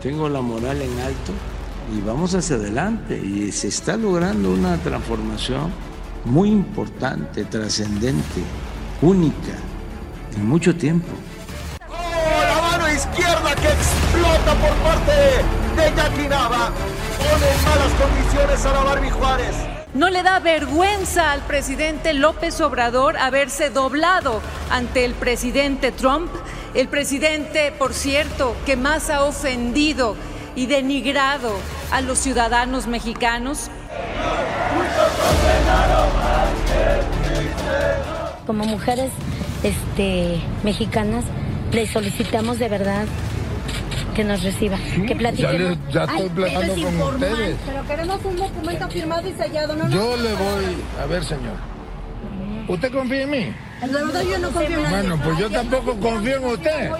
Tengo la moral en alto y vamos hacia adelante y se está logrando una transformación muy importante, trascendente, única, en mucho tiempo. Oh, la mano izquierda que explota por parte de Jackie Nava. Pone en malas condiciones a la Barbie Juárez. ¿No le da vergüenza al presidente López Obrador haberse doblado ante el presidente Trump? El presidente, por cierto, que más ha ofendido y denigrado a los ciudadanos mexicanos. como mujeres este, mexicanas le solicitamos de verdad que nos reciba, que platiquemos. ya estoy platicando con ustedes. Pero queremos un documento firmado y sellado, ¿no? Yo le voy, a ver señor. ¿Usted confía en mí? La verdad yo no confío en nadie. Bueno, pues yo tampoco confío en usted.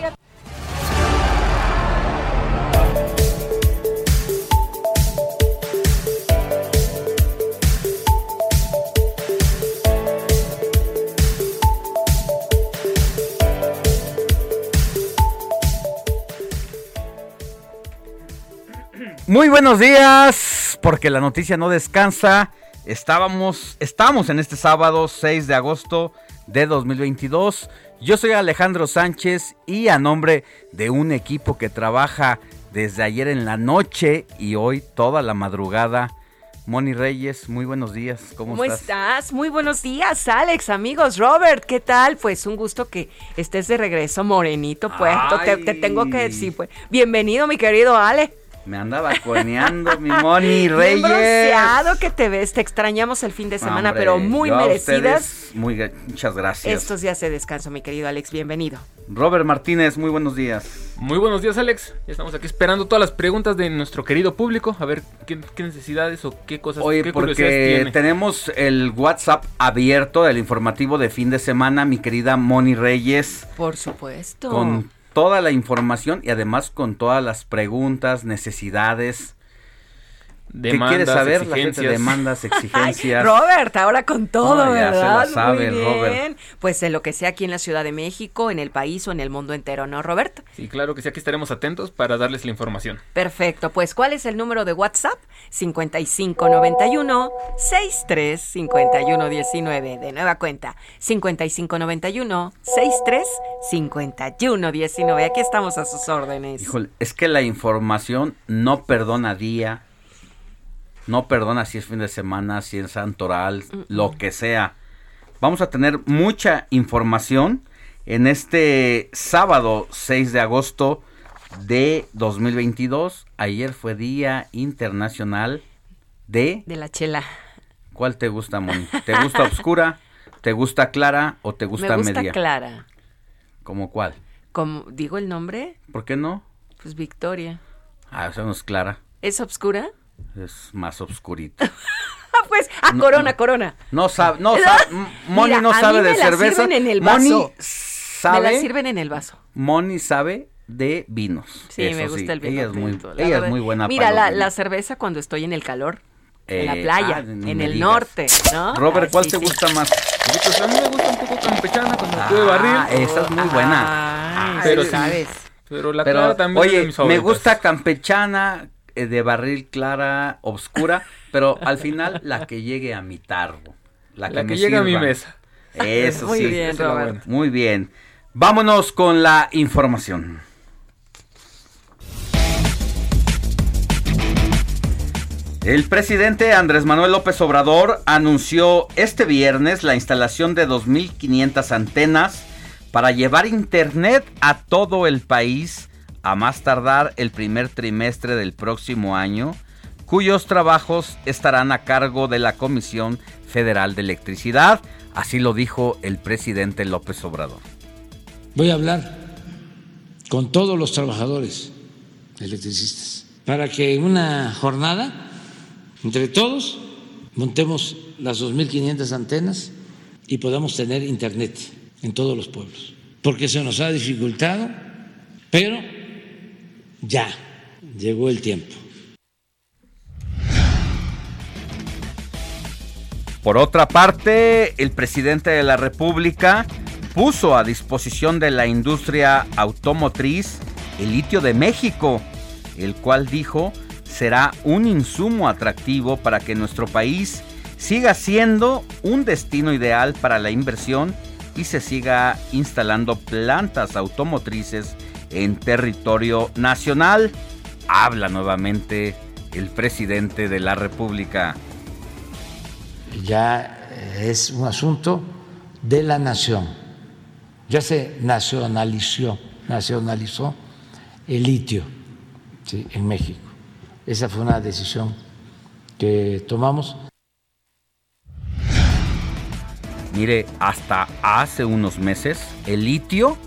Muy buenos días, porque la noticia no descansa. Estábamos, estamos en este sábado 6 de agosto de 2022. Yo soy Alejandro Sánchez y a nombre de un equipo que trabaja desde ayer en la noche y hoy toda la madrugada. Moni Reyes, muy buenos días. ¿Cómo, ¿Cómo estás? estás? Muy buenos días, Alex, amigos. Robert, ¿qué tal? Pues un gusto que estés de regreso, morenito, puesto. Te, te tengo que decir, pues. Bienvenido, mi querido Ale. Me andaba coneando mi Moni Reyes. bronceado que te ves. Te extrañamos el fin de semana, Hombre, pero muy yo a merecidas. ustedes, muy, gra- muchas gracias. Estos días de descanso, mi querido Alex. Bienvenido. Robert Martínez, muy buenos días. Muy buenos días, Alex. Ya estamos aquí esperando todas las preguntas de nuestro querido público. A ver qué, qué necesidades o qué cosas, Oye, qué porque tiene. tenemos el WhatsApp abierto del informativo de fin de semana, mi querida Moni Reyes, Por supuesto. con toda la información y además con todas las preguntas, necesidades. ¿Qué Demandas, quieres saber? La gente exigencias. demandas, Ay, exigencias. Robert, ahora con todo, ya se ¿verdad? la Muy bien. Robert. Pues en lo que sea aquí en la Ciudad de México, en el país o en el mundo entero, ¿no, Robert? Sí, claro que sí, aquí estaremos atentos para darles la información. Perfecto, pues ¿cuál es el número de WhatsApp? 5591 635119. De nueva cuenta, 5591 635119. Aquí estamos a sus órdenes. Híjole, es que la información no perdona día, no perdona si es fin de semana, si es santoral, lo que sea. Vamos a tener mucha información en este sábado 6 de agosto de 2022. Ayer fue Día Internacional de... De la chela. ¿Cuál te gusta, Moni? ¿Te gusta oscura? ¿Te gusta clara o te gusta, Me gusta media? Clara. ¿Cómo cuál? Como digo el nombre, ¿Por qué no? pues Victoria. Ah, esa no es clara, ¿Es obscura? Es más oscurita. Ah, pues, ah, No, corona, no. corona. No sabe, no sabe, Moni Mira, no a mí sabe me de la cerveza. sirven en el Moni vaso. sabe, Me la sirven en el vaso. Moni sabe de vinos. Sí, Eso me gusta el vino. Ella es muy, la ella es muy buena Mira, la, la cerveza cuando estoy en el calor, en la Eh, playa, ah, en el digas. norte, ¿no? Robert, Ah, ¿cuál sí, te sí. gusta más? Pues a mí me gusta un poco campechana cuando Ah, pude barril. esa es muy buena. Ay, pero sí sabes. Pero la Pero, clara también es de oye, mis me gusta campechana, de barril clara, obscura, pero al final la que llegue a mi tarro. La que, La que me llegue a mi mesa. Eso Muy sí. bien, Robert. Muy bien. Vámonos con la información. El presidente Andrés Manuel López Obrador anunció este viernes la instalación de 2.500 antenas para llevar internet a todo el país a más tardar el primer trimestre del próximo año, cuyos trabajos estarán a cargo de la Comisión Federal de Electricidad. Así lo dijo el presidente López Obrador. Voy a hablar con todos los trabajadores electricistas para que en una jornada, entre todos, montemos las 2.500 antenas y podamos tener internet en todos los pueblos, porque se nos ha dificultado, pero ya llegó el tiempo. Por otra parte, el presidente de la República puso a disposición de la industria automotriz el litio de México, el cual dijo será un insumo atractivo para que nuestro país siga siendo un destino ideal para la inversión y se siga instalando plantas automotrices en territorio nacional. Habla nuevamente el presidente de la República. Ya es un asunto de la nación. Ya se nacionalizó, nacionalizó el litio en México. Esa fue una decisión que tomamos. Mire, hasta hace unos meses el litio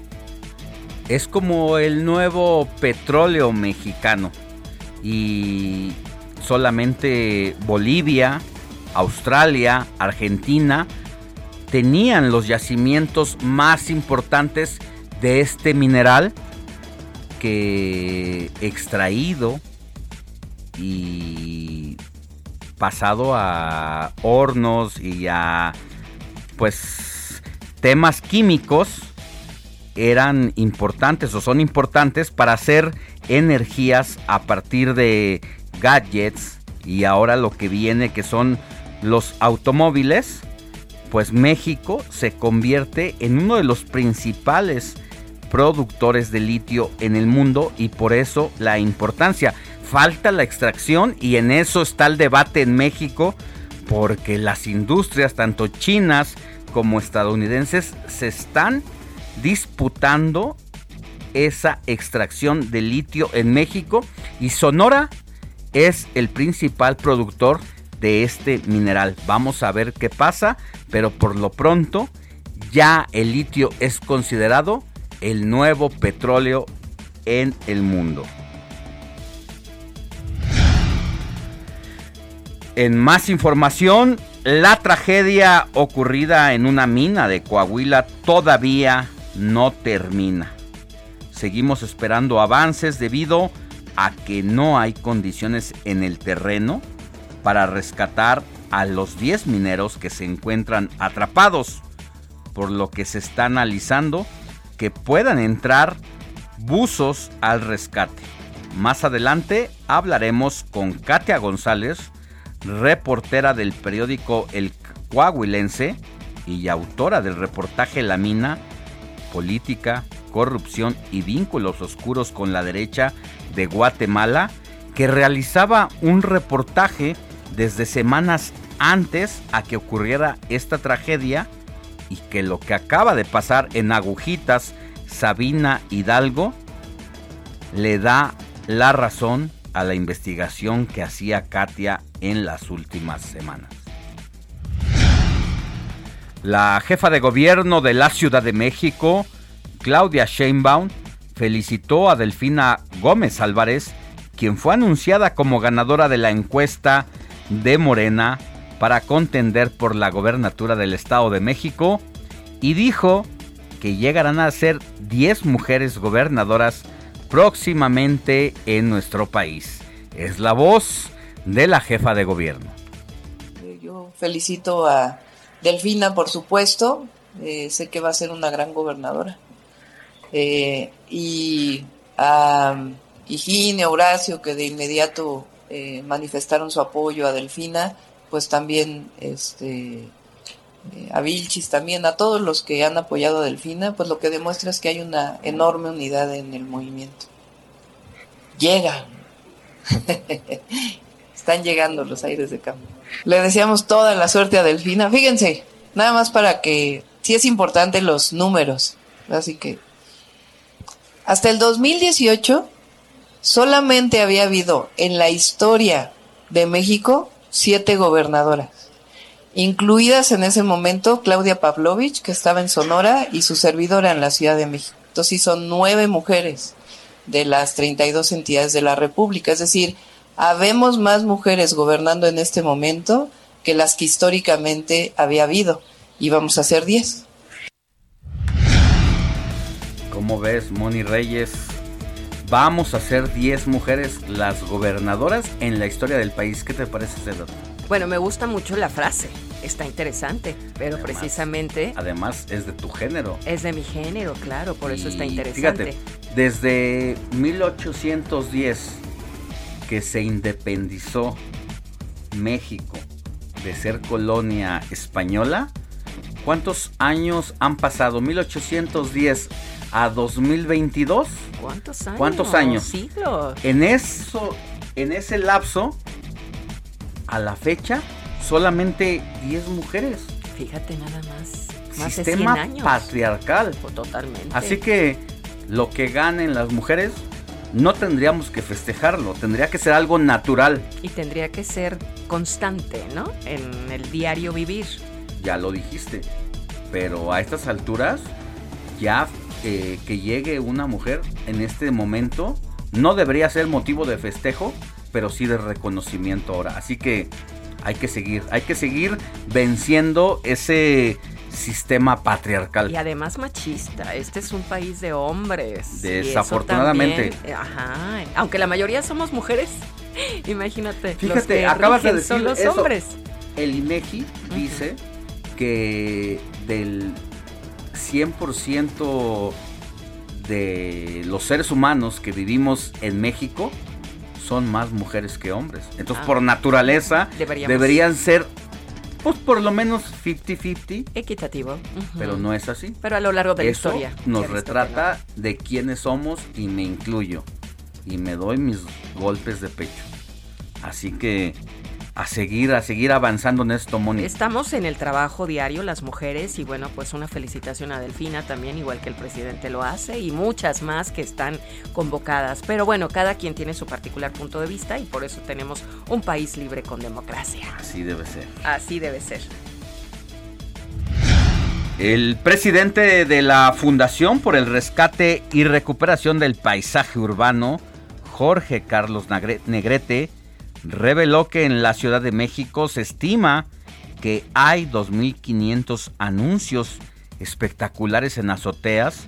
es como el nuevo petróleo mexicano. Y solamente Bolivia, Australia, Argentina tenían los yacimientos más importantes de este mineral que extraído y pasado a hornos y a pues temas químicos eran importantes o son importantes para hacer energías a partir de gadgets y ahora lo que viene que son los automóviles, pues México se convierte en uno de los principales productores de litio en el mundo y por eso la importancia. Falta la extracción y en eso está el debate en México porque las industrias, tanto chinas como estadounidenses, se están disputando esa extracción de litio en México y Sonora es el principal productor de este mineral. Vamos a ver qué pasa, pero por lo pronto ya el litio es considerado el nuevo petróleo en el mundo. En más información, la tragedia ocurrida en una mina de Coahuila todavía no termina. Seguimos esperando avances debido a que no hay condiciones en el terreno para rescatar a los 10 mineros que se encuentran atrapados, por lo que se está analizando que puedan entrar buzos al rescate. Más adelante hablaremos con Katia González, reportera del periódico El Coahuilense y autora del reportaje La Mina, Política, Corrupción y Vínculos Oscuros con la Derecha de Guatemala, que realizaba un reportaje desde semanas antes a que ocurriera esta tragedia y que lo que acaba de pasar en Agujitas, Sabina Hidalgo, le da la razón a la investigación que hacía Katia en las últimas semanas. La jefa de gobierno de la Ciudad de México, Claudia Sheinbaum, felicitó a Delfina Gómez Álvarez, quien fue anunciada como ganadora de la encuesta de Morena para contender por la gobernatura del Estado de México y dijo que llegarán a ser 10 mujeres gobernadoras próximamente en nuestro país. Es la voz de la jefa de gobierno. Yo felicito a Delfina, por supuesto, eh, sé que va a ser una gran gobernadora. Eh, y a Higiene, Horacio, que de inmediato eh, manifestaron su apoyo a Delfina, pues también este, a Vilchis también, a todos los que han apoyado a Delfina, pues lo que demuestra es que hay una enorme unidad en el movimiento. Llegan. Están llegando los aires de cambio. Le deseamos toda la suerte a Delfina. Fíjense, nada más para que, sí es importante los números. Así que, hasta el 2018, solamente había habido en la historia de México, siete gobernadoras, incluidas en ese momento Claudia Pavlovich, que estaba en Sonora, y su servidora en la Ciudad de México. Entonces sí son nueve mujeres de las 32 entidades de la República, es decir, habemos más mujeres gobernando en este momento que las que históricamente había habido, y vamos a ser 10. ¿Cómo ves, Moni Reyes? Vamos a ser 10 mujeres las gobernadoras en la historia del país. ¿Qué te parece ese dato? Bueno, me gusta mucho la frase. Está interesante, pero Además- precisamente Además, es de tu género. es de mi género, claro, por eso está interesante. Fíjate, desde 1810 que se independizó México de ser colonia española, ¿cuántos años han pasado? 1810 a 2022. ¿Cuántos años? ¿Cuántos años? Siglos. En eso, en ese lapso, a la fecha, solamente 10 mujeres. Fíjate nada más. Más de 100 Sistema años. patriarcal. Oh, Totalmente. Así que lo que ganen las mujeres no tendríamos que festejarlo, tendría que ser algo natural. Y tendría que ser constante, ¿no? En el diario vivir. Ya lo dijiste. Pero a estas alturas, ya eh, que llegue una mujer en este momento, no debería ser motivo de festejo, pero sí de reconocimiento ahora. Así que hay que seguir, hay que seguir venciendo ese sistema patriarcal. Y además machista. Este es un país de hombres. Desafortunadamente. también, ajá. Aunque la mayoría somos mujeres. Imagínate. los Fíjate, que acabas de decir son los eso. hombres. El INEGI dice que del 100% de los seres humanos que vivimos en México son más mujeres que hombres. Entonces, Ah. por naturaleza, Deberíamos- deberían ser, pues por lo menos 50-50, Equitativo. Pero no es así. Pero a lo largo de la historia. nos retrata de quiénes somos y me incluyo. Y me doy mis golpes de pecho. Así que a seguir, a seguir avanzando en esto, Moni. Estamos en el trabajo diario, las mujeres, y bueno, pues una felicitación a Delfina también, igual que el presidente lo hace, y muchas más que están convocadas. Pero bueno, cada quien tiene su particular punto de vista y por eso tenemos un país libre con democracia. Así debe ser. Así debe ser. El presidente de la Fundación por el Rescate y Recuperación del Paisaje Urbano, Jorge Carlos Negrete, reveló que en la Ciudad de México se estima que hay 2.500 anuncios espectaculares en azoteas,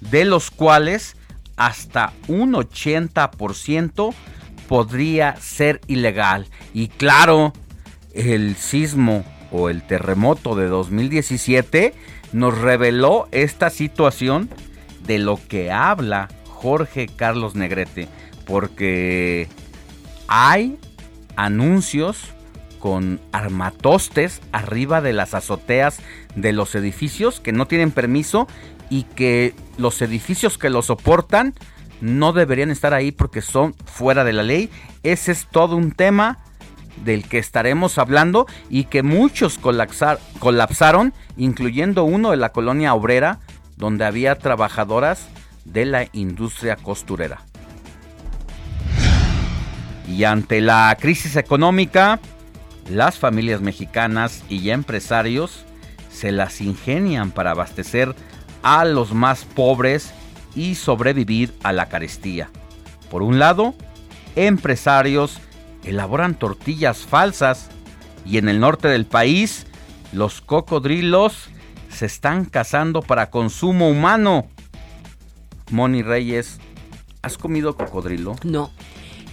de los cuales hasta un 80% podría ser ilegal. Y claro, el sismo o el terremoto de 2017 nos reveló esta situación de lo que habla Jorge Carlos Negrete, porque hay anuncios con armatostes arriba de las azoteas de los edificios que no tienen permiso y que los edificios que lo soportan no deberían estar ahí porque son fuera de la ley. Ese es todo un tema del que estaremos hablando y que muchos colapsar- colapsaron, incluyendo uno de la colonia obrera, donde había trabajadoras de la industria costurera. Y ante la crisis económica, las familias mexicanas y empresarios se las ingenian para abastecer a los más pobres y sobrevivir a la carestía. Por un lado, empresarios elaboran tortillas falsas y en el norte del país los cocodrilos se están cazando para consumo humano. Moni Reyes, ¿has comido cocodrilo? No.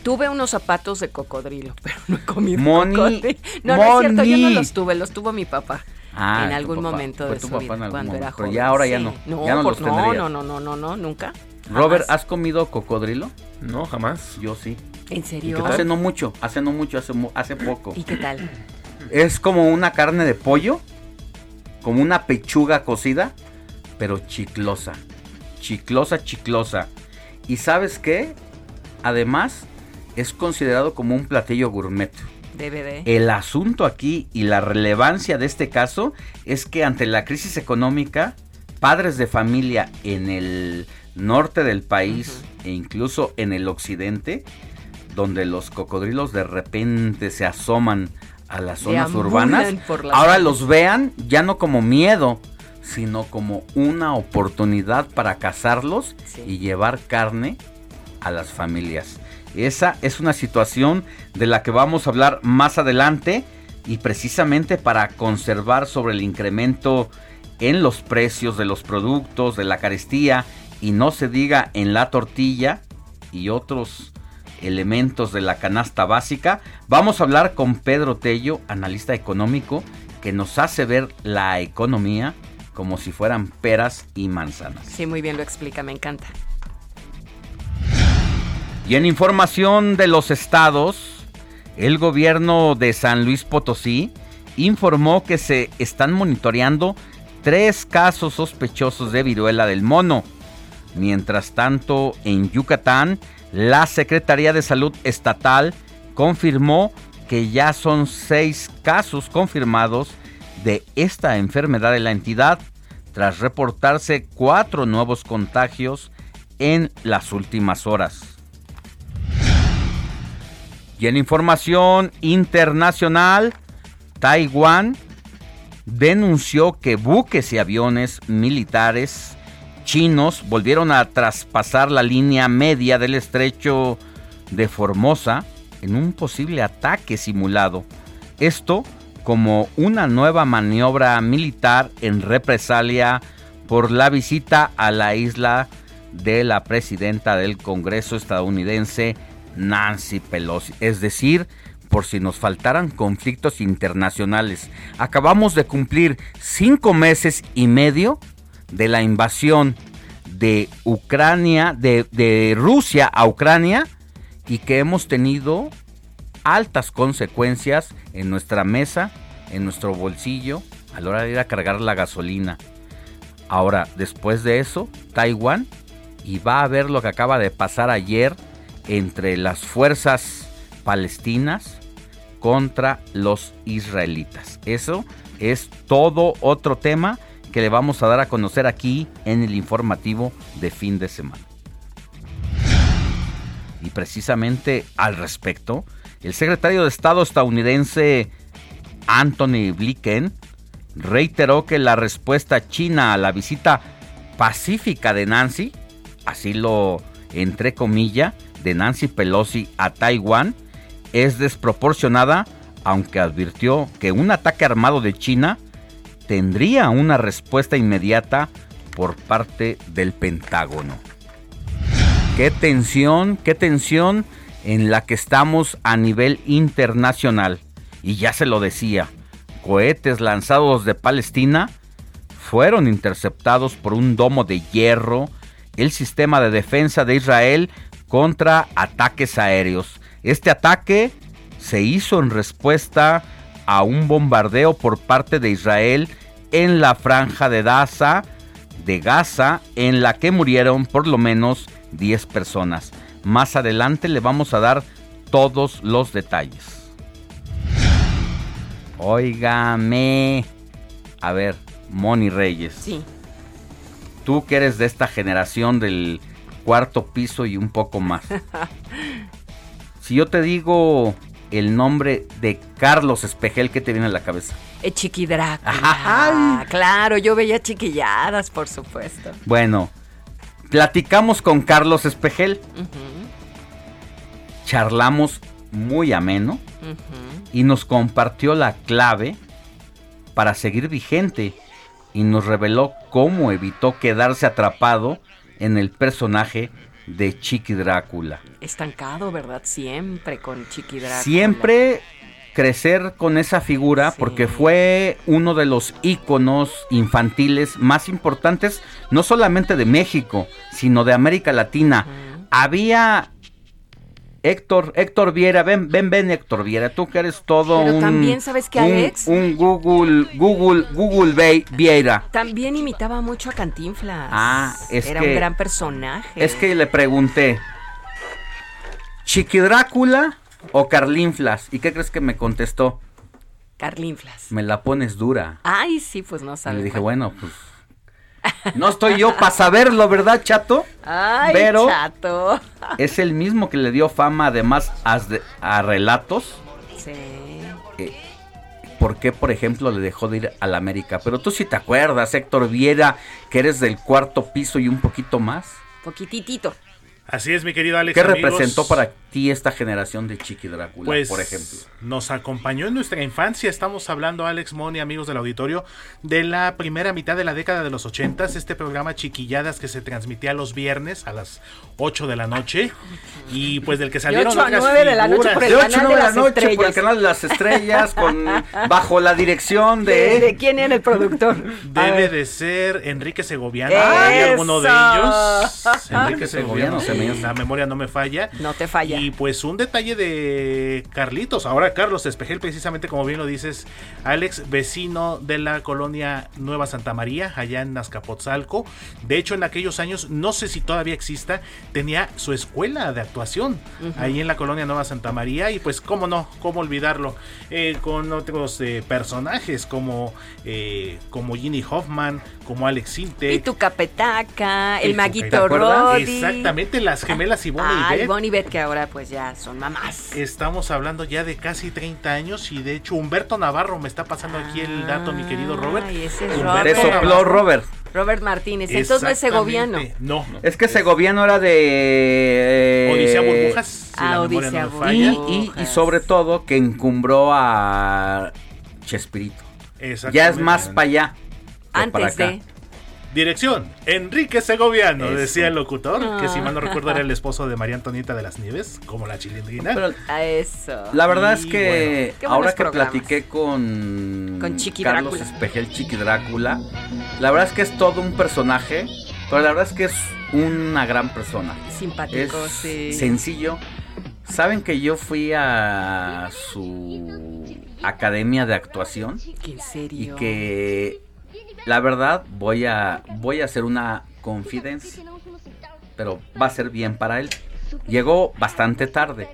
Tuve unos zapatos de cocodrilo, pero no he comido Moni, cocodrilo. No, no es cierto, yo no Moni. los tuve, los tuvo mi papá. Ah, en algún papá. momento de su vida, cuando era momento, pero joven. ya ahora ya no, No, ya no por- los no, no, no, no, no, no, nunca. Robert, Jamás. ¿has comido cocodrilo? No, jamás. Yo sí. ¿En serio? Hace no mucho, hace no mucho, hace, hace poco. ¿Y qué tal? Es como una carne de pollo, como una pechuga cocida, pero chiclosa. Chiclosa, chiclosa. ¿Y sabes qué? Además, es considerado como un platillo gourmet. DVD. El asunto aquí y la relevancia de este caso es que ante la crisis económica, padres de familia en el norte del país e incluso en el occidente donde los cocodrilos de repente se asoman a las zonas Deambulan urbanas, ahora los vean ya no como miedo, sino como una oportunidad para cazarlos y llevar carne a las familias. Esa es una situación de la que vamos a hablar más adelante y precisamente para conservar sobre el incremento en los precios de los productos, de la carestía y no se diga en la tortilla y otros elementos de la canasta básica, vamos a hablar con Pedro Tello, analista económico, que nos hace ver la economía como si fueran peras y manzanas. Sí, muy bien lo explica, me encanta. Y en información de los estados, el gobierno de San Luis Potosí informó que se están monitoreando tres casos sospechosos de viruela del mono. Mientras tanto, en Yucatán, la Secretaría de Salud Estatal confirmó que ya son seis casos confirmados de esta enfermedad en la entidad, tras reportarse cuatro nuevos contagios en las últimas horas. Y en información internacional, Taiwán denunció que buques y aviones militares chinos volvieron a traspasar la línea media del estrecho de Formosa en un posible ataque simulado. Esto como una nueva maniobra militar en represalia por la visita a la isla de la presidenta del Congreso estadounidense, Nancy Pelosi. Es decir, por si nos faltaran conflictos internacionales. Acabamos de cumplir cinco meses y medio de la invasión de Ucrania, de, de Rusia a Ucrania, y que hemos tenido altas consecuencias en nuestra mesa, en nuestro bolsillo, a la hora de ir a cargar la gasolina. Ahora, después de eso, Taiwán, y va a ver lo que acaba de pasar ayer entre las fuerzas palestinas contra los israelitas. Eso es todo otro tema que le vamos a dar a conocer aquí en el informativo de fin de semana. Y precisamente al respecto, el secretario de Estado estadounidense Anthony Blinken reiteró que la respuesta china a la visita pacífica de Nancy, así lo entre comillas, de Nancy Pelosi a Taiwán, es desproporcionada, aunque advirtió que un ataque armado de China tendría una respuesta inmediata por parte del Pentágono. Qué tensión, qué tensión en la que estamos a nivel internacional. Y ya se lo decía, cohetes lanzados de Palestina fueron interceptados por un domo de hierro, el sistema de defensa de Israel contra ataques aéreos. Este ataque se hizo en respuesta a un bombardeo por parte de Israel en la franja de Gaza, de Gaza, en la que murieron por lo menos 10 personas. Más adelante le vamos a dar todos los detalles. Óigame. A ver, Moni Reyes. Sí. Tú que eres de esta generación del cuarto piso y un poco más. si yo te digo el nombre de Carlos Espejel, ¿qué te viene a la cabeza? Eh. Claro, yo veía chiquilladas, por supuesto. Bueno, platicamos con Carlos Espejel. Charlamos muy ameno y nos compartió la clave para seguir vigente y nos reveló cómo evitó quedarse atrapado en el personaje de Chiqui Drácula. Estancado, ¿verdad? Siempre con Chiqui Drácula. Siempre crecer con esa figura porque fue uno de los íconos infantiles más importantes, no solamente de México, sino de América Latina. Había Héctor, Héctor Viera, ven, ven, ven, Héctor Viera, tú que eres todo Pero un. también, ¿sabes un- Alex? Un, Google, Google, Google Vieira. También imitaba mucho a Cantinflas. Ah, es Era que- un gran personaje. Es que le pregunté, ¿Chiqui Drácula o Carlinflas? ¿Y qué crees que me contestó? Carlinflas. Me la pones dura. Ay, sí, pues no Y sabes. le dije, bueno, pues No estoy yo para saberlo, ¿verdad, chato? Ay, Pero chato. es el mismo que le dio fama además a, a relatos. Sí. Eh, ¿Por qué, por ejemplo, le dejó de ir a la América? Pero tú sí te acuerdas, Héctor Viera, que eres del cuarto piso y un poquito más. Poquititito. Así es, mi querido Alex. ¿Qué amigos. representó para ti esta generación de Chiqui Drácula, Pues, por ejemplo? Nos acompañó en nuestra infancia. Estamos hablando, Alex Moni, amigos del auditorio, de la primera mitad de la década de los ochentas. Este programa Chiquilladas que se transmitía los viernes a las 8 de la noche. Y pues del que salieron ocho a otras nueve de la noche por el De 8 canal a de 9 de la las noche por el estrellas. canal de las estrellas, con, bajo la dirección ¿De, de... de quién era el productor? A Debe de ser Enrique Segoviano. ¿Hay alguno de ellos? Enrique Segoviano, se me- sí, la memoria no me falla. No te falla. Y pues un detalle de Carlitos, ahora Carlos Espejel, precisamente como bien lo dices, Alex, vecino de la colonia Nueva Santa María, allá en Azcapotzalco. De hecho, en aquellos años, no sé si todavía exista, tenía su escuela de actuación ahí en la colonia Nueva Santa María. Y pues, cómo no, cómo olvidarlo, Eh, con otros eh, personajes como, eh, como Ginny Hoffman, como Alex Sinte. Y tu capetaca, el ¿te maguito? Roddy. Exactamente, las gemelas Ivonne y Ay, Beth. Bonnie y Beth, que ahora pues ya son mamás. Estamos hablando ya de casi 30 años y de hecho Humberto Navarro me está pasando aquí el dato, mi querido Robert. Ay, ese es Humberto Robert. Sopló Robert. Robert Martínez. Entonces no es segoviano. Exactamente. No, Es que Segoviano era de... Odisea Burbujas. si Ah, la Odisea no Y, y- y sobre todo que encumbró a Chespirito. Ya es más para allá. Antes acá. de. Dirección, Enrique Segoviano, Eso. decía el locutor, que si mal no Ah. recuerdo era el esposo de María Antonieta de las Nieves, como la chilindrina. Pero A eso. la verdad es Y que ahora que programas. platiqué con, Con Chiqui Carlos Drácula. Espejel, Chiqui Drácula, la verdad es que es todo un personaje, pero la verdad es que es una gran persona. Es Simpático, sí. sencillo. Saben que yo fui a su academia de actuación ¿En y serio? que la verdad voy a voy a hacer una confidencia, pero va a ser bien para él. Llegó bastante tarde,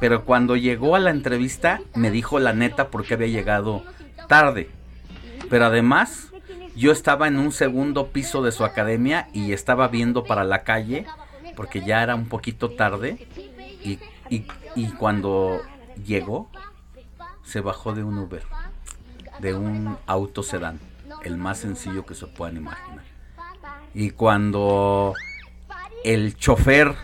pero cuando llegó a la entrevista me dijo la neta porque había llegado tarde. Pero además yo estaba en un segundo piso de su academia y estaba viendo para la calle porque ya era un poquito tarde y, y- y cuando llegó se bajó de un Uber, de un auto sedán, el más sencillo que se puedan imaginar. Y cuando el chofer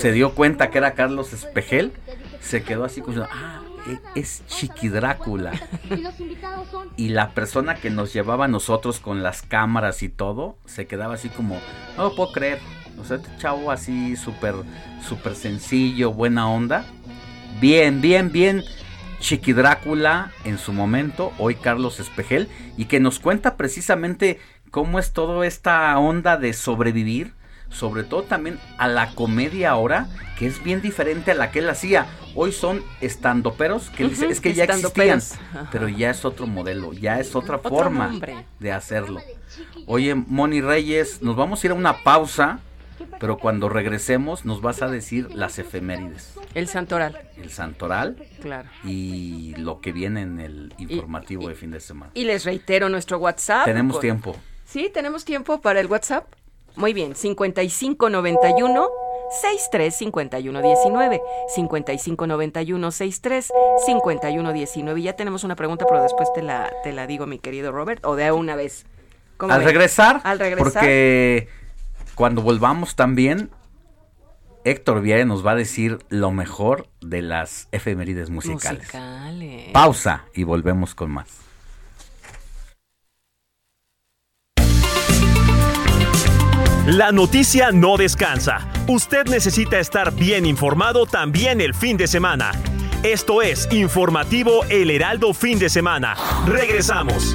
se dio cuenta que era Carlos Espejel, se quedó así como, ah, e- es Chiqui Drácula. Y la persona que nos llevaba a nosotros con las cámaras y todo, se quedaba así como, no lo puedo creer. O sea, este chavo así súper, súper sencillo, buena onda. Bien, bien, bien. Chiqui Drácula en su momento, hoy Carlos Espejel, y que nos cuenta precisamente cómo es toda esta onda de sobrevivir, sobre todo también a la comedia ahora, que es bien diferente a la que él hacía. Hoy son estandoperos, que es que ya existían. Ajá. pero ya es otro modelo, ya es otra forma nombre. de hacerlo. Oye, Moni Reyes, nos vamos a ir a una pausa, pero cuando regresemos nos vas a decir las efemérides, El santoral, el santoral claro. y lo que viene en el informativo de fin de semana. Y les reitero nuestro WhatsApp. Tenemos tiempo. Sí, tenemos tiempo para el WhatsApp. Muy bien, 5591 635119 5591 63 5119 Y ya tenemos una pregunta, pero después te la, te la digo, mi querido Robert, o de una vez. ¿Cómo Al ven? regresar, Al regresar. porque cuando volvamos también, Héctor Viera nos va a decir lo mejor de las efemérides musicales. Musicales. Pausa y volvemos con más. La noticia no descansa. Usted necesita estar bien informado también el fin de semana. Esto es Informativo El Heraldo Fin de Semana. Regresamos.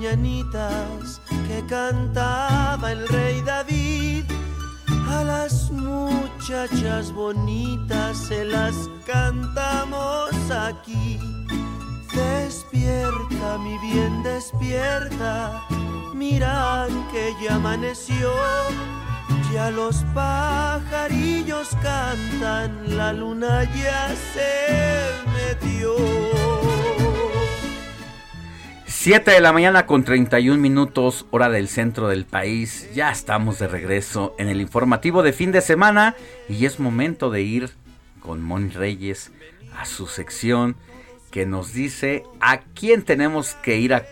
Bonitas que cantaba el rey David. A las muchachas bonitas se las cantamos aquí. Despierta, mi bien, despierta. Mira que ya amaneció. Ya los pajarillos cantan, la luna ya se metió. 7 de la mañana con 31 minutos, hora del centro del país. Ya estamos de regreso en el informativo de fin de semana y es momento de ir con Moni Reyes a su sección que nos dice a quién tenemos que ir a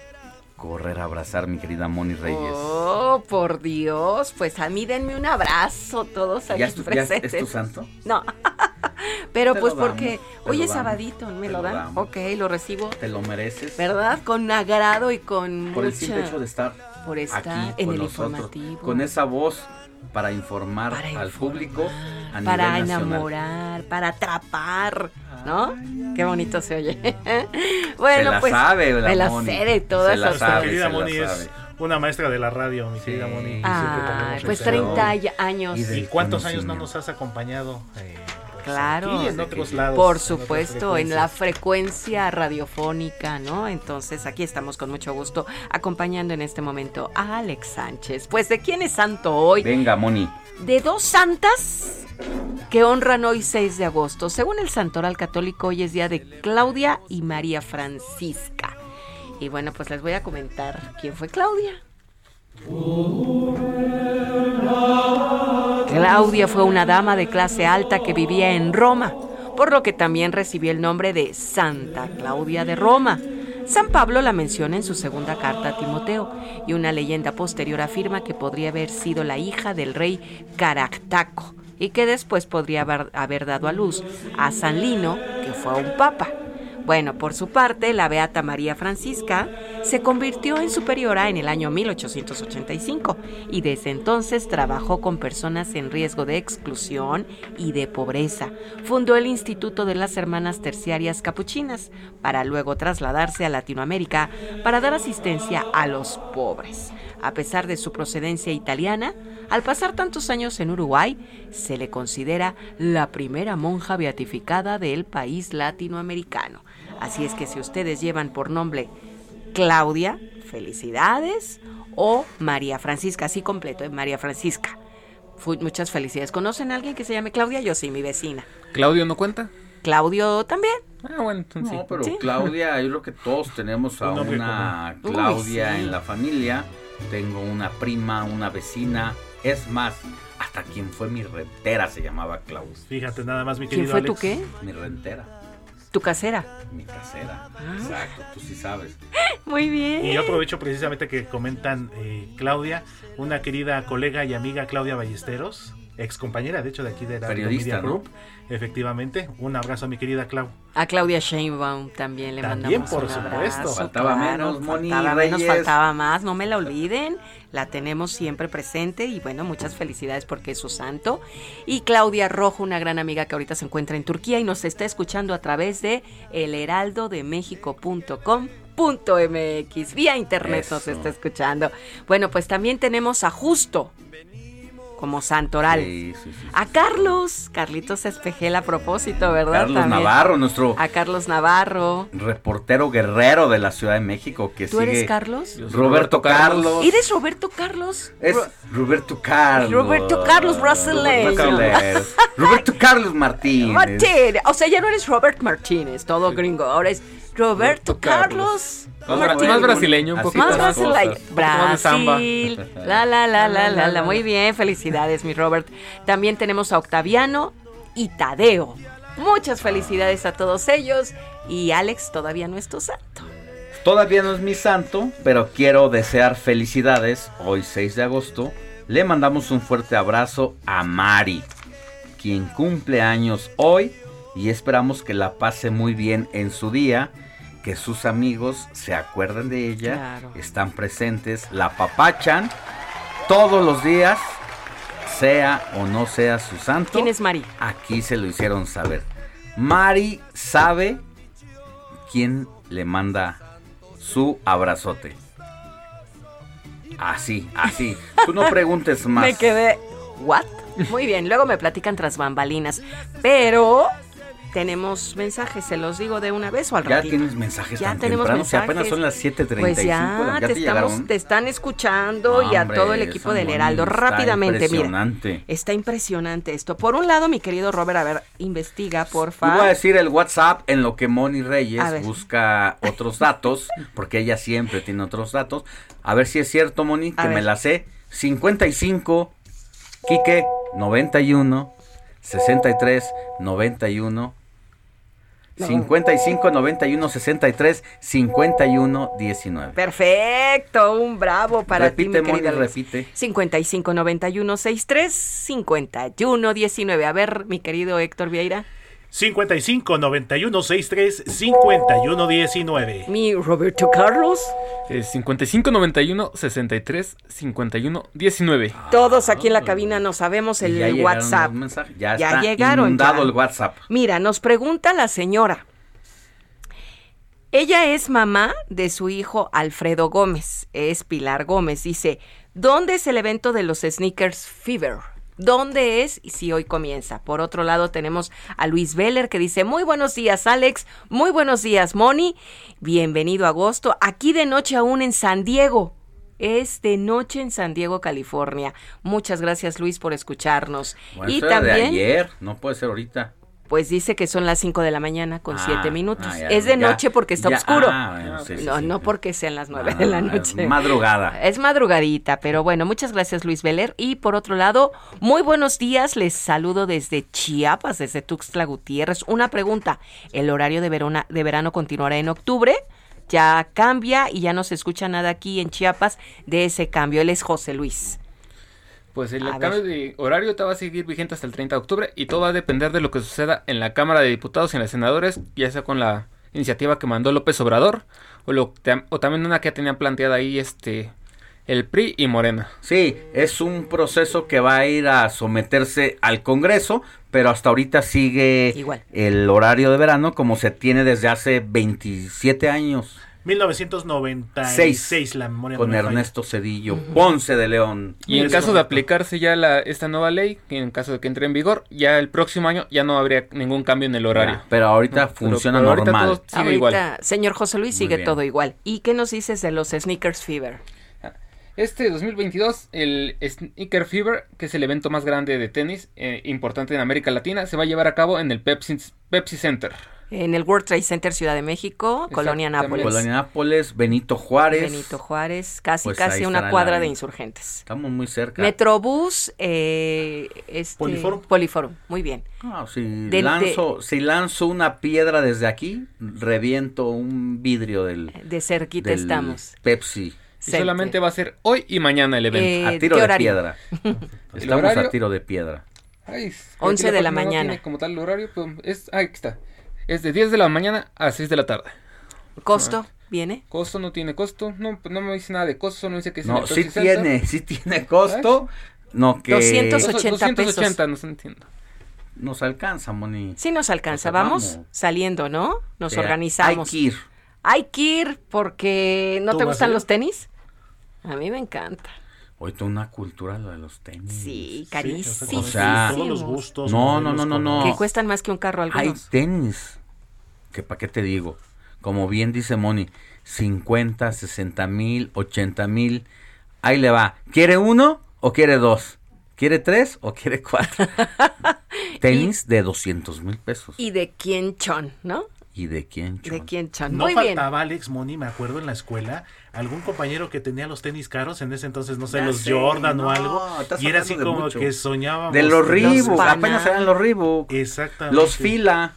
correr a abrazar, mi querida Moni Reyes. Oh, por Dios, pues a mí denme un abrazo todos aquí ¿Ya es tu, ya presentes. es tu santo? No. Pero Te pues porque damos, hoy es damos, sabadito, ¿me lo lo dan? damos. Ok, lo recibo. Te lo mereces. ¿Verdad? Con agrado y con Por el simple hecho de estar por estar aquí en con el nosotros, informativo. con esa voz para informar Para al público a para nivel enamorar, para atrapar, ¿no? Qué bonito se oye. bueno, Se la pues sabe la me la Moni. sé de todas Se la las sabe, Mi querida Moni es sabe. una maestra de la radio, mi querida Moni. y Ay, tenemos pues ese 30 honor. años. ¿Y, del cuántos años no nos has acompañado? eh, Claro, aquí y en otros lados. por en supuesto, en la frecuencias. frecuencia radiofónica, ¿no? Entonces aquí estamos con mucho gusto acompañando en este momento a Alex Sánchez. Pues de quién es santo hoy? Venga, Moni. de dos santas que honran hoy 6 de agosto. Según el Santoral Católico, hoy es día de Claudia y María Francisca. Y bueno, pues les voy a comentar quién fue Claudia. Claudia fue una dama de clase alta que vivía en Roma, por lo que también recibió el nombre de Santa Claudia de Roma. San Pablo la menciona en su segunda carta a Timoteo y una leyenda posterior afirma que podría haber sido la hija del rey Caractaco y que después podría haber, dado a luz a San Lino, que fue un papa. Bueno, por su parte, la Beata María Francisca se convirtió en superiora en el año 1885 y desde entonces trabajó con personas en riesgo de exclusión y de pobreza. Fundó el Instituto de las Hermanas Terciarias Capuchinas para luego trasladarse a Latinoamérica para dar asistencia a los pobres. A pesar de su procedencia italiana, al pasar tantos años en Uruguay, se le considera la primera monja beatificada del país latinoamericano. Así es que si ustedes llevan por nombre Claudia, felicidades, o María Francisca, así completo, ¿eh? María Francisca. Fu- muchas felicidades. ¿Conocen a alguien que se llame Claudia? Yo sí, mi vecina. ¿Claudio no cuenta? Claudio también. Ah, bueno, entonces sí. No, pero Sí. Claudia, yo creo que todos tenemos a Un una. Claudia Uy, sí. en la familia. Tengo una prima, una vecina. Es más, hasta quien fue mi rentera se llamaba Claudia. Fíjate nada más, mi ¿Quién querido fue tu qué? Mi rentera, Tu casera. mi casera. Ah. Exacto, tú sí sabes. Muy bien. Y yo aprovecho precisamente que comentan eh, Claudia, una querida colega y amiga Claudia Ballesteros, ex compañera de hecho de aquí de la Periodista, Media ¿no? Group. Efectivamente, un abrazo a mi querida Clau. A Claudia Sheinbaum también le También, mandamos por un supuesto. abrazo, Faltaba menos, Moni faltaba menos, Reyes. faltaba más, no me la olviden, la tenemos siempre presente y bueno, muchas felicidades porque es su santo. Y Claudia Rojo, una gran amiga que ahorita se encuentra en Turquía y nos está escuchando a través de elheraldodemexico.com.mx, vía internet nos está escuchando. Bueno, pues también tenemos a Justo como santoral. Sí, sí, sí. A Carlos, Carlitos Espejel a propósito, ¿verdad? Carlos También. Navarro, nuestro A Carlos Navarro. reportero guerrero de la Ciudad de México que ¿Tú sigue. eres Carlos? Roberto, Roberto Carlos. Carlos. ¿Eres Roberto Carlos? Es Ro- Roberto Carlos. Roberto Carlos brasileño. Roberto Carlos, Roberto Carlos Martínez. Martínez. O sea, ya no eres Robert Martínez, todo gringo. Ahora es Roberto Carlos. Más, brasileño, un poquito Más brasileño. más samba. Brasil. La, la, la, la, la, la. Muy bien, felicidades, mi Robert. También tenemos a Octaviano y Tadeo. Muchas felicidades a todos ellos. Y Alex todavía no es tu santo. Todavía no es mi santo, pero quiero desear felicidades. Hoy 6 de agosto le mandamos un fuerte abrazo a Mari, quien cumple años hoy y esperamos que la pase muy bien en su día, que sus amigos se acuerden de ella, Claro. están presentes, la papachan todos los días, sea o no sea su santo. ¿Quién es Mari? Aquí se lo hicieron saber. Mari sabe quién le manda su abrazote. Así, así. Tú no preguntes más. Me quedé, ¿what? Muy bien, luego me platican tras bambalinas. Pero tenemos mensajes, se los digo de una vez o al Ya ratito. tienes mensajes Ya tan tenemos temprano, mensajes. apenas son las 7.35. Pues ya, ¿ya te, te estamos, llegaron? te están escuchando y a todo el equipo del Heraldo. está Rápidamente, mira. impresionante. Está impresionante esto. Por un lado, mi querido Robert, a ver, investiga, porfa. voy a decir el WhatsApp en lo que Moni Reyes busca otros datos, porque ella siempre tiene otros datos. A ver si es cierto, Moni, que me la sé. 55, Quique, 91, 63, 91. No. 55, 91, 63, 51, 19. Perfecto, un bravo para repite, ti, mi Moni, repite. 55 91 63 51 19. A ver, mi querido Héctor Vieira. 55 91 63 51 19. Mi Roberto Carlos. Eh, 55 91 63 51 19. Todos aquí en la cabina no sabemos el ya llegaron WhatsApp. Ya, Ya está llegaron, inundado ya. el WhatsApp. Mira, nos pregunta la señora. Ella es mamá de su hijo Alfredo Gómez, es Pilar Gómez. Dice, ¿dónde es el evento de los Sneakers Fever? ¿Dónde es? Y si hoy comienza. Por otro lado tenemos a Luis Veller que dice, muy buenos días Alex, muy buenos días Moni, bienvenido a agosto, aquí de noche aún en San Diego. Es de noche en San Diego, California. Muchas gracias Luis por escucharnos. Bueno, y también... de ayer, no puede ser ahorita. Pues dice que son las 5 de la mañana con Ah, 7 minutos. ah, ya, es de ya, noche porque está ya, oscuro. ah, bueno, sí, sí, no, sí. no porque sean las 9 Ah, de la es noche. madrugada. Es madrugadita, pero bueno, muchas gracias Luis Veler. Y por otro lado, muy buenos días, les saludo desde Chiapas, desde Tuxtla Gutiérrez. Una pregunta, ¿el horario de, verona- de verano continuará en octubre? Ya cambia y ya no se escucha nada aquí en Chiapas de ese cambio. Él es José Luis. Pues el A cambio de horario te va a seguir vigente hasta el 30 de octubre y todo va a depender de lo que suceda en la Cámara de Diputados y en los senadores, ya sea con la iniciativa que mandó López Obrador o, lo, o también una que tenían planteada ahí este el PRI y Morena. Sí, es un proceso que va a ir a someterse al Congreso, pero hasta ahorita sigue Igual. el horario de verano como se tiene desde hace 27 años. 1996 la memoria con. Ernesto Cedillo, Ponce de León. Y en caso de aplicarse ya la, esta nueva ley, que en caso de que entre en vigor, ya el próximo año ya no habría ningún cambio en el horario. Ya, pero ahorita funciona pero ahorita normal. todo sigue Ahorita, igual. señor José Luis, sigue todo igual. ¿Y qué nos dices de los Sneakers Fever? Este 2022, el Sneaker Fever, que es el evento más grande de tenis eh, importante en América Latina, se va a llevar a cabo en el Pepsi, Pepsi Center. En el World Trade Center Ciudad de México, Colonia. Nápoles. Colonia Nápoles, Benito Juárez. Benito Juárez, casi Pues ahí casi una cuadra la- de insurgentes. Estamos muy cerca. Metrobús, eh, este, Poliforum. Poliforum, muy bien. Ah, si, De- lanzo, si lanzo una piedra desde aquí, reviento un vidrio del, De cerquita del estamos. Pepsi. Y solamente va a ser hoy y mañana el evento. Eh, a tiro ¿qué de piedra. ¿El Estamos a tiro de piedra. Ay, creo 11 que de la no mañana. tiene como tal el horario, pero es, ah, aquí está. Es de 10 de la mañana a 6 de la tarde. ¿Costo? ¿Viene? Costo no tiene costo. No, pues no me dice nada de costo, solo me dice que es No, sí tiene, sí tiene costo. No que 200 Dos- 80 280, no se entiendo. nos alcanza, Moni. Sí nos alcanza, sea, vamos vamos. saliendo, ¿no? Nos O sea, organizamos. Hay que ir. Hay que ir porque ¿no ¿Tú te gustan los tenis? A mí me encanta. Hoy toda una cultura lo de los tenis. Sí, Sí, carísimos. O sea, todos los gustos. No, no, no, no, no. Que cuestan más que un carro Hay algunos. tenis. Que para qué te digo. Como bien dice Moni, 50, 60 mil, 80 mil. Ahí le va. ¿Quiere uno o quiere dos? ¿Quiere tres o quiere cuatro? tenis de 200 mil pesos. Y de quién chon, ¿no? ¿Y de quién? De chon? quién chon. No Muy bien. faltaba Alex Moni, me acuerdo en la escuela, algún compañero que tenía los tenis caros, en ese entonces, no sé, Ya los sé, Jordan no, o algo, y era así de como mucho. que soñábamos. De los Reebok, apenas eran los Reebok. Exactamente. Los fila.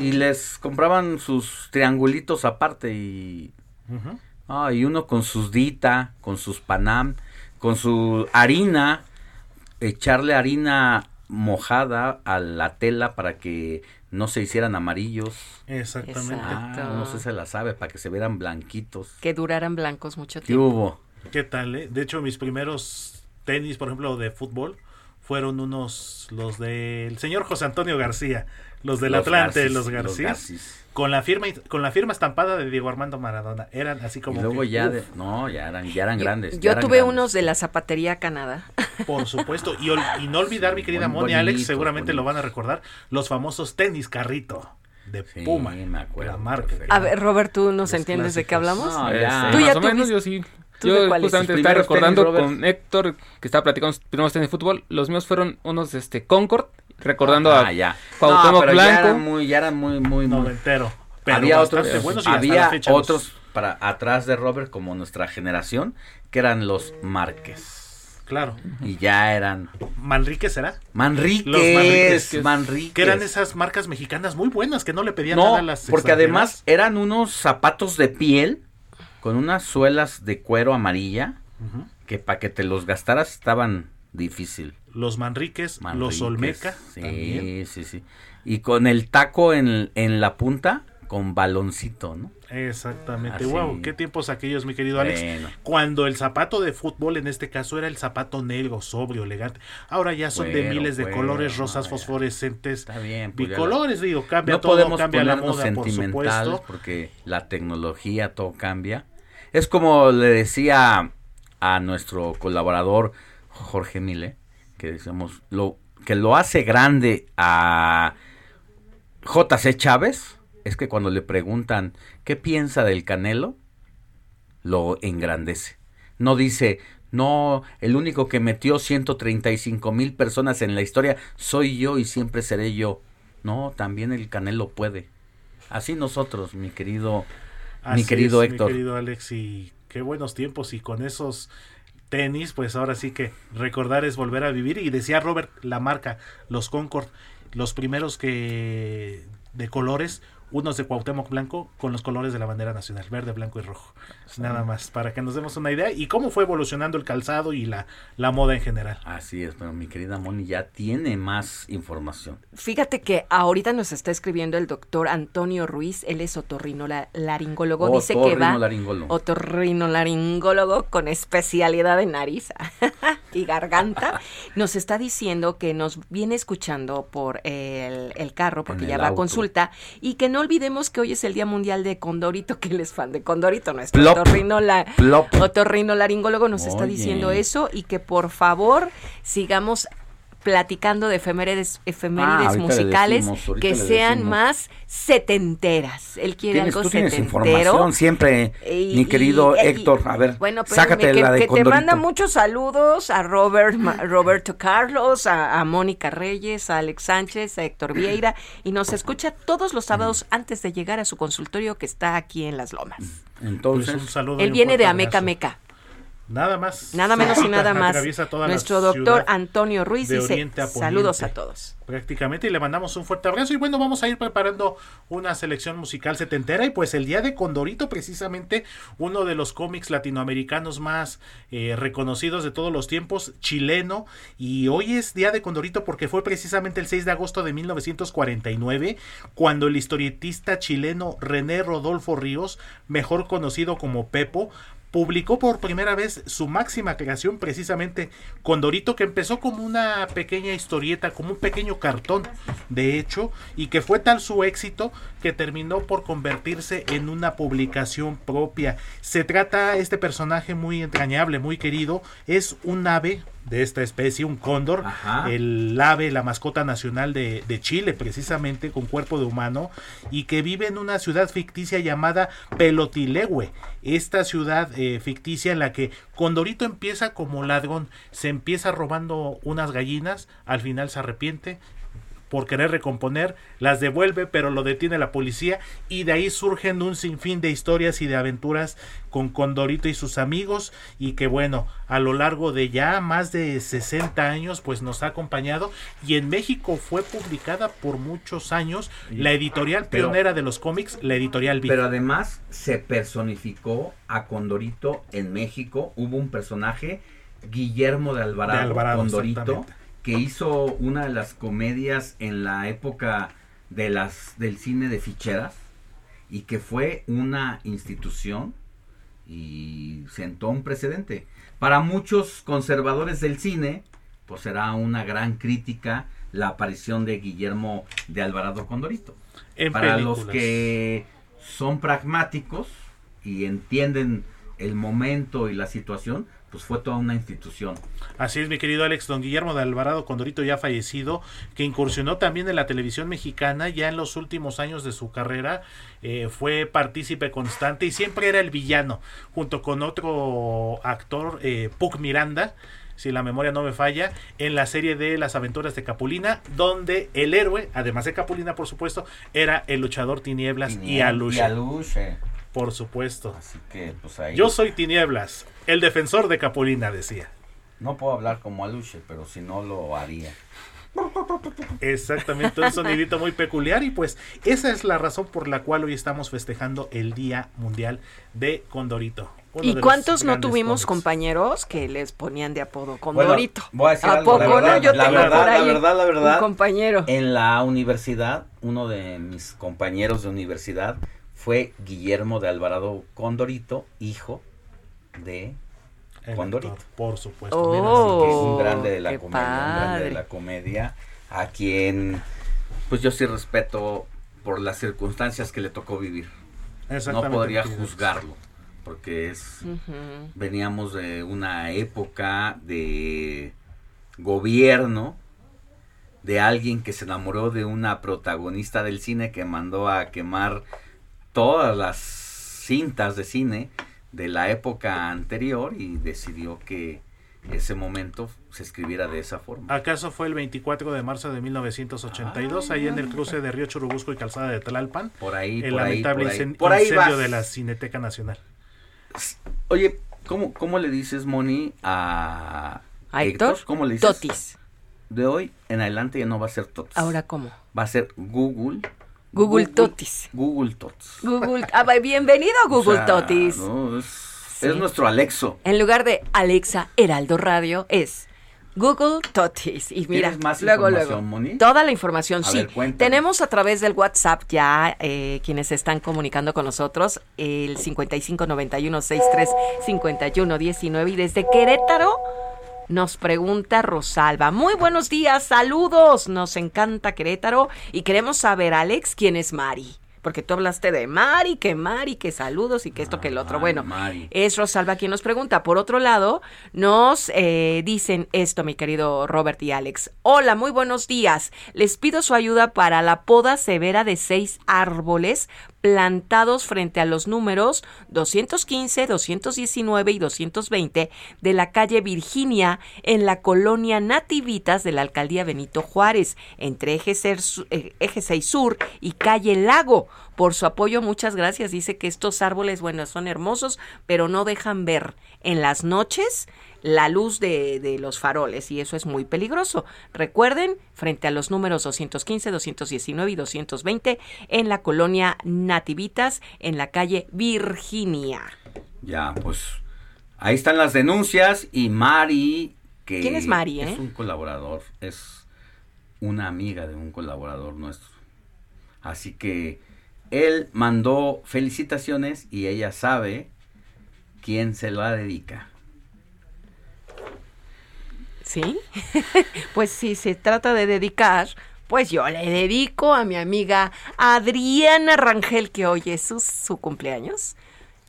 Y les compraban sus triangulitos aparte y... Ah, y uno con sus Dita, con sus Panam, con su harina, echarle harina mojada a la tela para que no se hicieran amarillos. Exactamente. Exacto. Ah, no sé si se la sabe, para que se vieran blanquitos. Que duraran blancos mucho ¿Qué tiempo. hubo? ¿Qué tal, eh? De hecho, mis primeros tenis, por ejemplo, de fútbol, fueron unos, los del señor José Antonio García, los del Los Atlante, Garcis, los los García, Garcis. con la firma con la firma estampada de Diego Armando Maradona. Eran así como y luego que, ya, de- no, ya eran, ya eran grandes. ya Yo eran tuve grandes. unos de la zapatería Canadá. Por supuesto. Y, ol- y no olvidar, mi querida Moni, Alex, seguramente lo van a recordar, los famosos tenis carrito de Puma. me acuerdo. La marca. A ver, Robert, ¿tú nos Los entiendes de qué hablamos? No, ya. Tú ya más o menos, tuviste- yo sí. ¿Tú de Yo justamente estaba recordando tenis, con Héctor, que estaba platicando sus primeros tenis de fútbol. Los míos fueron unos este Concord, recordando Ah, a ya. Cuauhtémoc No, pero ya Blanco. eran muy, ya eran muy, muy, muy. Noventero. Pero había otros, buenos y hasta había otros para atrás de Robert como nuestra generación que eran los Márquez Claro. y ya eran ¿Manrique será? Manríquez, Los. Manríquez. Que eran esas marcas mexicanas muy buenas que no le pedían no, nada a las porque además eran unos zapatos de piel con unas suelas de cuero amarilla que para que te los gastaras estaban difícil. Los Manriques, los Olmeca. Sí, también. sí, sí. Y con el taco en, en la punta con baloncito, ¿no? Exactamente. Así. Wow, qué tiempos aquellos, mi querido Alex. Bueno. Cuando el zapato de fútbol en este caso era el zapato negro, sobrio, elegante. Ahora ya son de miles de colores, rosas fosforescentes, Está bien. pues bicolores, digo, cambia no todo, podemos cambia la moda, por sentimentales supuesto. porque la tecnología todo cambia. Es como le decía a nuestro colaborador Jorge Mile, que decíamos lo que lo hace grande a JC Chávez es que cuando le preguntan qué piensa del Canelo, lo engrandece. No dice, no, el único que metió 135 mil personas en la historia soy yo y siempre seré yo. No, también el Canelo puede. Así nosotros, mi querido, mi querido es, Héctor. Mi querido Alex, y qué buenos tiempos. Y con esos tenis, pues ahora sí que recordar es volver a vivir. Y decía Robert, la marca, los Concord, los primeros que de colores, unos de Cuauhtémoc Blanco con los colores de la bandera nacional, verde, blanco y rojo. Nada más, para que nos demos una idea. Y cómo fue evolucionando el calzado y la, la moda en general. Así es, pero mi querida Moni ya tiene más información. Fíjate que ahorita nos está escribiendo el doctor Antonio Ruiz, él es otorrinolaringólogo, dice que va Otorrinolaringólogo. otorrinolaringólogo con especialidad en nariz y garganta, nos está diciendo que nos viene escuchando por el, el carro porque En ya va a consulta y que no olvidemos que hoy es el Día Mundial de Condorito, que él es fan de Condorito, nuestro Plop. Otorrinola- Plop. otorrinolaringólogo nos está diciendo eso y que por favor sigamos platicando de efemérides, efemérides Ah, musicales decimos, que sean más setenteras. Él quiere Tienes, algo tú tienes setentero. información siempre, Y- mi querido y- y- Héctor. A ver, bueno, espérame, sácate que, la de que te manda muchos saludos a Robert, Ma- Roberto Carlos, a, a Mónica Reyes, a Alex Sánchez, a Héctor Vieira y nos escucha todos los sábados antes de llegar a su consultorio que está aquí en Las Lomas. Entonces, Pues un saludo Él viene de Ameca. Meca. Nada más. Nada menos y nada más. Nuestro doctor Antonio Ruiz dice a saludos a poniente". todos. prácticamente y le mandamos un fuerte abrazo y bueno vamos a ir preparando una selección musical setentera y pues el día de Condorito precisamente uno de los cómics latinoamericanos más eh, reconocidos de todos los tiempos chileno y hoy es día de Condorito porque fue precisamente el 6 de agosto de 1949 cuando el historietista chileno René Rodolfo Ríos mejor conocido como Pepo publicó por primera vez su máxima creación precisamente Condorito que empezó como una pequeña historieta, como un pequeño cartón de hecho y que fue tal su éxito que terminó por convertirse en una publicación propia. Se trata este personaje muy entrañable, muy querido, es un ave de esta especie, un cóndor, Ajá. el ave, la mascota nacional de, de Chile, precisamente con cuerpo de humano, y que vive en una ciudad ficticia llamada Pelotilegüe. Esta ciudad eh, ficticia en la que Condorito empieza como ladrón, se empieza robando unas gallinas, al final se arrepiente, por querer recomponer, las devuelve, pero lo detiene la policía y de ahí surgen un sinfín de historias y de aventuras con Condorito y sus amigos y que bueno, a lo largo de ya más de 60 años pues nos ha acompañado y en México fue publicada por muchos años la editorial Pero- pionera de los cómics, la editorial. Pero además se personificó a Condorito en México. Hubo un personaje, Guillermo de Alvarado, De Alvarado, Condorito. Que hizo una de las comedias en la época de las del cine de ficheras y que fue una institución y sentó un precedente. Para muchos conservadores del cine, pues será una gran crítica la aparición de Guillermo de Alvarado Condorito. En Para los que son pragmáticos y entienden el momento y la situación, pues fue toda una institución. Así es, mi querido Alex, don Guillermo de Alvarado Condorito ya fallecido, que incursionó también en la televisión mexicana ya en los últimos años de su carrera, eh, fue partícipe constante y siempre era el villano, junto con otro actor, eh, Puck Miranda, si la memoria no me falla, en la serie de Las aventuras de Capulina, donde el héroe, además de Capulina, por supuesto, era el luchador Tinieblas y Tinieblas Aluche. y Aluche. Por supuesto. Así que, pues ahí. Yo soy Tinieblas, el defensor de Capulina, decía. No puedo hablar como Aluche, pero si no lo haría. Exactamente, un sonidito muy peculiar y pues esa es la razón por la cual hoy estamos festejando el Día Mundial de Condorito. Uno ¿Y cuántos no tuvimos cómics. compañeros que les ponían de apodo Bueno, Condorito? voy a decir ¿A algo, la poco verdad, no? Yo la tengo verdad, por ahí la verdad, la verdad, un compañero. En la universidad, uno de mis compañeros de universidad fue Guillermo de Alvarado Condorito, hijo de El Condorito. actor, por supuesto. Oh, mira, Así que es un grande de la comedia, un grande de la comedia, a quien pues yo sí respeto por las circunstancias que le tocó vivir. No podría juzgarlo, porque es veníamos de una época de gobierno de alguien que se enamoró de una protagonista del cine que mandó a quemar todas las cintas de cine de la época anterior y decidió que ese momento se escribiera de esa forma. ¿Acaso fue el 24 de marzo de 1982, ahí en el cruce de Río Churubusco y Calzada de Tlalpan? Por ahí, el por ahí, lamentable por ahí. Por ahí incendio vas. de la Cineteca Nacional. Oye, ¿cómo, cómo le dices, Moni, a, ¿A Héctor? ¿Cómo le dices? Totis. De hoy en adelante ya no va a ser Totis. ¿Ahora cómo? Va a ser Google. Google Totis. Google Tots. Google. Ah, bienvenido Google O sea, Totis. no, es, es nuestro Alexo. En lugar de Alexa Heraldo Radio es Google Totis. Y mira, ¿Tienes más luego, luego. Moni? Toda la información, A sí. ver. Tenemos a través del WhatsApp ya eh, quienes están comunicando con nosotros, el 5591635119 y desde Querétaro nos pregunta Rosalba. Muy buenos días, saludos. Nos encanta Querétaro y queremos saber, Alex, quién es Mari. Porque tú hablaste de Mari, que Mari, que saludos y que esto, que el otro. Bueno, Mari. es Rosalba quien nos pregunta. Por otro lado, nos eh, dicen esto, mi querido Robert y Alex. Hola, muy buenos días. Les pido su ayuda para la poda severa de seis árboles plantados frente a los números 215, 219 y 220 de la calle Virginia en la colonia Nativitas de la alcaldía Benito Juárez, entre Eje, Ser- eh, Eje 6 Sur y calle Lago. Por su apoyo, muchas gracias. Dice que estos árboles, bueno, son hermosos, pero no dejan ver en las noches la luz de, de los faroles y eso es muy peligroso. Recuerden, frente a los números 215, 219 y 220 en la colonia Nativitas, en la calle Virginia. Ya, pues ahí están las denuncias y Mari, que ¿Quién es Mari, eh? es un colaborador, es una amiga de un colaborador nuestro. Así que él mandó felicitaciones y ella sabe quién se la dedica. ¿Sí? pues si se trata de dedicar, pues yo le dedico a mi amiga Adriana Rangel, que hoy es su, su cumpleaños.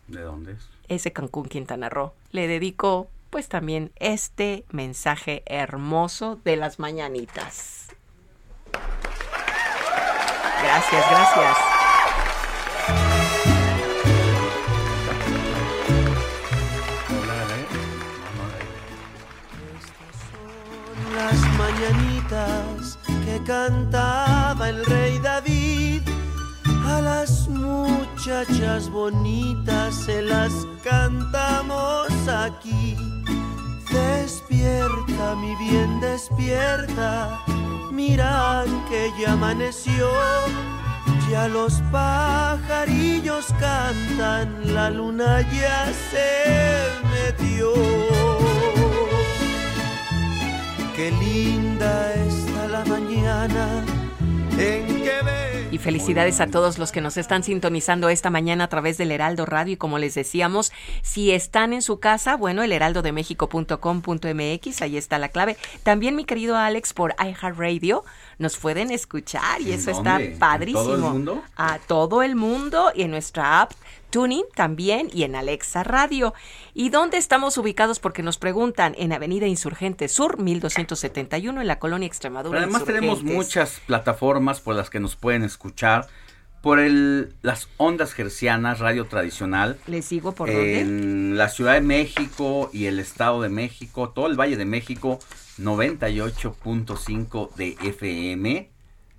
¿De dónde es? ese Cancún, Quintana Roo. Le dedico pues también este mensaje hermoso de las mañanitas. Gracias, gracias. Las mañanitas que cantaba el rey David. A las muchachas bonitas se las cantamos aquí. Despierta, mi bien, despierta. Mira que ya amaneció. Ya los pajarillos cantan, la luna ya se metió. Qué linda está la mañana en que ve Y felicidades a todos los que nos están sintonizando esta mañana a través del Heraldo Radio. Y como les decíamos, si están en su casa, bueno, el heraldodemexico.com.mx, ahí está la clave. También, mi querido Alex, por iHeartRadio nos pueden escuchar y eso está padrísimo. todo el mundo? A todo el mundo y en nuestra app Tuning también y en Alexa Radio. ¿Y dónde estamos ubicados? Porque nos preguntan en Avenida Insurgente Sur, 1271, en la colonia Extremadura. Pero además tenemos muchas plataformas por las que nos pueden escuchar. Por el, las ondas gercianas, radio tradicional. Les digo por dónde. En la Ciudad de México y el Estado de México, todo el Valle de México, 98.5 de FM.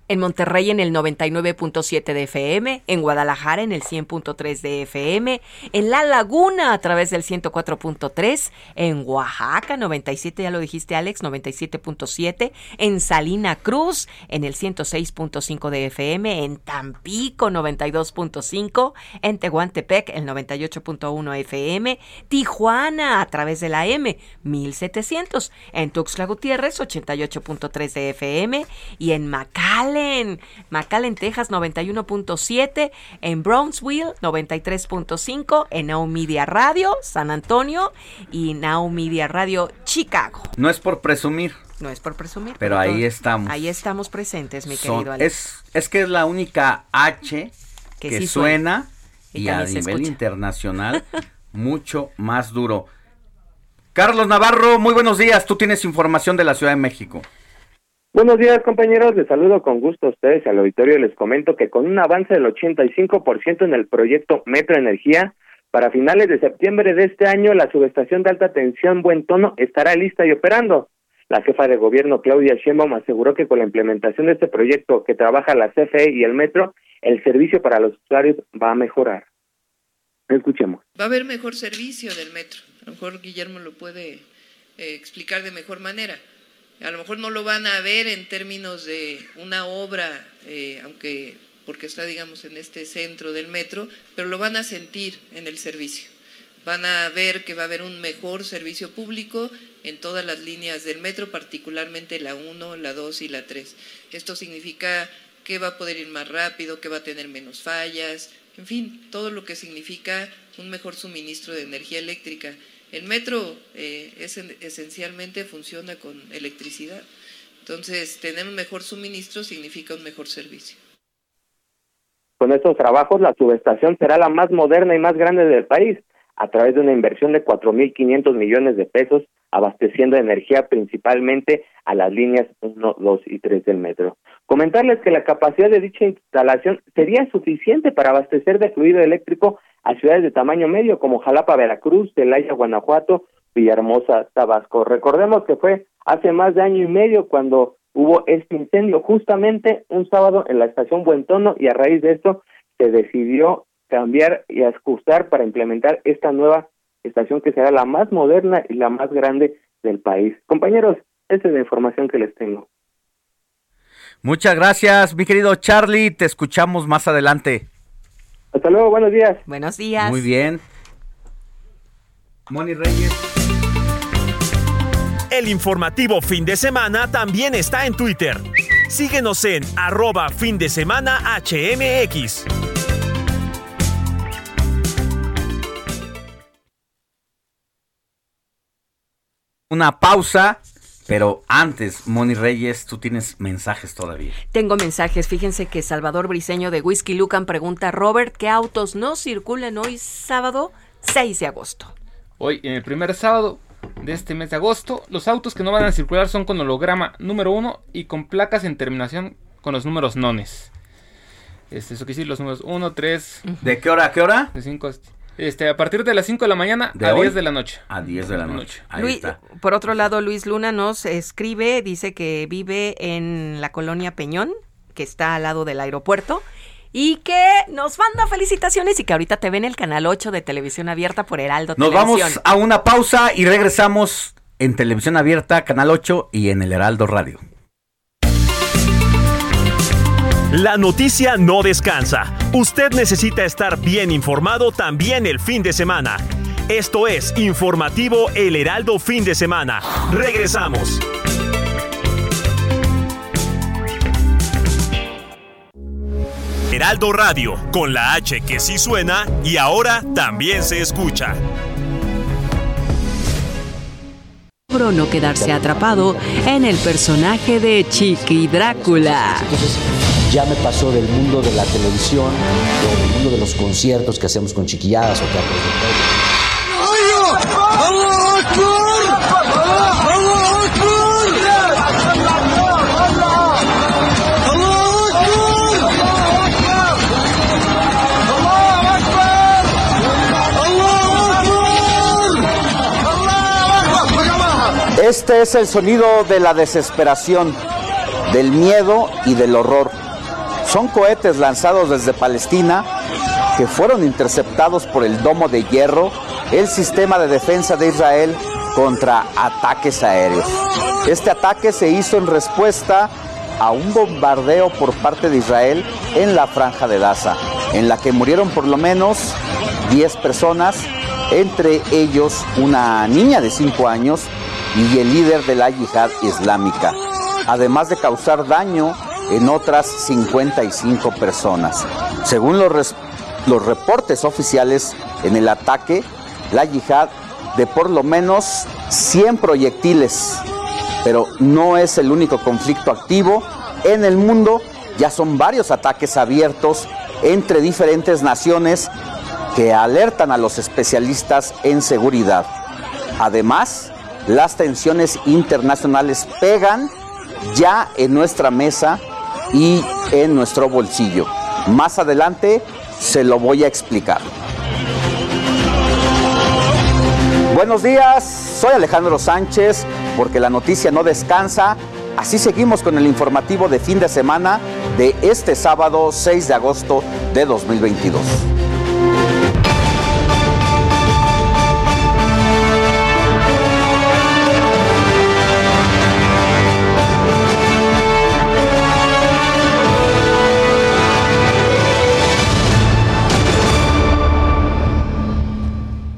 En Monterrey en el 99.7 de FM, en Guadalajara en el 100.3 de FM, en La Laguna a través del 104.3, en Oaxaca 97, ya lo dijiste Alex, 97.7, en Salina Cruz en el 106.5 de FM, en Tampico 92.5, en Tehuantepec el 98.1 FM, Tijuana a través de la M 1700, en Tuxtla Gutiérrez 88.3 de FM y en McAllen, McAllen, Texas 91.7, en Brownsville 93.5, en Now Media Radio San Antonio y Now Media Radio Chicago. No es por presumir, No es por presumir. pero ahí todo- estamos. Ahí estamos presentes, mi Son- querido Alex. es, es que es la única H Que que, sí suena. Y y, a nivel escucha. internacional mucho más duro. Carlos Navarro, muy buenos días. Tú tienes información de la Ciudad de México. Buenos días, compañeros. Les saludo con gusto a ustedes al auditorio. Les comento que con un avance del 85% en el proyecto Metro Energía, para finales de septiembre de este año, la subestación de alta tensión Buen Tono estará lista y operando. La jefa de gobierno, Claudia Sheinbaum, aseguró que con la implementación de este proyecto que trabaja la CFE y el Metro, el servicio para los usuarios va a mejorar. Escuchemos. Va a haber mejor servicio del metro. A lo mejor Guillermo lo puede eh, explicar de mejor manera. A lo mejor no lo van a ver en términos de una obra, eh, aunque porque está, digamos, en este centro del metro, pero lo van a sentir en el servicio. Van a ver que va a haber un mejor servicio público en todas las líneas del metro, particularmente la 1, la 2 y la 3. Esto significa que va a poder ir más rápido, que va a tener menos fallas, en fin, todo lo que significa un mejor suministro de energía eléctrica. El metro eh, es, esencialmente funciona con electricidad. Entonces, tener un mejor suministro significa un mejor servicio. Con estos trabajos, la subestación será la más moderna y más grande del país, a través de una inversión de 4.500 millones de pesos, abasteciendo energía principalmente a las líneas 1, 2 y 3 del metro. Comentarles que la capacidad de dicha instalación sería suficiente para abastecer de fluido eléctrico a ciudades de tamaño medio como Jalapa, Veracruz, Celaya, Guanajuato, Villahermosa, Tabasco. Recordemos que fue hace más de año y medio cuando hubo este incendio justamente un sábado en la estación Buen Tono y a raíz de esto se decidió cambiar y ajustar para implementar esta nueva estación que será la más moderna y la más grande del país. Compañeros, esa es la información que les tengo. Muchas gracias, mi querido Charlie. Te escuchamos más adelante. Hasta luego, buenos días. Buenos días. Muy bien. Moni Reyes. El informativo fin de semana también está en Twitter. Síguenos en arroba fin de semana HMX. Una pausa, pero antes, Moni Reyes, tú tienes mensajes todavía. Tengo mensajes. Fíjense que Salvador Briseño de Whisky Lucan pregunta, Robert, ¿qué autos no circulan hoy sábado 6 de agosto? Hoy, en el primer sábado de este mes de agosto, los autos que no van a circular son con holograma número 1 y con placas en terminación con los números nones. Este, eso quiere decir los números 1, 3. ¿De qué hora a qué hora? De 5 este, a partir de las 5 de la mañana ¿De a hoy? 10 de la noche. A 10 de la noche. Ahí Luis- está. por otro lado, Luis Luna nos escribe, dice que vive en la colonia Peñón, que está al lado del aeropuerto, y que nos manda felicitaciones y que ahorita te ve en el canal 8 de televisión abierta por Heraldo Nos Televisión. vamos a una pausa y regresamos en Televisión Abierta, Canal 8 y en el Heraldo Radio. La noticia no descansa. Usted necesita estar bien informado también el fin de semana. Esto es Informativo El Heraldo Fin de Semana. Regresamos. Heraldo Radio, con la H que sí suena y ahora también se escucha. no quedarse atrapado en el personaje de Chiqui Drácula. Ya me pasó del mundo de la televisión, del mundo de los conciertos que hacemos con chiquilladas o teatros de Este es el sonido de la desesperación, del miedo y del horror. Son cohetes lanzados desde Palestina que fueron interceptados por el domo de hierro, el sistema de defensa de Israel contra ataques aéreos. Este ataque se hizo en respuesta a un bombardeo por parte de Israel en la franja de Gaza, en la que murieron por lo menos 10 personas, entre ellos una niña de 5 años y el líder de la yihad islámica, además de causar daño en otras 55 personas. Según los, los reportes oficiales en el ataque, la yihad de por lo menos 100 proyectiles, pero no es el único conflicto activo en el mundo, ya son varios ataques abiertos entre diferentes naciones que alertan a los especialistas en seguridad. Además, las tensiones internacionales pegan ya en nuestra mesa y en nuestro bolsillo. Más adelante se lo voy a explicar. Buenos días, soy Alejandro Sánchez, porque la noticia no descansa. Así seguimos con el informativo de fin de semana de este sábado 6 de agosto de 2022.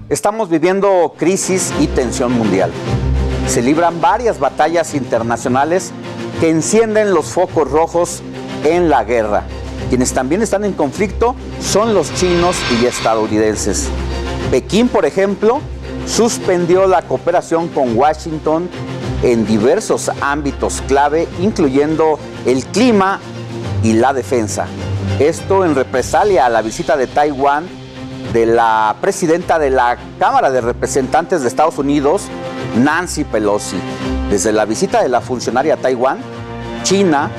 Estamos viviendo crisis y tensión mundial. Se libran varias batallas internacionales que encienden los focos rojos en la guerra. Quienes también están en conflicto son los chinos y estadounidenses. Pekín, por ejemplo, suspendió la cooperación con Washington en diversos ámbitos clave, incluyendo el clima y la defensa. Esto en represalia a la visita de Taiwán de la presidenta de la Cámara de Representantes de Estados Unidos, Nancy Pelosi. Desde la visita de la funcionaria a Taiwán, China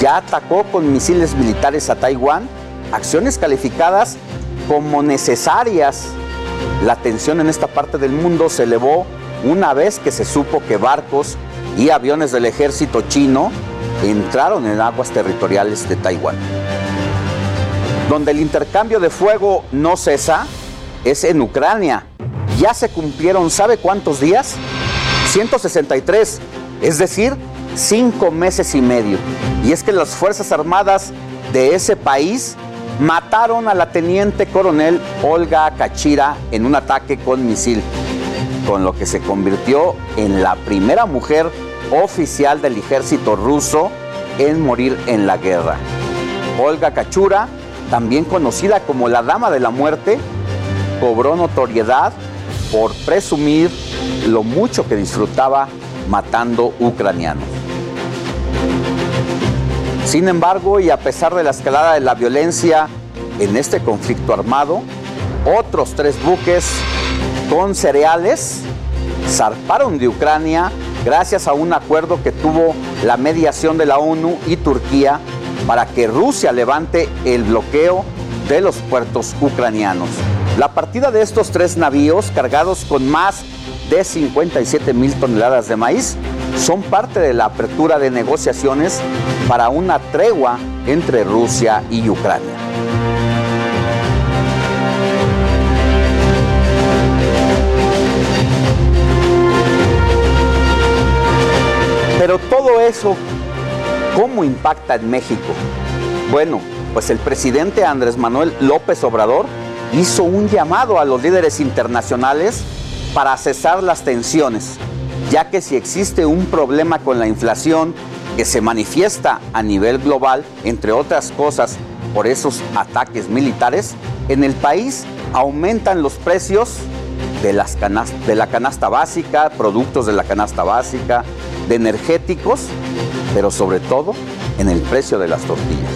ya atacó con misiles militares a Taiwán, acciones calificadas como necesarias. La tensión en esta parte del mundo se elevó una vez que se supo que barcos y aviones del ejército chino entraron en aguas territoriales de Taiwán donde el intercambio de fuego no cesa, es en Ucrania. Ya se cumplieron, ¿sabe cuántos días? 163, es decir, cinco meses y medio. Y es que las Fuerzas Armadas de ese país mataron a la teniente coronel Olga Kachira en un ataque con misil, con lo que se convirtió en la primera mujer oficial del ejército ruso en morir en la guerra. Olga Kachura también conocida como la Dama de la Muerte, cobró notoriedad por presumir lo mucho que disfrutaba matando ucranianos. Sin embargo, y a pesar de la escalada de la violencia en este conflicto armado, otros tres buques con cereales zarparon de Ucrania gracias a un acuerdo que tuvo la mediación de la ONU y Turquía para que Rusia levante el bloqueo de los puertos ucranianos. La partida de estos tres navíos cargados con más de 57 mil toneladas de maíz son parte de la apertura de negociaciones para una tregua entre Rusia y Ucrania. Pero todo eso ¿Cómo impacta en México? Bueno, pues el presidente Andrés Manuel López Obrador hizo un llamado a los líderes internacionales para cesar las tensiones, ya que si existe un problema con la inflación que se manifiesta a nivel global, entre otras cosas, por esos ataques militares, en el país aumentan los precios de, las de la canasta básica, productos de la canasta básica, de energéticos, pero sobre todo en el precio de las tortillas.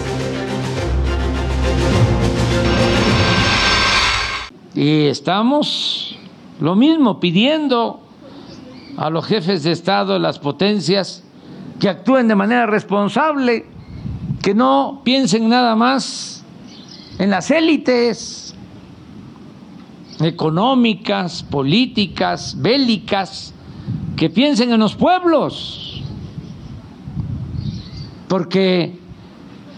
Y estamos lo mismo pidiendo a los jefes de Estado de las potencias que actúen de manera responsable, que no piensen nada más en las élites económicas, políticas, bélicas, que piensen en los pueblos. Porque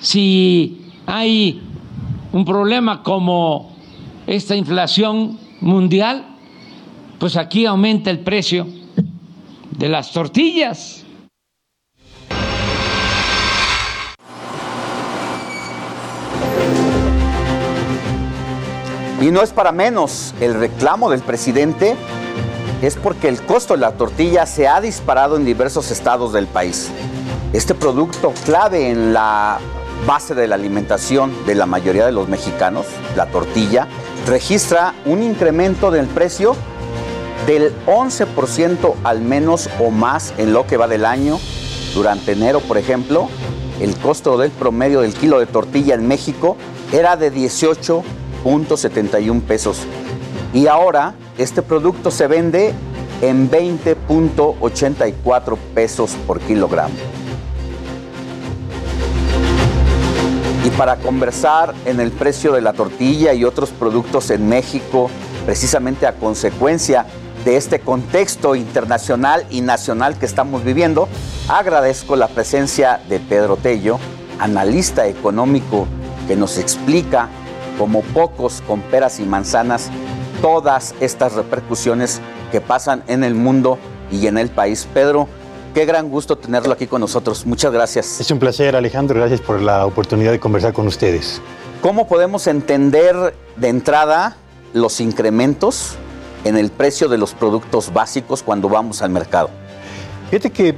si hay un problema como esta inflación mundial, pues aquí aumenta el precio de las tortillas. Y no es para menos, el reclamo del presidente es porque el costo de la tortilla se ha disparado en diversos estados del país. Este producto clave en la base de la alimentación de la mayoría de los mexicanos, la tortilla, registra un incremento del precio del 11% al menos o más en lo que va del año. Durante enero, por ejemplo, el costo del promedio del kilo de tortilla en México era de 18.71 pesos. Y ahora este producto se vende en 20.84 pesos por kilogramo. Y para conversar en el precio de la tortilla y otros productos en México, precisamente a consecuencia de este contexto internacional y nacional que estamos viviendo, agradezco la presencia de Pedro Tello, analista económico, que nos explica, como pocos con peras y manzanas, todas estas repercusiones que pasan en el mundo y en el país. Pedro, qué gran gusto tenerlo aquí con nosotros. Muchas gracias. Es un placer, Alejandro. Gracias por la oportunidad de conversar con ustedes. ¿Cómo podemos entender de entrada los incrementos en el precio de los productos básicos cuando vamos al mercado? Fíjate que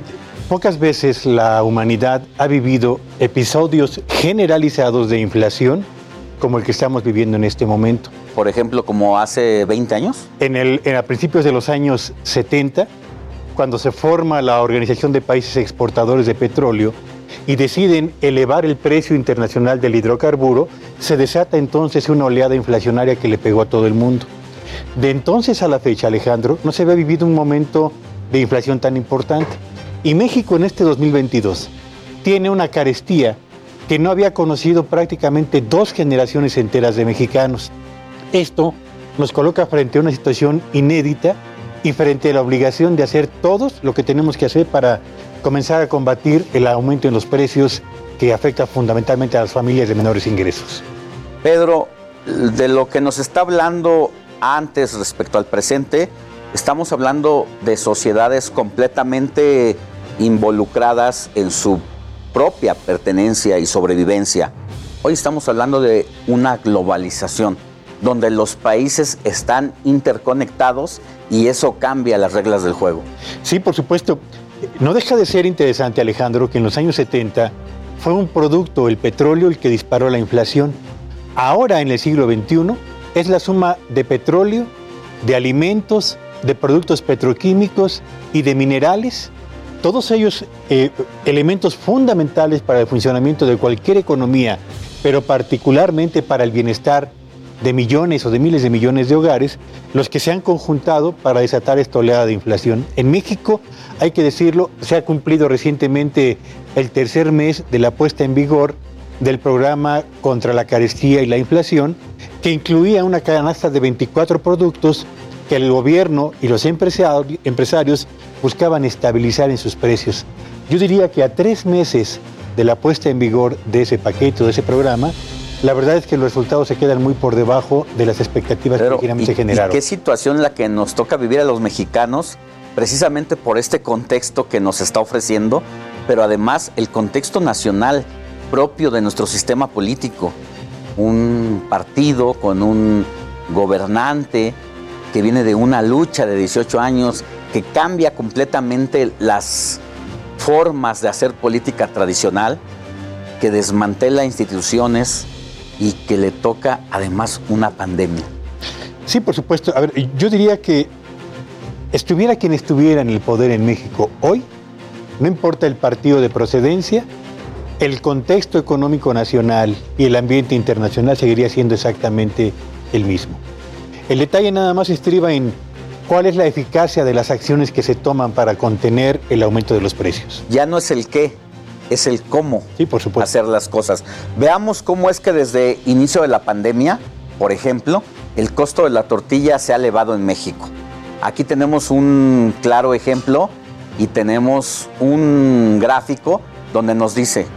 pocas veces la humanidad ha vivido episodios generalizados de inflación como el que estamos viviendo en este momento. Por ejemplo, como hace 20 años. En el, a principios de los años 70, cuando se forma la Organización de Países Exportadores de Petróleo y deciden elevar el precio internacional del hidrocarburo, se desata entonces una oleada inflacionaria que le pegó a todo el mundo. De entonces a la fecha, Alejandro, no se había vivido un momento de inflación tan importante. Y México en este 2022 tiene una carestía que no había conocido prácticamente dos generaciones enteras de mexicanos. Esto nos coloca frente a una situación inédita y frente a la obligación de hacer todos lo que tenemos que hacer para comenzar a combatir el aumento en los precios que afecta fundamentalmente a las familias de menores ingresos. Pedro, de lo que nos está hablando antes respecto al presente, estamos hablando de sociedades completamente involucradas en su propia pertenencia y sobrevivencia. Hoy estamos hablando de una globalización donde los países están interconectados y eso cambia las reglas del juego. Sí, por supuesto. No deja de ser interesante, Alejandro, que en los años 70 fue un producto, el petróleo, el que disparó la inflación. Ahora, en el siglo XXI, es la suma de petróleo, de alimentos, de productos petroquímicos y de minerales, todos ellos eh, elementos fundamentales para el funcionamiento de cualquier economía, pero particularmente para el bienestar de millones o de miles de millones de hogares, los que se han conjuntado para desatar esta oleada de inflación. En México, hay que decirlo, se ha cumplido recientemente el tercer mes de la puesta en vigor del programa contra la carestía y la inflación, que incluía una canasta de 24 productos que el gobierno y los empresarios buscaban estabilizar en sus precios. Yo diría que a tres meses de la puesta en vigor de ese paquete, de ese programa, la verdad es que los resultados se quedan muy por debajo de las expectativas que se generaron. ¿Qué situación la que nos toca vivir a los mexicanos, precisamente por este contexto que nos está ofreciendo, pero además el contexto nacional propio de nuestro sistema político. Un partido con un gobernante que viene de una lucha de 18 años, que cambia completamente las formas de hacer política tradicional, que desmantela instituciones, y que le toca además una pandemia. Sí, por supuesto. A ver, yo diría que estuviera quien estuviera en el poder en México hoy, no importa el partido de procedencia, el contexto económico nacional y el ambiente internacional seguiría siendo exactamente el mismo. El detalle nada más estriba en cuál es la eficacia de las acciones que se toman para contener el aumento de los precios. Ya no es el qué, es el cómo sí, por supuesto. hacer las cosas. Veamos cómo es que desde inicio de la pandemia, por ejemplo, el costo de la tortilla se ha elevado en México. Aquí tenemos un claro ejemplo y tenemos un gráfico donde nos dice,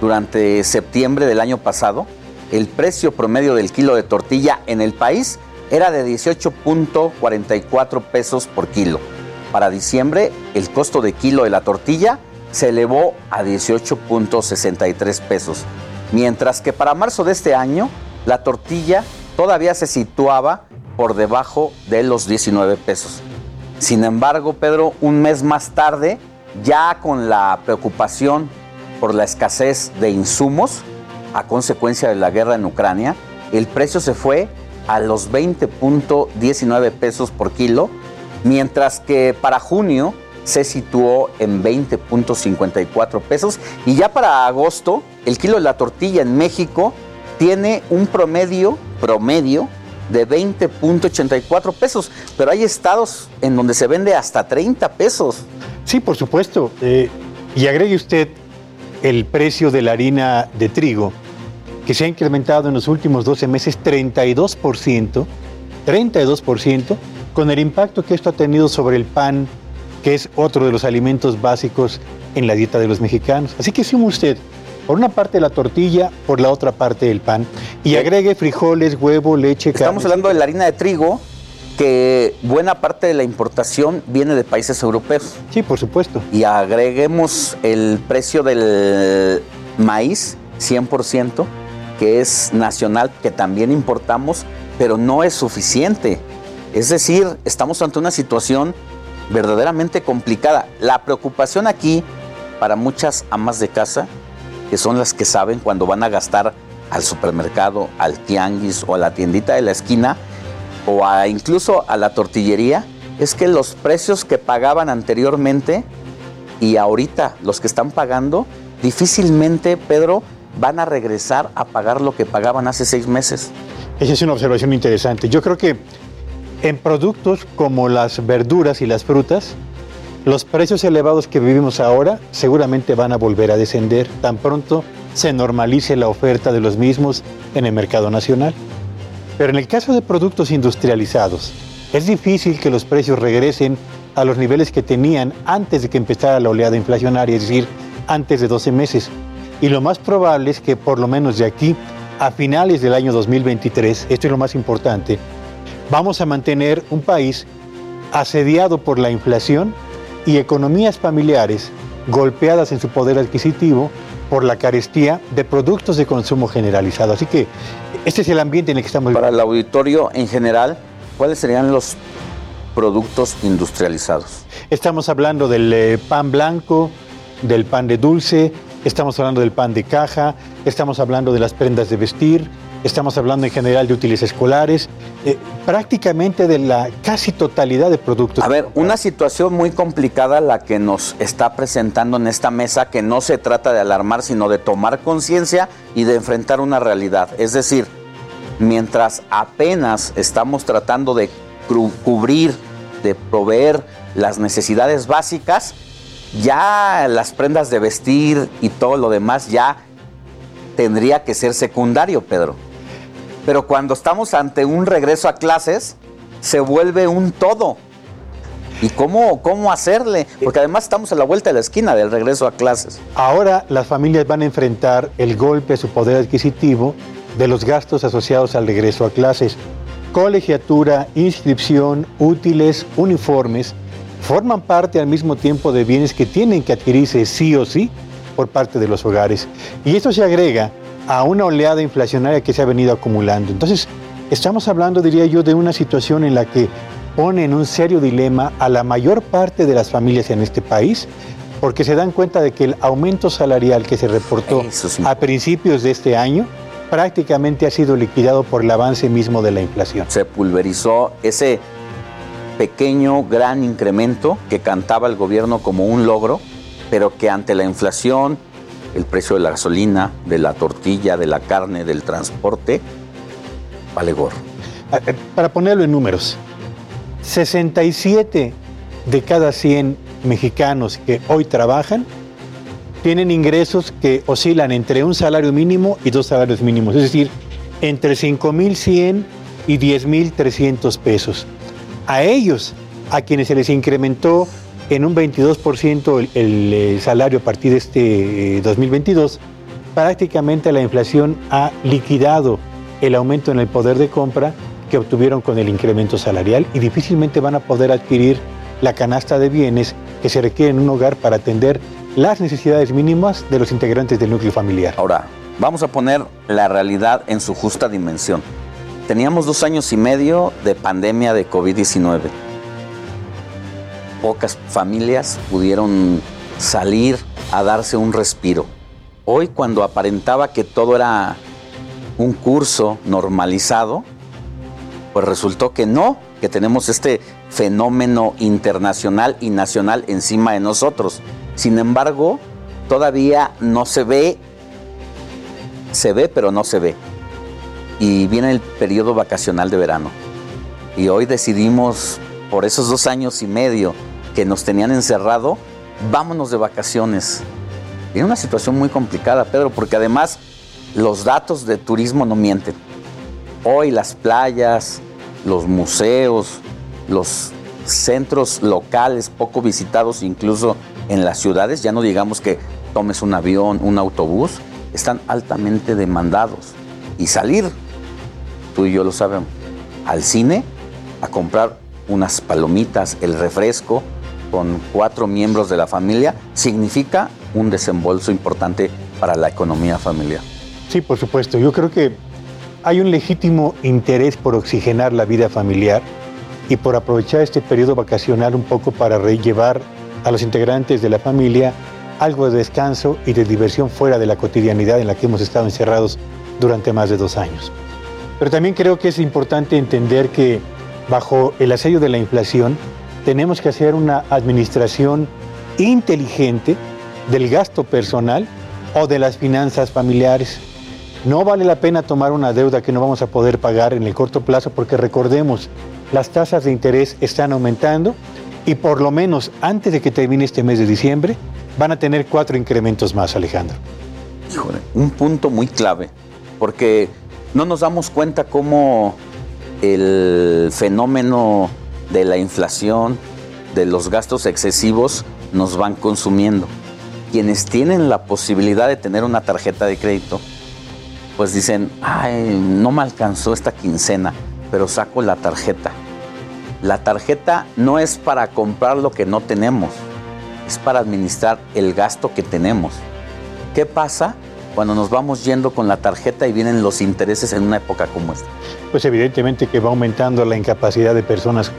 durante septiembre del año pasado, el precio promedio del kilo de tortilla en el país era de 18.44 pesos por kilo. Para diciembre, el costo de kilo de la tortilla se elevó a 18.63 pesos, mientras que para marzo de este año, la tortilla todavía se situaba por debajo de los 19 pesos. Sin embargo, Pedro, un mes más tarde, ya con la preocupación por la escasez de insumos a consecuencia de la guerra en Ucrania, el precio se fue a los 20.19 pesos por kilo, mientras que para junio se situó en 20.54 pesos y ya para agosto el kilo de la tortilla en México tiene un promedio promedio de 20.84 pesos, pero hay estados en donde se vende hasta 30 pesos. Sí, por supuesto. Eh, y agregue usted el precio de la harina de trigo, que se ha incrementado en los últimos 12 meses 32%, 32%, con el impacto que esto ha tenido sobre el pan, que es otro de los alimentos básicos en la dieta de los mexicanos. Así que suma usted, por una parte la tortilla, por la otra parte el pan, y agregue frijoles, huevo, leche, Estamos hablando de la harina de trigo, que buena parte de la importación viene de países europeos. Sí, por supuesto. Y agreguemos el precio del maíz, 100%, que es nacional, que también importamos, pero no es suficiente. Es decir, estamos ante una situación verdaderamente complicada. La preocupación aquí para muchas amas de casa, que son las que saben cuando van a gastar al supermercado, al tianguis o a la tiendita de la esquina, o a, incluso a la tortillería, es que los precios que pagaban anteriormente y ahorita los que están pagando, difícilmente, Pedro, van a regresar a pagar lo que pagaban hace seis meses. Esa es una observación interesante. Yo creo que en productos como las verduras y las frutas, los precios elevados que vivimos ahora seguramente van a volver a descender tan pronto se normalice la oferta de los mismos en el mercado nacional. Pero en el caso de productos industrializados, es difícil que los precios regresen a los niveles que tenían antes de que empezara la oleada inflacionaria, es decir, antes de 12 meses. Y lo más probable es que por lo menos de aquí a finales del año 2023, esto es lo más importante, vamos a mantener un país asediado por la inflación y economías familiares golpeadas en su poder adquisitivo por la carestía de productos de consumo generalizado. Así que este es el ambiente en el que estamos Para el auditorio en general, ¿cuáles serían los productos industrializados? Estamos hablando del eh, pan blanco, del pan de dulce, estamos hablando del pan de caja, estamos hablando de las prendas de vestir, estamos hablando en general de útiles escolares, eh, prácticamente de la casi totalidad de productos. A ver, una situación muy complicada la que nos está presentando en esta mesa, que no se trata de alarmar, sino de tomar conciencia y de enfrentar una realidad. Es decir, mientras apenas estamos tratando de cubrir, de proveer las necesidades básicas, ya las prendas de vestir y todo lo demás ya tendría que ser secundario, Pedro. Pero cuando estamos ante un regreso a clases, se vuelve un todo. ¿Y cómo, cómo hacerle? Porque además estamos a la vuelta de la esquina del regreso a clases. Ahora las familias van a enfrentar el golpe a su poder adquisitivo de los gastos asociados al regreso a clases. Colegiatura, inscripción, útiles, uniformes, forman parte al mismo tiempo de bienes que tienen que adquirirse sí o sí por parte de los hogares. Y esto se agrega a una oleada inflacionaria que se ha venido acumulando. Entonces, estamos hablando, diría yo, de una situación en la que pone en un serio dilema a la mayor parte de las familias en este país, porque se dan cuenta de que el aumento salarial que se reportó a principios de este año prácticamente ha sido liquidado por el avance mismo de la inflación. Se pulverizó ese pequeño, gran incremento que cantaba el gobierno como un logro, pero que ante la inflación, el precio de la gasolina, de la tortilla, de la carne, del transporte, vale gorro. Para ponerlo en números, 67 de cada 100 mexicanos que hoy trabajan tienen ingresos que oscilan entre un salario mínimo y dos salarios mínimos, es decir, entre 5.100 y 10.300 pesos. A ellos, a quienes se les incrementó en un 22% el, eh, salario a partir de este 2022, prácticamente la inflación ha liquidado el aumento en el poder de compra que obtuvieron con el incremento salarial y difícilmente van a poder adquirir la canasta de bienes que se requiere en un hogar para atender las necesidades mínimas de los integrantes del núcleo familiar. Ahora, vamos a poner la realidad en su justa dimensión. Teníamos dos años y medio de pandemia de COVID-19. Pocas familias pudieron salir a darse un respiro. Hoy cuando aparentaba que todo era un curso normalizado, pues resultó que no, que tenemos este fenómeno internacional y nacional encima de nosotros. Sin embargo, todavía no se ve, se ve pero no se ve. Y viene el periodo vacacional de verano. Y hoy decidimos, por esos dos años y medio que nos tenían encerrado, vámonos de vacaciones. Viene una situación muy complicada, Pedro, porque además los datos de turismo no mienten. Hoy las playas, los museos, los centros locales poco visitados incluso en las ciudades, ya no digamos que tomes un avión, un autobús, están altamente demandados. Y salir, tú y yo lo sabemos, al cine a comprar unas palomitas, el refresco con cuatro miembros de la familia, significa un desembolso importante para la economía familiar. Sí, por supuesto. Yo creo que hay un legítimo interés por oxigenar la vida familiar y por aprovechar este periodo vacacional un poco para rellevar a los integrantes de la familia algo de descanso y de diversión fuera de la cotidianidad en la que hemos estado encerrados durante más de dos años. Pero también creo que es importante entender que bajo el asedio de la inflación tenemos que hacer una administración inteligente del gasto personal o de las finanzas familiares. No vale la pena tomar una deuda que no vamos a poder pagar en el corto plazo porque recordemos, las tasas de interés están aumentando y por lo menos antes de que termine este mes de diciembre van a tener cuatro incrementos más, Alejandro. Híjole, un punto muy clave, porque no nos damos cuenta cómo el fenómeno de la inflación, de los gastos excesivos, nos van consumiendo. Quienes tienen la posibilidad de tener una tarjeta de crédito, pues dicen, ay, no me alcanzó esta quincena, pero saco la tarjeta. La tarjeta no es para comprar lo que no tenemos, es para administrar el gasto que tenemos. ¿Qué pasa cuando nos vamos yendo con la tarjeta y vienen los intereses en una época como esta? Pues evidentemente que va aumentando la incapacidad de personas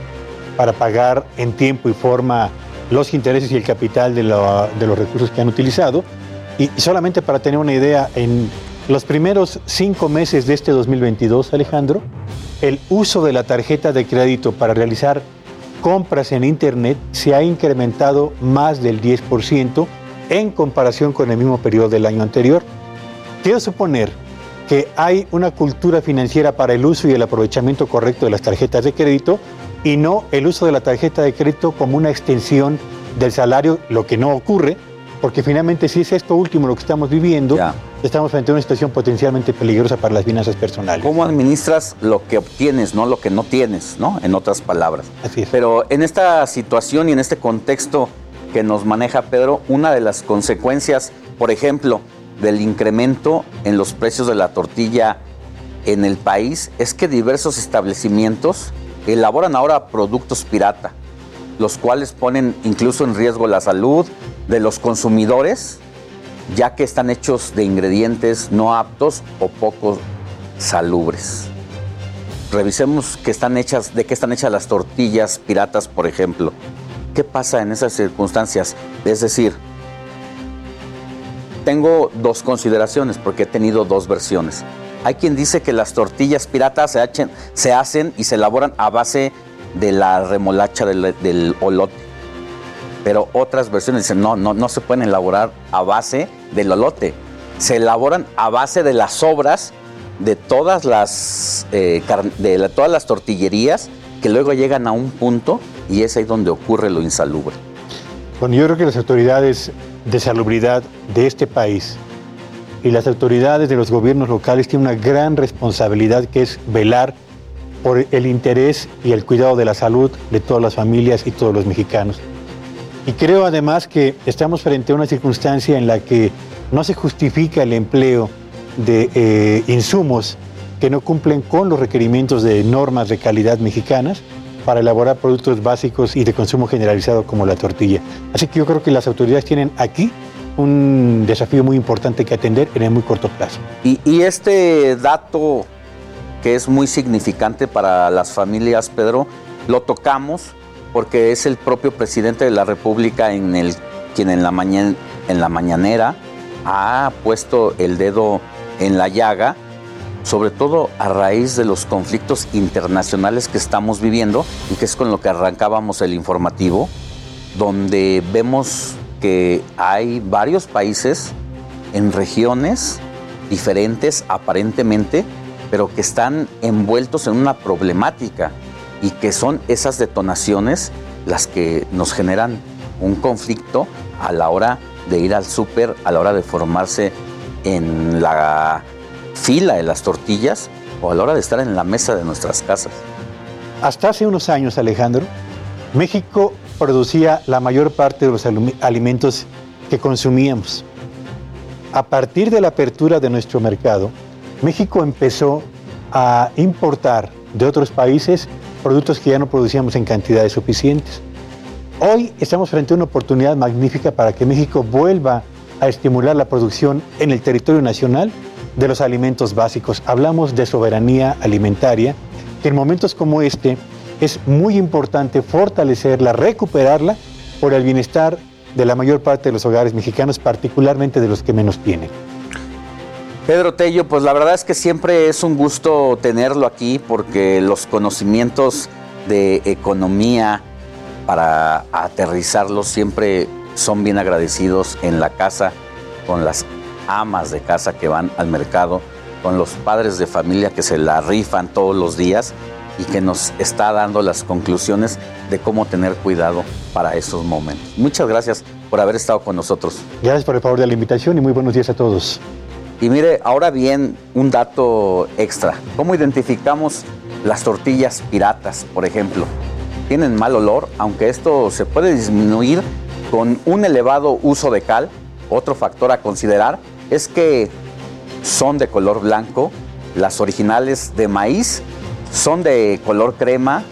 para pagar en tiempo y forma los intereses y el capital de, lo, de los recursos que han utilizado. Y solamente para tener una idea, en los primeros cinco meses de este 2022, Alejandro, el uso de la tarjeta de crédito para realizar compras en Internet se ha incrementado más del 10% en comparación con el mismo periodo del año anterior. Quiero suponer que hay una cultura financiera para el uso y el aprovechamiento correcto de las tarjetas de crédito y no el uso de la tarjeta de crédito como una extensión del salario, lo que no ocurre, porque finalmente si es esto último lo que estamos viviendo, ya. estamos frente a una situación potencialmente peligrosa para las finanzas personales. ¿Cómo administras lo que obtienes, no lo que no tienes, no? En otras palabras. Así es. Pero en esta situación y en este contexto que nos maneja Pedro, una de las consecuencias, por ejemplo, del incremento en los precios de la tortilla en el país es que diversos establecimientos elaboran ahora productos pirata, los cuales ponen incluso en riesgo la salud de los consumidores, ya que están hechos de ingredientes no aptos o poco salubres. Revisemos que están hechas, de qué están hechas las tortillas piratas, por ejemplo. ¿Qué pasa en esas circunstancias? Es decir, tengo dos consideraciones porque he tenido dos versiones. Hay quien dice que las tortillas piratas se, hacen, y se elaboran a base de la remolacha del, del olote. Pero otras versiones dicen, no, no, no se pueden elaborar a base del olote. Se elaboran a base de las sobras de todas las, eh, de todas las tortillerías que luego llegan a un punto y es ahí donde ocurre lo insalubre. Bueno, yo creo que las autoridades de salubridad de este país y las autoridades de los gobiernos locales tienen una gran responsabilidad que es velar por el interés y el cuidado de la salud de todas las familias y todos los mexicanos. Y creo además que estamos frente a una circunstancia en la que no se justifica el empleo de eh, insumos que no cumplen con los requerimientos de normas de calidad mexicanas para elaborar productos básicos y de consumo generalizado como la tortilla. Así que yo creo que las autoridades tienen aquí un desafío muy importante que atender en el muy corto plazo. Y, este dato que es muy significante para las familias, Pedro, lo tocamos porque es el propio presidente de la República quien en la, mañan- en la mañanera ha puesto el dedo en la llaga, sobre todo a raíz de los conflictos internacionales que estamos viviendo y que es con lo que arrancábamos el informativo, donde vemos que hay varios países en regiones diferentes aparentemente, pero que están envueltos en una problemática y que son esas detonaciones las que nos generan un conflicto a la hora de ir al súper, a la hora de formarse en la fila de las tortillas o a la hora de estar en la mesa de nuestras casas. Hasta hace unos años, Alejandro, México producía la mayor parte de los alimentos que consumíamos. A partir de la apertura de nuestro mercado, México empezó a importar de otros países productos que ya no producíamos en cantidades suficientes. Hoy estamos frente a una oportunidad magnífica para que México vuelva a estimular la producción en el territorio nacional de los alimentos básicos. Hablamos de soberanía alimentaria, que en momentos como este es muy importante fortalecerla, recuperarla por el bienestar de la mayor parte de los hogares mexicanos, particularmente de los que menos tienen. Pedro Tello, pues la verdad es que siempre es un gusto tenerlo aquí porque los conocimientos de economía para aterrizarlos siempre son bien agradecidos en la casa con las amas de casa que van al mercado, con los padres de familia que se la rifan todos los días y que nos está dando las conclusiones de cómo tener cuidado para esos momentos. Muchas gracias por haber estado con nosotros. Gracias por el favor de la invitación y muy buenos días a todos. Y mire, ahora bien, un dato extra. ¿Cómo identificamos las tortillas piratas, por ejemplo? Tienen mal olor, aunque esto se puede disminuir con un elevado uso de cal. Otro factor a considerar es que son de color blanco. Las originales de maíz son de color crema,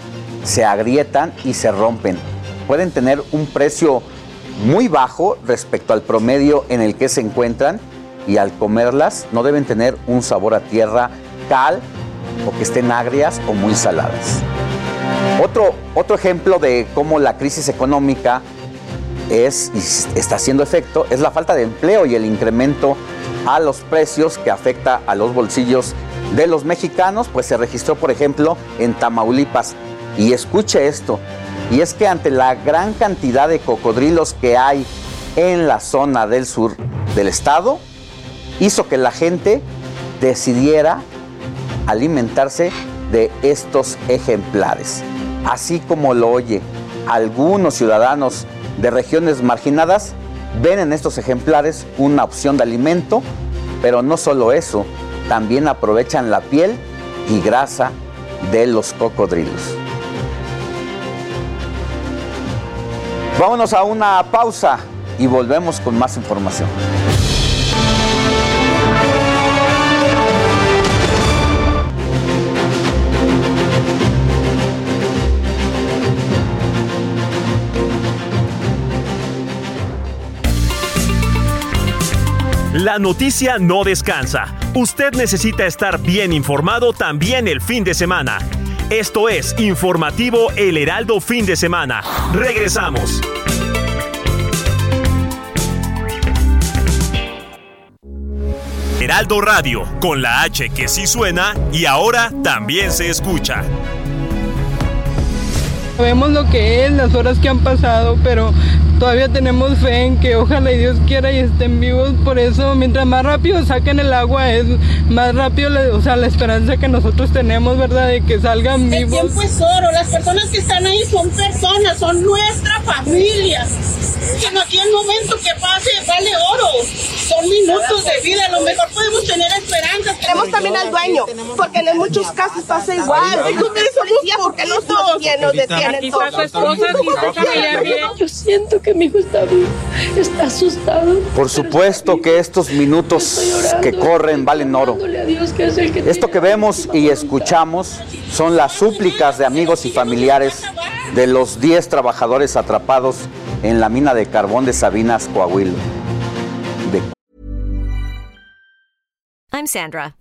se agrietan y se rompen. Pueden tener un precio muy bajo respecto al promedio en el que se encuentran y al comerlas no deben tener un sabor a tierra, cal o que estén agrias o muy saladas. Otro, otro ejemplo de cómo la crisis económica es está haciendo efecto es la falta de empleo y el incremento a los precios que afecta a los bolsillos de los mexicanos, pues se registró, por ejemplo, en Tamaulipas. Y escuche esto, y es que ante la gran cantidad de cocodrilos que hay en la zona del sur del estado, hizo que la gente decidiera alimentarse de estos ejemplares. Así como lo oye, algunos ciudadanos de regiones marginadas ven en estos ejemplares una opción de alimento, pero no solo eso, también aprovechan la piel y grasa de los cocodrilos. Vámonos a una pausa y volvemos con más información. La noticia no descansa. Usted necesita estar bien informado también el fin de semana. Esto es Informativo El Heraldo Fin de Semana. Regresamos. Heraldo Radio, con la H que sí suena y ahora también se escucha. Sabemos lo que es, las horas que han pasado, pero todavía tenemos fe en que ojalá y Dios quiera y estén vivos. Por eso, mientras más rápido saquen el agua, es más rápido, la- o sea, la esperanza que nosotros tenemos, ¿verdad? De que salgan El vivos. tiempo es oro, las personas que están ahí son personas, son nuestra familia. Que no aquí el momento que pase vale oro, son minutos de vida, a lo mejor podemos tener esperanza. Tenemos también al dueño, porque en muchos casos pasa igual. Ustedes son policía porque nos detienen, nos detienen todos. está su esposa, su familia, bien. Yo siento que mi hijo está vivo, está asustado. Por supuesto que estos minutos que corren valen oro. Que es el que Esto que vemos y escuchamos son las súplicas de amigos y familiares de los 10 trabajadores atrapados en la mina de carbón de Sabinas, Coahuila. De I'm Sandra,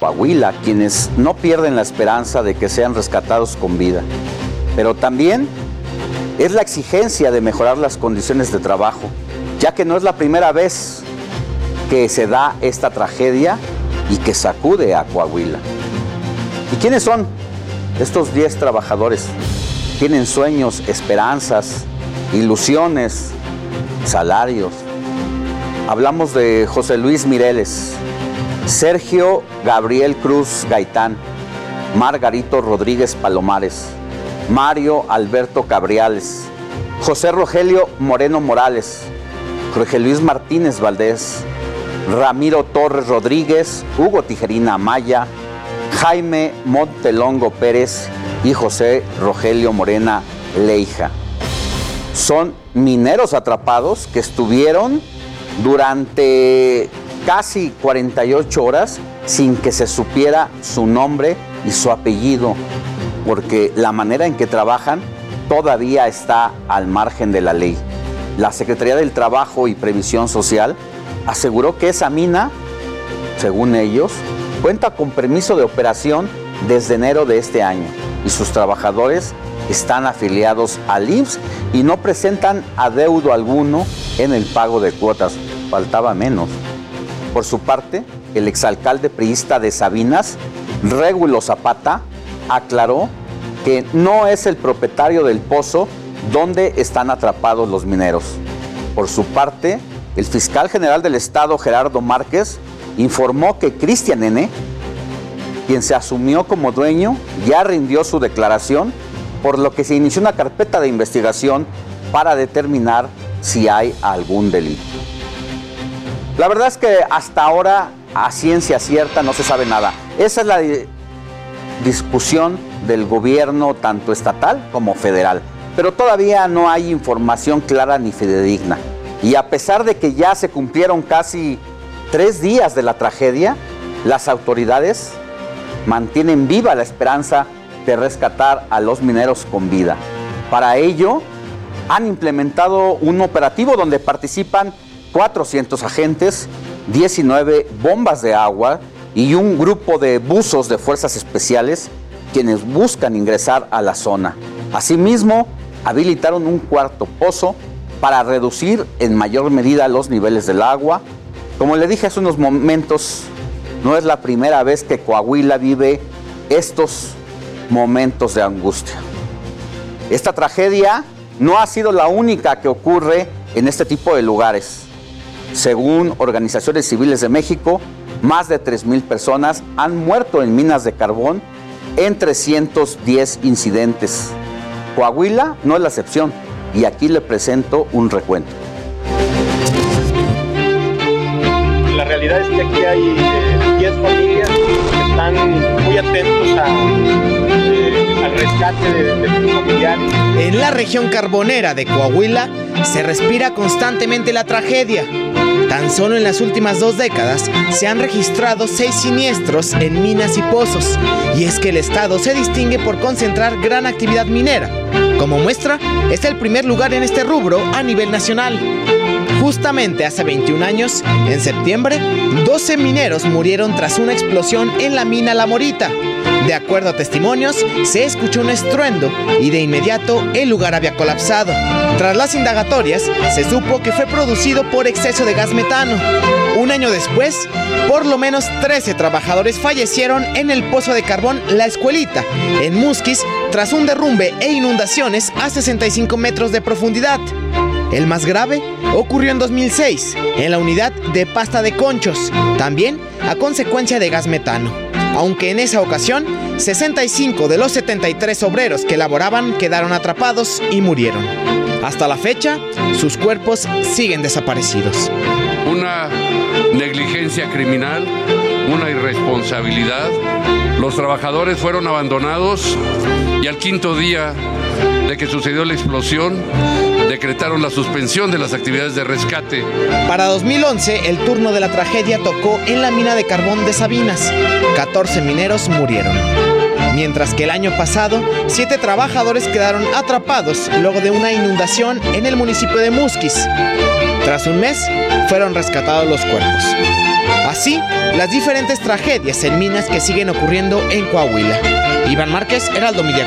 Coahuila, quienes no pierden la esperanza de que sean rescatados con vida. Pero también es la exigencia de mejorar las condiciones de trabajo, ya que no es la primera vez que se da esta tragedia y que sacude a Coahuila. ¿Y quiénes son estos 10 trabajadores? Tienen sueños, esperanzas, ilusiones, salarios. Hablamos de José Luis Mireles, Sergio Gabriel Cruz Gaitán, Margarito Rodríguez Palomares, Mario Alberto Cabriales, José Rogelio Moreno Morales, Jorge Luis Martínez Valdés, Ramiro Torres Rodríguez, Hugo Tijerina Amaya, Jaime Montelongo Pérez y José Rogelio Morena Leija. Son mineros atrapados que estuvieron durante casi 48 horas sin que se supiera su nombre y su apellido, porque la manera en que trabajan todavía está al margen de la ley. La Secretaría del Trabajo y Previsión Social aseguró que esa mina, según ellos, cuenta con permiso de operación desde enero de este año y sus trabajadores están afiliados al IMSS y no presentan adeudo alguno en el pago de cuotas. Faltaba menos. Por su parte, el exalcalde priista de Sabinas, Régulo Zapata, aclaró que no es el propietario del pozo donde están atrapados los mineros. Por su parte, el fiscal general del estado, Gerardo Márquez, informó que Cristian N., quien se asumió como dueño, ya rindió su declaración, por lo que se inició una carpeta de investigación para determinar si hay algún delito. La verdad es que hasta ahora, a ciencia cierta, no se sabe nada. Esa es la di- discusión del gobierno, tanto estatal como federal. Pero todavía no hay información clara ni fidedigna. Y a pesar de que ya se cumplieron casi tres días de la tragedia, las autoridades mantienen viva la esperanza de rescatar a los mineros con vida. Para ello, han implementado un operativo donde participan 400 agentes, 19 bombas de agua y un grupo de buzos de fuerzas especiales quienes buscan ingresar a la zona. Asimismo, habilitaron un cuarto pozo para reducir en mayor medida los niveles del agua. Como le dije hace unos momentos, no es la primera vez que Coahuila vive estos momentos de angustia. Esta tragedia no ha sido la única que ocurre en este tipo de lugares. Según organizaciones civiles de México, más de 3.000 personas han muerto en minas de carbón en 310 incidentes. Coahuila no es la excepción y aquí le presento un recuento. La realidad es que aquí hay eh, 10 familias que están muy atentos a, eh, al rescate de, de sus familiares. En la región carbonera de Coahuila se respira constantemente la tragedia. Tan solo en las últimas dos décadas se han registrado seis siniestros en minas y pozos, y es que el estado se distingue por concentrar gran actividad minera. Como muestra, es el primer lugar en este rubro a nivel nacional. Justamente hace 21 años, en septiembre, 12 mineros murieron tras una explosión en la mina La Morita. De acuerdo a testimonios, se escuchó un estruendo y de inmediato el lugar había colapsado. Tras las indagatorias, se supo que fue producido por exceso de gas metano. Un año después, por lo menos 13 trabajadores fallecieron en el pozo de carbón La Escuelita, en Musquis, tras un derrumbe e inundaciones a 65 metros de profundidad. El más grave ocurrió en 2006, en la unidad de pasta de conchos, también a consecuencia de gas metano. Aunque en esa ocasión, 65 de los 73 obreros que laboraban quedaron atrapados y murieron. Hasta la fecha, sus cuerpos siguen desaparecidos. Una negligencia criminal, una irresponsabilidad. Los trabajadores fueron abandonados y al quinto día de que sucedió la explosión, decretaron la suspensión de las actividades de rescate. Para 2011, el turno de la tragedia tocó en la mina de carbón de Sabinas. 14 mineros murieron. Mientras que el año pasado, siete trabajadores quedaron atrapados luego de una inundación en el municipio de Musquis. Tras un mes, fueron rescatados los cuerpos. Así, las diferentes tragedias en minas que siguen ocurriendo en Coahuila. Iván Márquez, Heraldo Media.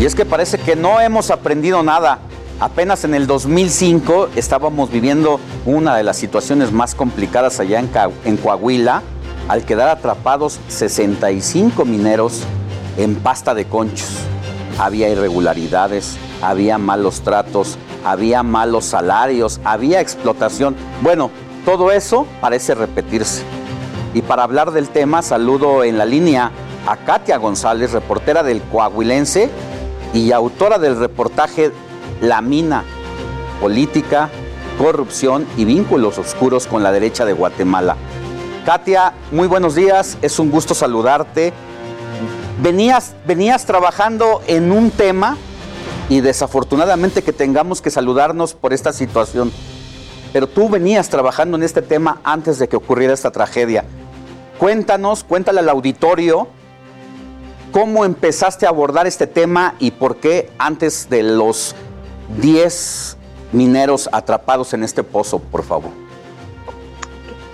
Y es que parece que no hemos aprendido nada. Apenas en el 2005 estábamos viviendo una de las situaciones más complicadas allá en Coahuila, al quedar atrapados 65 mineros en pasta de conchos. Había irregularidades, había malos tratos, había malos salarios, había explotación. Bueno, todo eso parece repetirse. Y para hablar del tema, saludo en la línea a Katia González, reportera del Coahuilense y autora del reportaje La Mina, Política, Corrupción y Vínculos Oscuros con la Derecha de Guatemala. Katia, muy buenos días, es un gusto saludarte. Venías, venías trabajando en un tema y desafortunadamente que tengamos que saludarnos por esta situación. Pero tú venías trabajando en este tema antes de que ocurriera esta tragedia. Cuéntanos, cuéntale al auditorio cómo empezaste a abordar este tema y por qué antes de los 10 mineros atrapados en este pozo, por favor.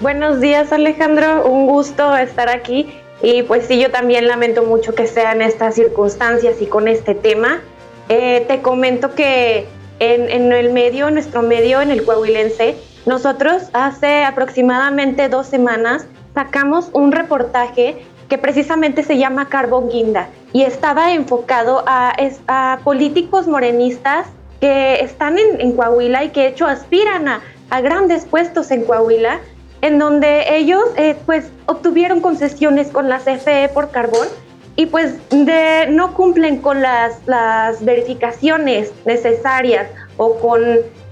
Buenos días Alejandro, un gusto estar aquí y pues sí, yo también lamento mucho que sean estas circunstancias y con este tema. Eh, te comento que en, el medio, nuestro medio, en el Coahuilense, nosotros hace aproximadamente dos semanas sacamos un reportaje que precisamente se llama Carbón Guinda y estaba enfocado a políticos morenistas que están en, en Coahuila y que de hecho aspiran a, a grandes puestos en Coahuila, en donde ellos eh, pues obtuvieron concesiones con la CFE por carbón y pues de, no cumplen con las, las verificaciones necesarias o con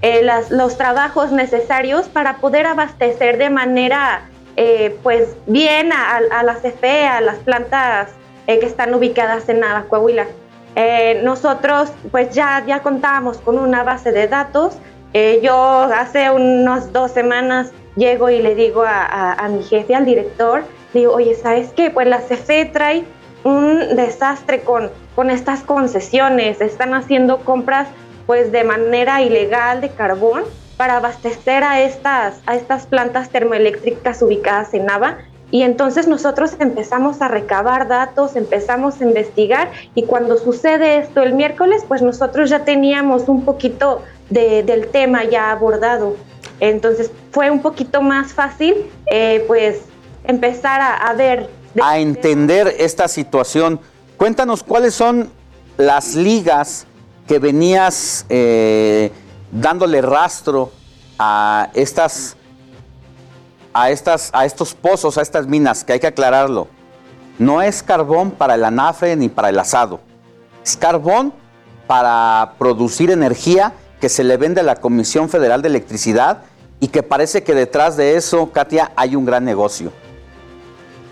eh, las- los trabajos necesarios para poder abastecer de manera eh, pues bien a, a- la CFE, a las plantas eh, que están ubicadas en Nava, Coahuila. Eh, nosotros pues ya, ya contábamos con una base de datos. Eh, yo hace unas dos semanas llego y le digo a, mi jefe, al director, digo, oye, ¿sabes qué? Pues la CFE trae un desastre con, con estas concesiones, están haciendo compras pues de manera ilegal de carbón para abastecer a estas, a estas plantas termoeléctricas ubicadas en Nava. Y entonces nosotros empezamos a recabar datos, empezamos a investigar y cuando sucede esto el miércoles, pues nosotros ya teníamos un poquito de- del tema ya abordado. Entonces fue un poquito más fácil eh, pues empezar a, a ver A entender esta situación, cuéntanos cuáles son las ligas que venías eh, dándole rastro a estas, a estas, a estos pozos, a estas minas, que hay que aclararlo. No es carbón para el anafre ni para el asado. Es carbón para producir energía que se le vende a la Comisión Federal de Electricidad y que parece que detrás de eso, Katia, hay un gran negocio.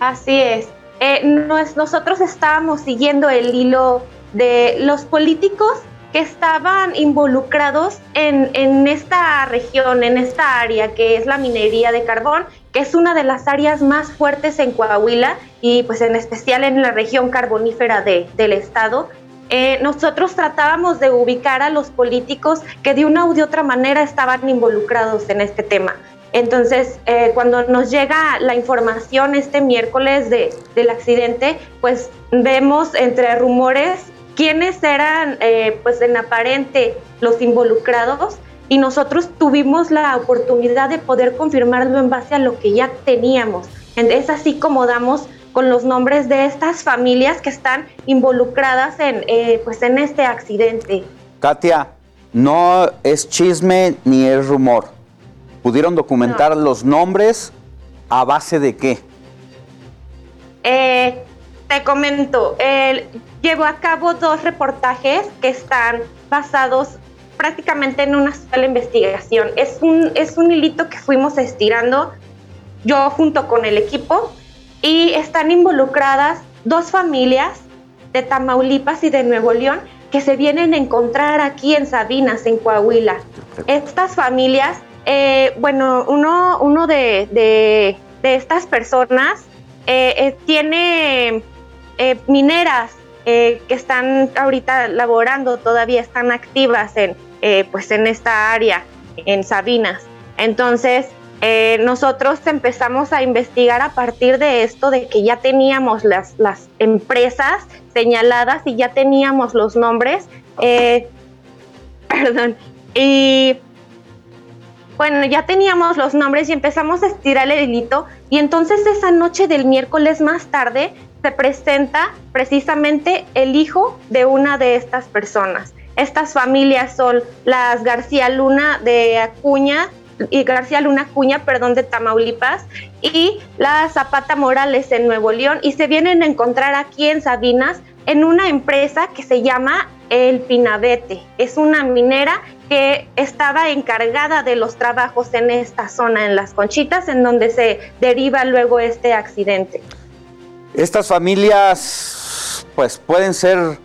Así es. eh, nosotros estábamos siguiendo el hilo de los políticos que estaban involucrados en, en, esta región, en esta área que es la minería de carbón, que es una de las áreas más fuertes en Coahuila y pues en especial en la región carbonífera de, del estado. Eh, nosotros tratábamos de ubicar a los políticos que de una u de otra manera estaban involucrados en este tema. Entonces, eh, cuando nos llega la información este miércoles de, del accidente, pues vemos entre rumores quiénes eran, eh, pues en aparente, los involucrados y nosotros tuvimos la oportunidad de poder confirmarlo en base a lo que ya teníamos. Es así como damos con los nombres de estas familias que están involucradas en, eh, pues en este accidente. Katia, no es chisme ni es rumor. ¿Pudieron documentar los nombres a base de qué? Eh, te comento, llevo a cabo dos reportajes que están basados prácticamente en una sola investigación. Es un, es un hilito que fuimos estirando yo junto con el equipo y están involucradas dos familias de Tamaulipas y de Nuevo León que se vienen a encontrar aquí en Sabinas, en Coahuila. Estas familias, eh, bueno, uno, uno de, de, estas personas eh, eh, tiene mineras que están ahorita laborando, todavía están activas en, pues en esta área, en Sabinas. Entonces, nosotros empezamos a investigar a partir de esto, de que ya teníamos las, las empresas señaladas y ya teníamos los nombres. perdón. Y bueno, ya teníamos los nombres y empezamos a estirar el delito. Y entonces esa noche del miércoles más tarde se presenta precisamente el hijo de una de estas personas. Estas familias son las García Luna de Acuña y García Luna Acuña, perdón, de Tamaulipas y la Zapata Morales en Nuevo León y se vienen a encontrar aquí en Sabinas en una empresa que se llama El Pinabete. Es una minera que estaba encargada de los trabajos en esta zona, en las Conchitas, en donde se deriva luego este accidente. Estas familias pues pueden ser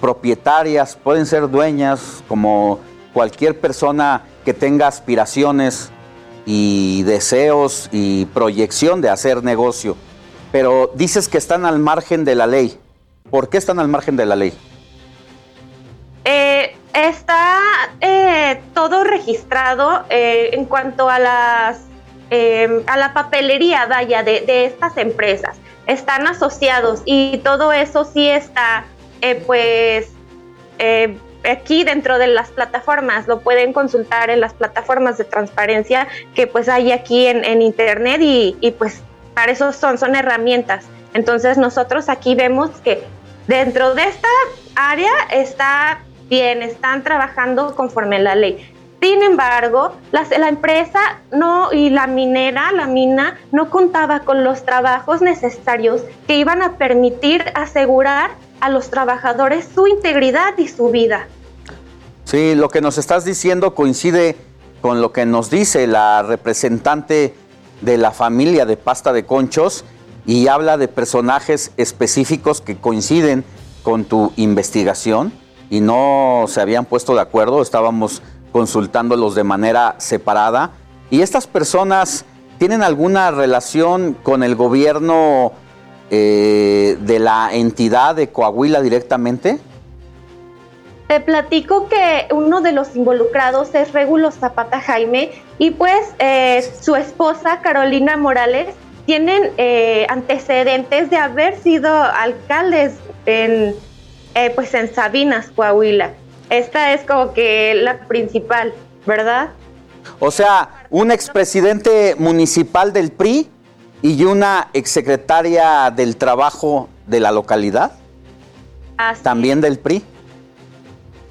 propietarias, pueden ser dueñas, como cualquier persona que tenga aspiraciones y deseos y proyección de hacer negocio. Pero dices que están al margen de la ley. ¿Por qué están al margen de la ley? Eh, está eh, todo registrado eh, en cuanto a las a la papelería, vaya, de estas empresas están asociados y todo eso sí está, pues, aquí dentro de las plataformas, lo pueden consultar en las plataformas de transparencia que pues hay aquí en, internet y, y, pues para eso son, son herramientas. Entonces nosotros aquí vemos que dentro de esta área está bien, están trabajando conforme a la ley. Sin embargo, la empresa no y la minera, la mina, no contaba con los trabajos necesarios que iban a permitir asegurar a los trabajadores su integridad y su vida. Sí, lo que nos estás diciendo coincide con lo que nos dice la representante de la familia de pasta de conchos y habla de personajes específicos que coinciden con tu investigación y no se habían puesto de acuerdo, estábamos consultándolos de manera separada. ¿Y estas personas tienen alguna relación con el gobierno eh, de la entidad de Coahuila directamente? Te platico que uno de los involucrados es Regulo Zapata Jaime y pues eh, su esposa Carolina Morales tienen eh, antecedentes de haber sido alcaldes en, pues en Sabinas, Coahuila. Esta es como que la principal, ¿verdad? O sea, un expresidente municipal del PRI y una exsecretaria del Trabajo de la localidad. También del PRI.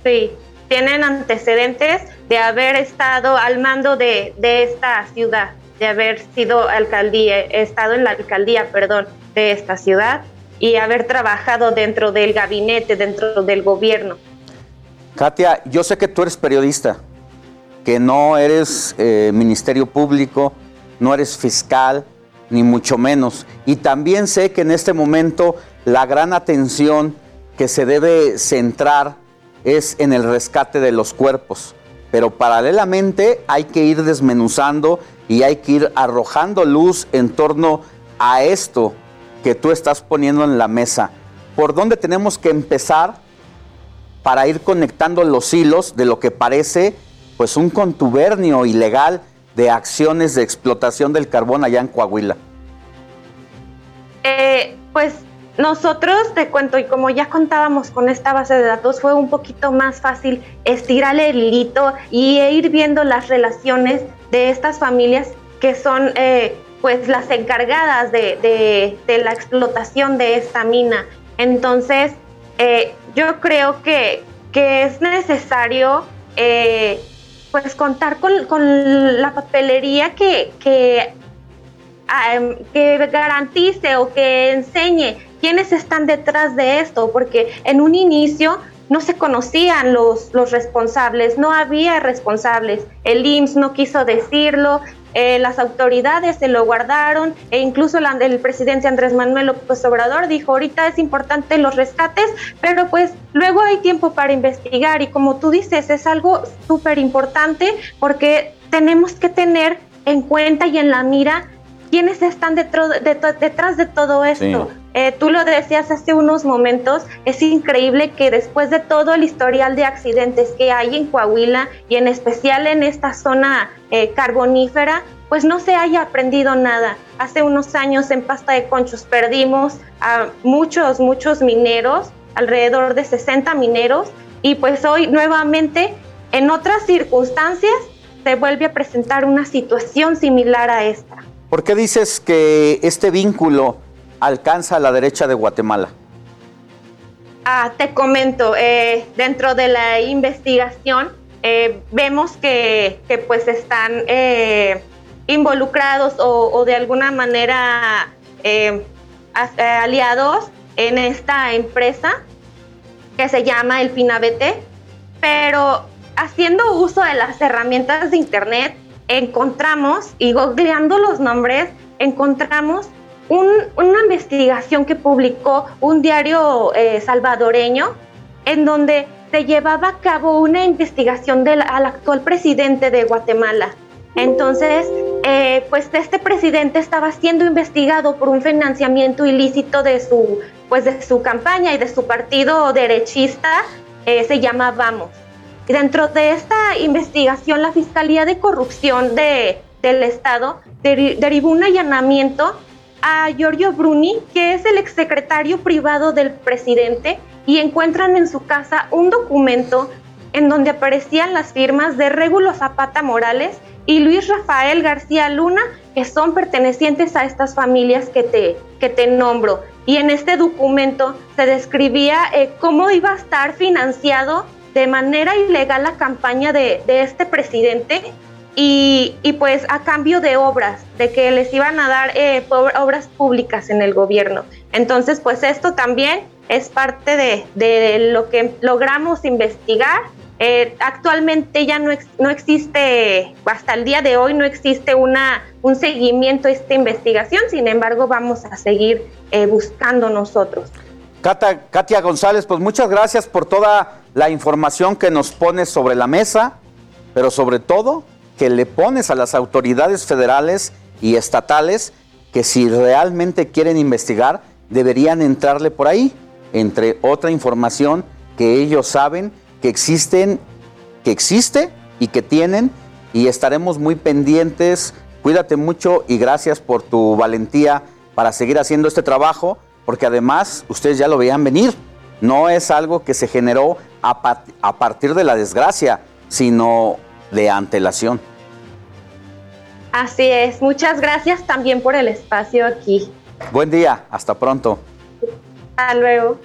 Sí, tienen antecedentes de haber estado al mando de, de esta ciudad, de haber sido alcaldía, estado en la alcaldía, perdón, de esta ciudad y haber trabajado dentro del gabinete, dentro del gobierno. Katia, yo sé que tú eres periodista, que no eres eh, ministerio público, no eres fiscal, ni mucho menos. Y también sé que en este momento la gran atención que se debe centrar es en el rescate de los cuerpos. Pero paralelamente hay que ir desmenuzando y hay que ir arrojando luz en torno a esto que tú estás poniendo en la mesa. ¿Por dónde tenemos que empezar para ir conectando los hilos de lo que parece pues un contubernio ilegal de acciones de explotación del carbón allá en Coahuila? Eh, pues nosotros, te cuento, y como ya contábamos con esta base de datos, fue un poquito más fácil estirarle el hilito y ir viendo las relaciones de estas familias que son eh, pues las encargadas de, la explotación de esta mina. Entonces, eh, yo creo que, es necesario pues contar con, la papelería que, que, que garantice o que enseñe quiénes están detrás de esto, porque en un inicio no se conocían los, los responsables, no había responsables, el IMSS no quiso decirlo, eh, las autoridades se lo guardaron e incluso el presidente Andrés Manuel López Obrador dijo ahorita es importante los rescates, pero pues luego hay tiempo para investigar y como tú dices es algo súper importante porque tenemos que tener en cuenta y en la mira quiénes están detrás de, todo esto. Eh, tú lo decías hace unos momentos, es increíble que después de todo el historial de accidentes que hay en Coahuila y en especial en esta zona eh, carbonífera, pues no se haya aprendido nada. Hace unos años en Pasta de Conchos perdimos a muchos, muchos mineros, alrededor de 60 mineros, y pues hoy nuevamente en otras circunstancias se vuelve a presentar una situación similar a esta. ¿Por qué dices que este vínculo alcanza a la derecha de Guatemala? Ah, te comento, eh, dentro de la investigación eh, vemos que, pues están eh, involucrados o, de alguna manera aliados en esta empresa que se llama el Finabete, pero haciendo uso de las herramientas de Internet encontramos, y googleando los nombres, encontramos una investigación que publicó un diario eh, salvadoreño en donde se llevaba a cabo una investigación del, al actual presidente de Guatemala. Entonces, eh, pues este presidente estaba siendo investigado por un financiamiento ilícito de su, pues de su campaña y de su partido derechista, eh, se llama Vamos. Dentro de esta investigación, la Fiscalía de Corrupción de, del Estado derivó un allanamiento a Giorgio Bruni, que es el exsecretario privado del presidente, y encuentran en su casa un documento en donde aparecían las firmas de Regulo Zapata Morales y Luis Rafael García Luna, que son pertenecientes a estas familias que te, que te nombro. Y en este documento se describía eh, cómo iba a estar financiado de manera ilegal la campaña de, de este presidente y, pues a cambio de obras, de que les iban a dar eh, obras públicas en el gobierno. Entonces, pues esto también es parte de, lo que logramos investigar. Eh, actualmente ya no, no existe, hasta el día de hoy no existe una, un seguimiento a esta investigación, sin embargo vamos a seguir eh, buscando nosotros. Katia González, pues muchas gracias por toda la información que nos pones sobre la mesa, pero sobre todo que le pones a las autoridades federales y estatales que si realmente quieren investigar, deberían entrarle por ahí, entre otra información que ellos saben que existen, que existe y que tienen, y estaremos muy pendientes. Cuídate mucho y gracias por tu valentía para seguir haciendo este trabajo, porque además ustedes ya lo veían venir. No es algo que se generó a, a partir de la desgracia, sino de antelación. Así es, muchas gracias también por el espacio aquí. Buen día, hasta pronto. Hasta luego.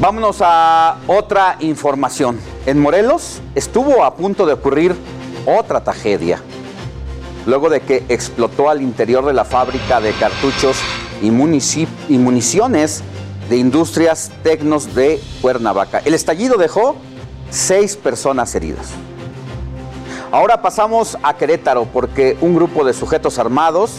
Vámonos a otra información. En Morelos estuvo a punto de ocurrir otra tragedia luego de que explotó al interior de la fábrica de cartuchos y, municiones de Industrias Tecnos de Cuernavaca. El estallido dejó seis personas heridas. Ahora pasamos a Querétaro porque un grupo de sujetos armados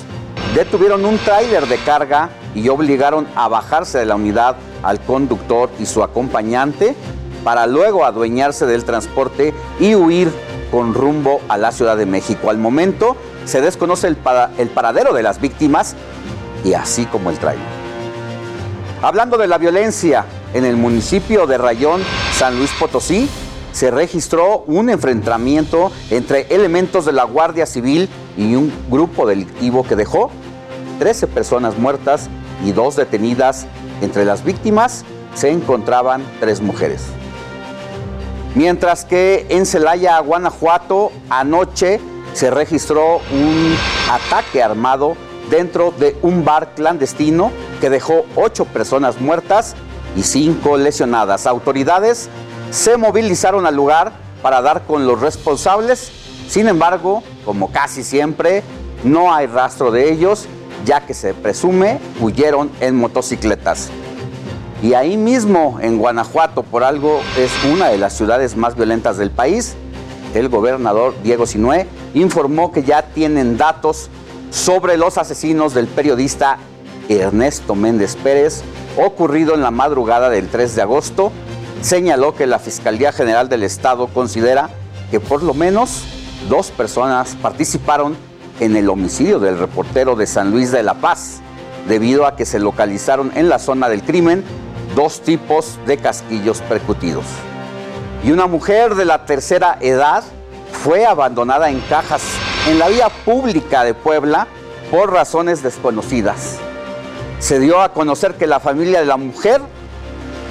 detuvieron un tráiler de carga y obligaron a bajarse de la unidad al conductor y su acompañante para luego adueñarse del transporte y huir con rumbo a la Ciudad de México. Al momento se desconoce el, paradero de las víctimas y así como el tráiler. Hablando de la violencia, en el municipio de Rayón, San Luis Potosí, se registró un enfrentamiento entre elementos de la Guardia Civil y un grupo delictivo que dejó 13 personas muertas y dos detenidas. Entre las víctimas se encontraban tres mujeres. Mientras que en Celaya, Guanajuato, anoche se registró un ataque armado dentro de un bar clandestino que dejó ocho personas muertas y cinco lesionadas. Autoridades se movilizaron al lugar para dar con los responsables. Sin embargo, como casi siempre, no hay rastro de ellos, ya que se presume huyeron en motocicletas. Y ahí mismo, en Guanajuato, por algo es una de las ciudades más violentas del país, el gobernador Diego Sinué informó que ya tienen datos sobre los asesinos del periodista Ernesto Méndez Pérez, ocurrido en la madrugada del 3 de agosto. Señaló que la Fiscalía General del Estado considera que por lo menos dos personas participaron en el homicidio del reportero de San Luis de la Paz, debido a que se localizaron en la zona del crimen dos tipos de casquillos percutidos. Y una mujer de la tercera edad fue abandonada en cajas en la vía pública de Puebla por razones desconocidas. Se dio a conocer que la familia de la mujer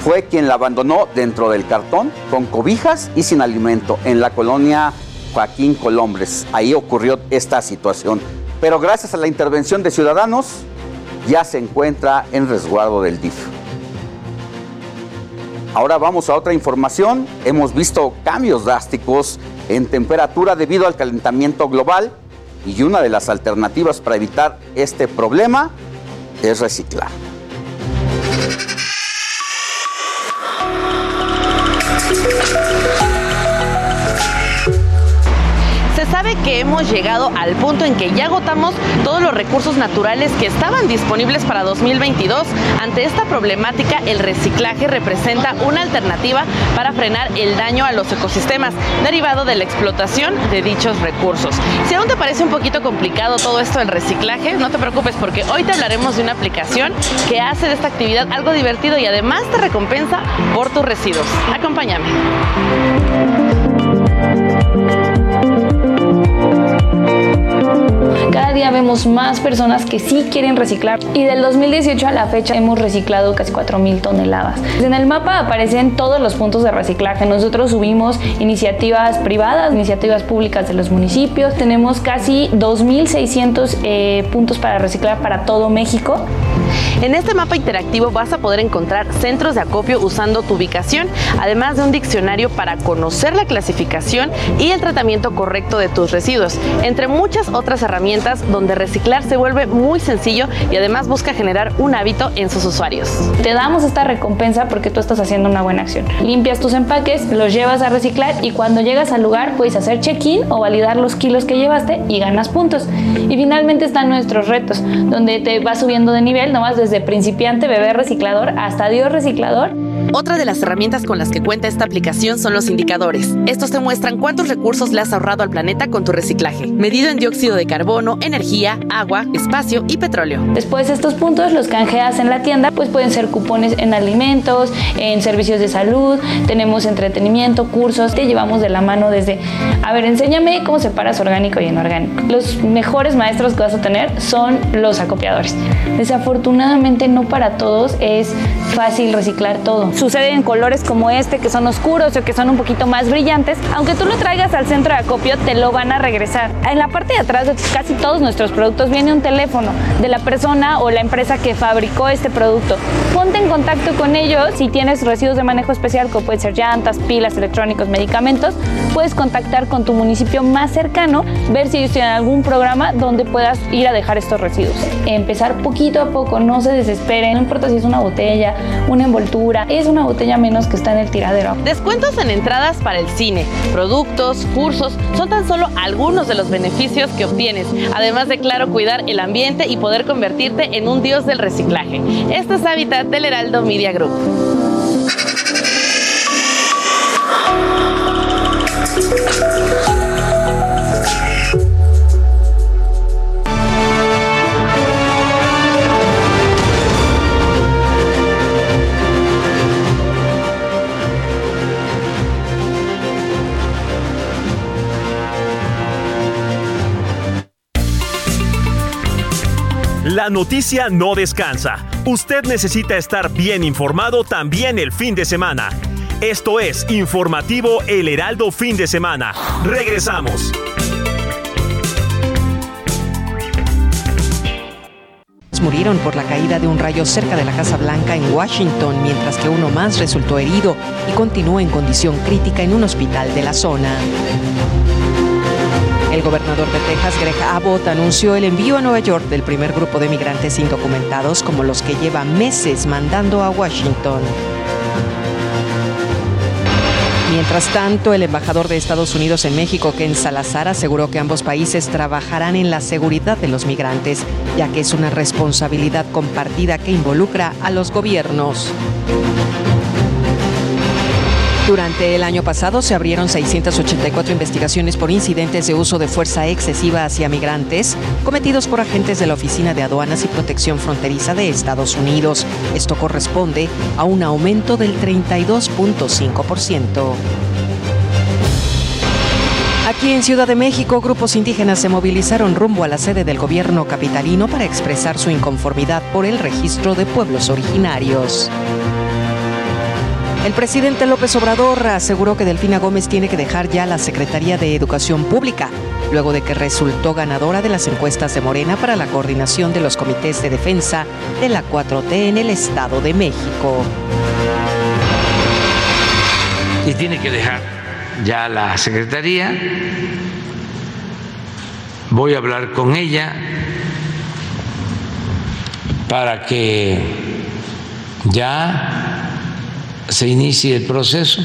fue quien la abandonó dentro del cartón con cobijas y sin alimento en la colonia Joaquín Colombres. Ahí ocurrió esta situación. Pero gracias a la intervención de ciudadanos ya se encuentra en resguardo del DIF. Ahora vamos a otra información. Hemos visto cambios drásticos en temperatura debido al calentamiento global y una de las alternativas para evitar este problema es reciclar. Que hemos llegado al punto en que ya agotamos todos los recursos naturales que estaban disponibles para 2022. Ante esta problemática, el reciclaje representa una alternativa para frenar el daño a los ecosistemas derivado de la explotación de dichos recursos. Si aún te parece un poquito complicado todo esto del reciclaje, no te preocupes porque hoy te hablaremos de una aplicación que hace de esta actividad algo divertido y además te recompensa por tus residuos. Acompáñame. Thank you. Cada día vemos más personas que sí quieren reciclar y del 2018 a la fecha hemos reciclado casi 4.000 toneladas. En el mapa aparecen todos los puntos de reciclaje. Nosotros subimos iniciativas privadas, iniciativas públicas de los municipios. Tenemos casi 2.600 eh, puntos para reciclar para todo México. En este mapa interactivo vas a poder encontrar centros de acopio usando tu ubicación, además de un diccionario para conocer la clasificación y el tratamiento correcto de tus residuos, entre muchas otras herramientas donde reciclar se vuelve muy sencillo y además busca generar un hábito en sus usuarios. Te damos esta recompensa porque tú estás haciendo una buena acción. Limpias tus empaques, los llevas a reciclar y cuando llegas al lugar puedes hacer check-in o validar los kilos que llevaste y ganas puntos. Y finalmente están nuestros retos, donde te vas subiendo de nivel, nomás desde principiante, bebé reciclador hasta Dios reciclador. Otra de las herramientas con las que cuenta esta aplicación son los indicadores. Estos te muestran cuántos recursos le has ahorrado al planeta con tu reciclaje, medido en dióxido de carbono, energía, agua, espacio y petróleo. Después estos puntos los canjeas en la tienda, pues pueden ser cupones en alimentos, en servicios de salud, tenemos entretenimiento, cursos, te llevamos de la mano desde, a ver, enséñame cómo separas orgánico y inorgánico. Los mejores maestros que vas a tener son los acopiadores. Desafortunadamente no para todos es fácil reciclar todo. Sucede en colores como este que son oscuros o que son un poquito más brillantes. Aunque tú lo traigas al centro de acopio, te lo van a regresar. En la parte de atrás casi todos nuestros productos viene un teléfono de la persona o la empresa que fabricó este producto. Ponte en contacto con ellos si tienes residuos de manejo especial, como pueden ser llantas, pilas, electrónicos, medicamentos. Puedes contactar con tu municipio más cercano, ver si ellos algún programa donde puedas ir a dejar estos residuos. Empezar poquito a poco, no se desesperen, no importa si es una botella, una envoltura, es una botella menos que está en el tiradero. Descuentos en entradas para el cine, productos, cursos, son tan solo algunos de los beneficios que obtienes, además de, claro, cuidar el ambiente y poder convertirte en un dios del reciclaje. Este es Hábitat del Heraldo Media Group. La noticia no descansa. Usted necesita estar bien informado también el fin de semana. Esto es Informativo El Heraldo Fin de Semana. Regresamos. murieron por la caída de un rayo cerca de la Casa Blanca en Washington, mientras que uno más resultó herido y continúa en condición crítica en un hospital de la zona. El gobernador de Texas, Greg Abbott, anunció el envío a Nueva York del primer grupo de migrantes indocumentados como los que lleva meses mandando a Washington. Mientras tanto, el embajador de Estados Unidos en México, Ken Salazar, aseguró que ambos países trabajarán en la seguridad de los migrantes, ya que es una responsabilidad compartida que involucra a los gobiernos. Durante el año pasado se abrieron 684 investigaciones por incidentes de uso de fuerza excesiva hacia migrantes cometidos por agentes de la Oficina de Aduanas y Protección Fronteriza de Estados Unidos. Esto corresponde a un aumento del 32.5%. Aquí en Ciudad de México, grupos indígenas se movilizaron rumbo a la sede del gobierno capitalino para expresar su inconformidad por el registro de pueblos originarios. El presidente López Obrador aseguró que Delfina Gómez tiene que dejar ya la Secretaría de Educación Pública, luego de que resultó ganadora de las encuestas de Morena para la coordinación de los comités de defensa de la 4T en el Estado de México. Y tiene que dejar ya la Secretaría. Voy a hablar con ella para que ya se inicie el proceso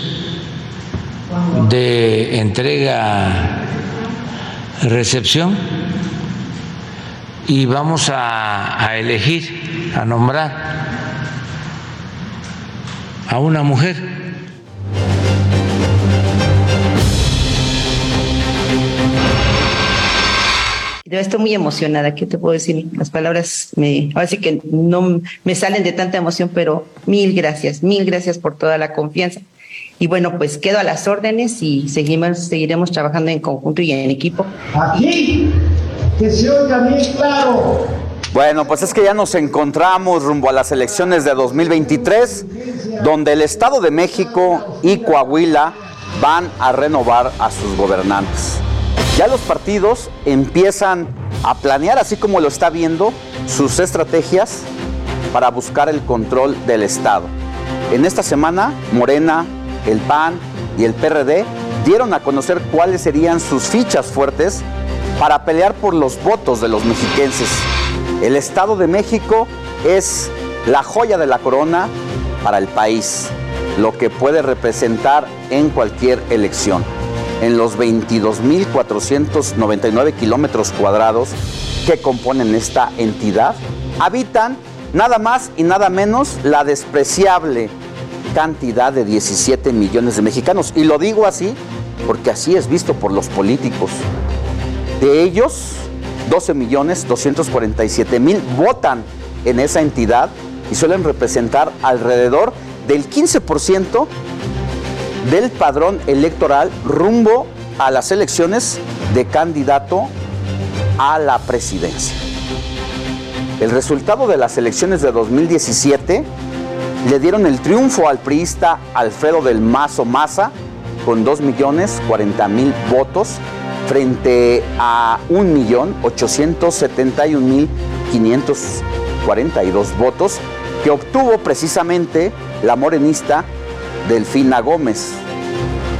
de entrega recepción y vamos a, a, elegir, a nombrar a una mujer. Yo estoy muy emocionada, ¿qué te puedo decir? Las palabras me, ahora sí que no me salen de tanta emoción, pero mil gracias, mil gracias por toda la confianza. Y bueno, pues quedo a las órdenes y seguimos, seguiremos trabajando en conjunto y en equipo. Aquí, que se oiga bien claro. Bueno, pues es que ya nos encontramos rumbo a las elecciones de 2023, donde el Estado de México y Coahuila van a renovar a sus gobernantes. Ya los partidos empiezan a planear, así como lo está viendo, sus estrategias para buscar el control del Estado. En esta semana, Morena, el PAN y el PRD dieron a conocer cuáles serían sus fichas fuertes para pelear por los votos de los mexiquenses. El Estado de México es la joya de la corona para el país, lo que puede representar en cualquier elección en los 22.499 kilómetros cuadrados que componen esta entidad, habitan nada más y nada menos la despreciable cantidad de 17 millones de mexicanos. Y lo digo así porque así es visto por los políticos. De ellos, 12 millones 247 mil votan en esa entidad y suelen representar alrededor del 15% del padrón electoral rumbo a las elecciones de candidato a la presidencia. El resultado de las elecciones de 2017 le dieron el triunfo al priista Alfredo del Mazo Maza con 2 millones 40 mil votos frente a 1.871.542 votos que obtuvo precisamente la morenista Delfina Gómez.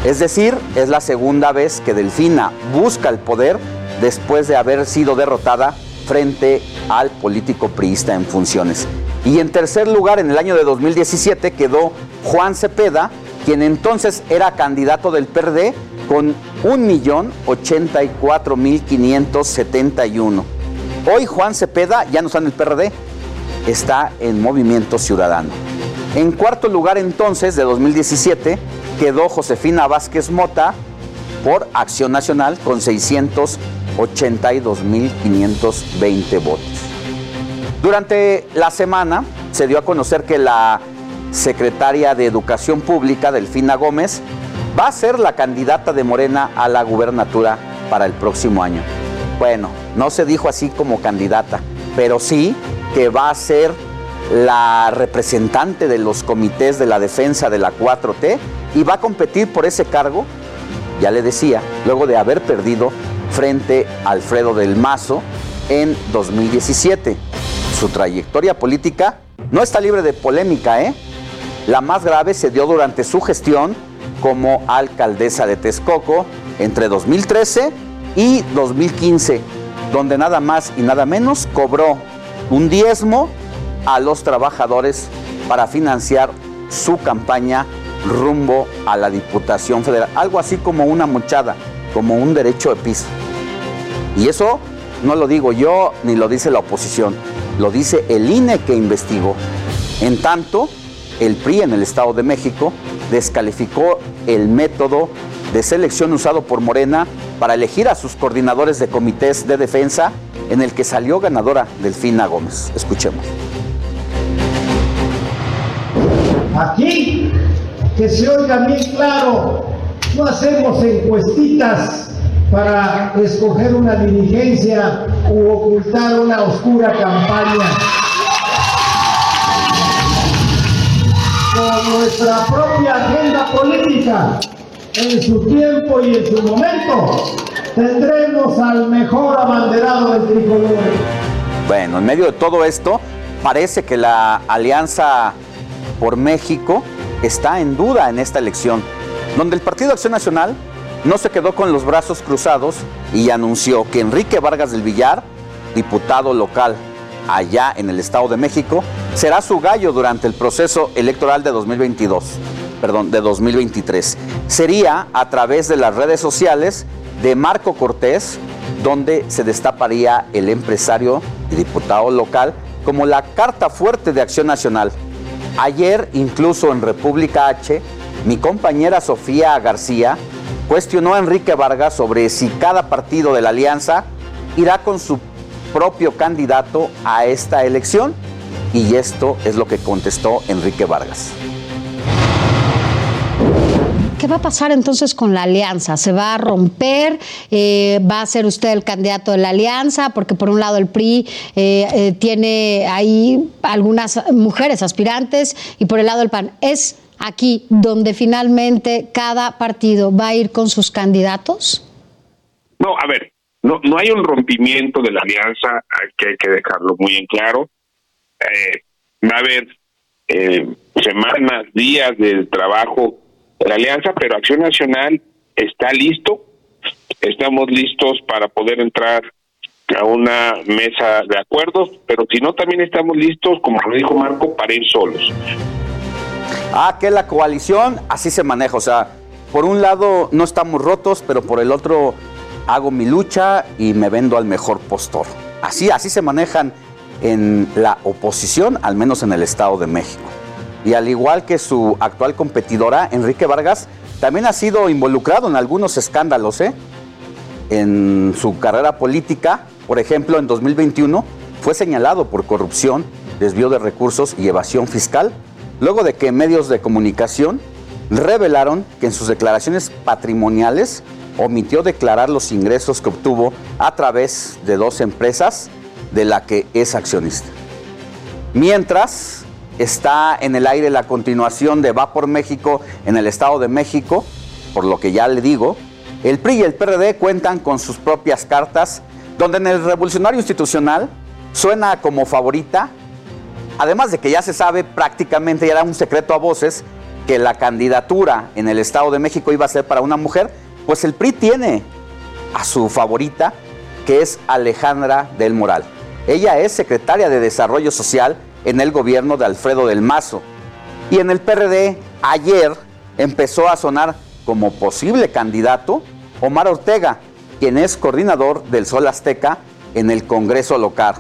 Es decir, es la segunda vez que Delfina busca el poder después de haber sido derrotada frente al político priista en funciones. Y en tercer lugar, en el año de 2017, quedó Juan Cepeda, quien entonces era candidato del PRD con 1.084.571. Hoy Juan Cepeda ya no está en el PRD, está en Movimiento Ciudadano. En cuarto lugar entonces de 2017 quedó Josefina Vázquez Mota por Acción Nacional con 682.520 votos. Durante la semana se dio a conocer que la secretaria de Educación Pública, Delfina Gómez, va a ser la candidata de Morena a la gubernatura para el próximo año. Bueno, no se dijo así como candidata, pero sí que va a ser la representante de los comités de la defensa de la 4T y va a competir por ese cargo, ya le decía, luego de haber perdido frente a Alfredo del Mazo en 2017. Su trayectoria política no está libre de polémica, ¿eh? La más grave se dio durante su gestión como alcaldesa de Texcoco entre 2013 y 2015, donde nada más y nada menos cobró un diezmo a los trabajadores para financiar su campaña rumbo a la Diputación Federal. Algo así como una mochada, como un derecho de piso. Y eso no lo digo yo ni lo dice la oposición, lo dice el INE que investigó. En tanto, el PRI en el Estado de México descalificó el método de selección usado por Morena para elegir a sus coordinadores de comités de defensa en el que salió ganadora Delfina Gómez. Escuchemos. Aquí, que se oiga bien claro, no hacemos encuestitas para escoger una dirigencia u ocultar una oscura campaña. Con nuestra propia agenda política, en su tiempo y en su momento, tendremos al mejor abanderado del tricolor. Bueno, en medio de todo esto, parece que la alianza por México está en duda en esta elección, donde el Partido Acción Nacional no se quedó con los brazos cruzados y anunció que Enrique Vargas del Villar, diputado local allá en el Estado de México, será su gallo durante el proceso electoral de 2022, perdón, de 2023. Sería a través de las redes sociales de Marco Cortés, donde se destaparía el empresario y diputado local como la carta fuerte de Acción Nacional. Ayer, incluso en República H, mi compañera Sofía García cuestionó a Enrique Vargas sobre si cada partido de la alianza irá con su propio candidato a esta elección. Y esto es lo que contestó Enrique Vargas. ¿Qué va a pasar entonces con la alianza? ¿Se va a romper? Eh, ¿Va a ser usted el candidato de la alianza? Porque por un lado el PRI eh, eh, tiene ahí algunas mujeres aspirantes y por el lado del PAN. ¿Es aquí donde finalmente cada partido va a ir con sus candidatos? No, a ver, no, no hay un rompimiento de la alianza, hay que, hay que dejarlo muy en claro. va a haber semanas, días de trabajo la alianza, pero Acción Nacional está listo, estamos listos para poder entrar a una mesa de acuerdos, pero si no también estamos listos, como lo dijo Marco, para ir solos. Ah, que la coalición así se maneja, o sea, por un lado no estamos rotos, pero por el otro hago mi lucha y me vendo al mejor postor. Así, así se manejan en la oposición, al menos en el Estado de México y al igual que su actual competidora, Enrique Vargas, también ha sido involucrado en algunos escándalos ¿eh? en su carrera política. Por ejemplo, en 2021 fue señalado por corrupción, desvío de recursos y evasión fiscal, luego de que medios de comunicación revelaron que en sus declaraciones patrimoniales omitió declarar los ingresos que obtuvo a través de dos empresas de la que es accionista. Mientras está en el aire la continuación de Va por México en el Estado de México, por lo que ya le digo. El PRI y el PRD cuentan con sus propias cartas, donde en el revolucionario institucional suena como favorita, además de que ya se sabe prácticamente, ya era un secreto a voces, que la candidatura en el Estado de México iba a ser para una mujer, pues el PRI tiene a su favorita, que es Alejandra del Moral. Ella es secretaria de Desarrollo Social en el gobierno de Alfredo del Mazo. Y en el PRD, ayer empezó a sonar como posible candidato Omar Ortega, quien es coordinador del Sol Azteca en el Congreso local.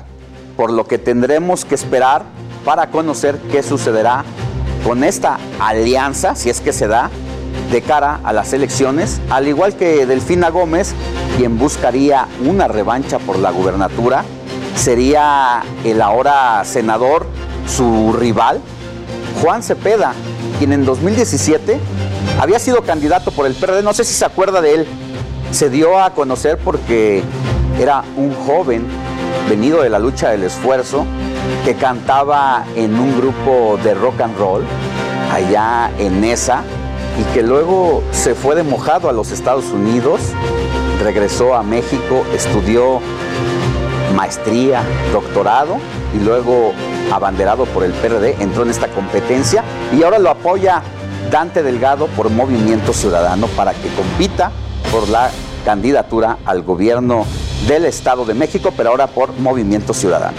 Por lo que tendremos que esperar para conocer qué sucederá con esta alianza, si es que se da, de cara a las elecciones, al igual que Delfina Gómez, quien buscaría una revancha por la gubernatura, sería el ahora senador, su rival, Juan Cepeda, quien en 2017 había sido candidato por el PRD, no sé si se acuerda de él, se dio a conocer porque era un joven venido de la lucha del esfuerzo que cantaba en un grupo de rock and roll allá en esa y que luego se fue de mojado a los Estados Unidos, regresó a México, estudió maestría, doctorado y luego abanderado por el PRD, entró en esta competencia y ahora lo apoya Dante Delgado por Movimiento Ciudadano para que compita por la candidatura al gobierno del Estado de México, pero ahora por Movimiento Ciudadano.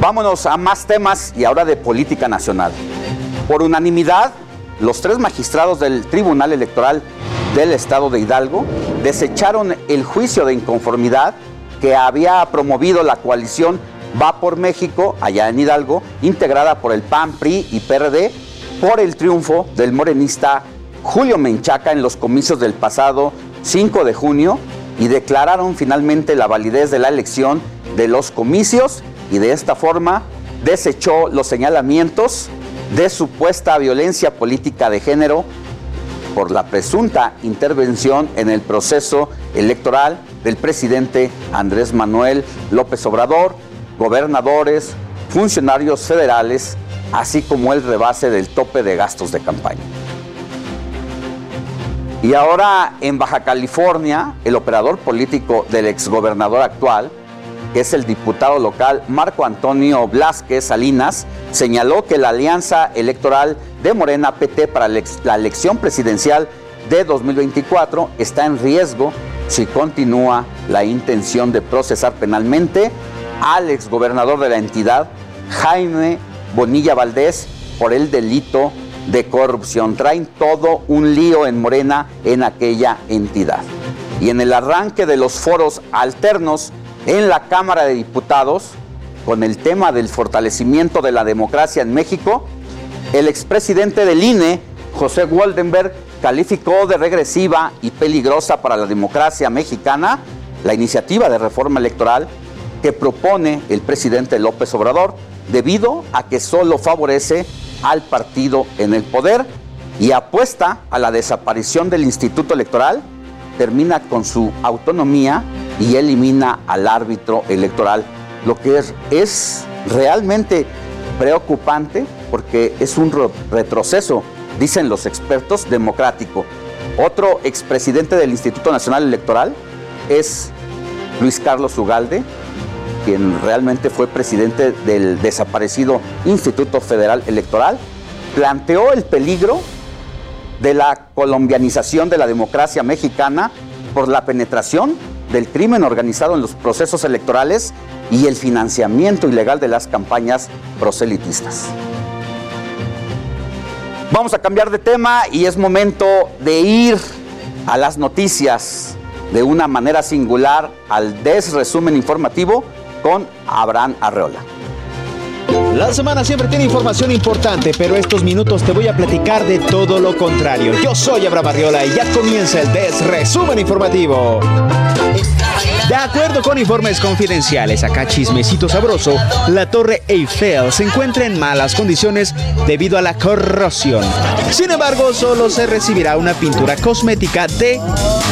Vámonos a más temas y ahora de política nacional. Por unanimidad, los tres magistrados del Tribunal Electoral del Estado de Hidalgo desecharon el juicio de inconformidad que había promovido la coalición Va por México, allá en Hidalgo, integrada por el PAN, PRI y PRD, por el triunfo del morenista Julio Menchaca en los comicios del pasado 5 de junio y declararon finalmente la validez de la elección de los comicios y de esta forma desechó los señalamientos de supuesta violencia política de género por la presunta intervención en el proceso electoral del presidente Andrés Manuel López Obrador, gobernadores, funcionarios federales, así como el rebase del tope de gastos de campaña. Y ahora en Baja California, el operador político del exgobernador actual, que es el diputado local Marco Antonio Blasquez Salinas, señaló que la alianza electoral de Morena PT para la elección presidencial de 2024 está en riesgo si continúa la intención de procesar penalmente al exgobernador de la entidad, Jaime Bonilla Valdés, por el delito de corrupción. Traen todo un lío en Morena en aquella entidad. Y en el arranque de los foros alternos en la Cámara de Diputados con el tema del fortalecimiento de la democracia en México, el expresidente del INE, José Waldenberg, calificó de regresiva y peligrosa para la democracia mexicana la iniciativa de reforma electoral que propone el presidente López Obrador, debido a que solo favorece al partido en el poder y apuesta a la desaparición del Instituto Electoral, termina con su autonomía y elimina al árbitro electoral, lo que es, es realmente preocupante porque es un retroceso, dicen los expertos, democrático. Otro expresidente del Instituto Nacional Electoral es Luis Carlos Ugalde, quien realmente fue presidente del desaparecido Instituto Federal Electoral, planteó el peligro de la colombianización de la democracia mexicana por la penetración del crimen organizado en los procesos electorales y el financiamiento ilegal de las campañas proselitistas. Vamos a cambiar de tema y es momento de ir a las noticias de una manera singular al desresumen informativo con Abraham Arreola. La semana siempre tiene información importante, pero estos minutos te voy a platicar de todo lo contrario. Yo soy Abraham Arriola y ya comienza el desresumen informativo. De acuerdo con informes confidenciales, acá chismecito sabroso, la torre Eiffel se encuentra en malas condiciones debido a la corrosión. Sin embargo, solo se recibirá una pintura cosmética de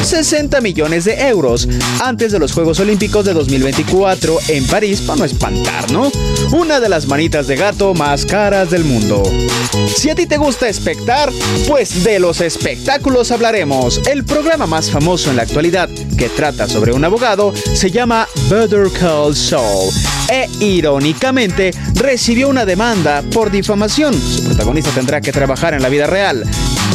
60 millones de euros antes de los Juegos Olímpicos de 2024 en París, para no espantar, ¿no? Una de las manitas de gato más caras del mundo. Si a ti te gusta espectar, pues de los espectáculos hablaremos. El programa más famoso en la actualidad que trata sobre un abogado se llama Better Call Saul e irónicamente recibió una demanda por difamación. Su protagonista tendrá que trabajar en la vida real.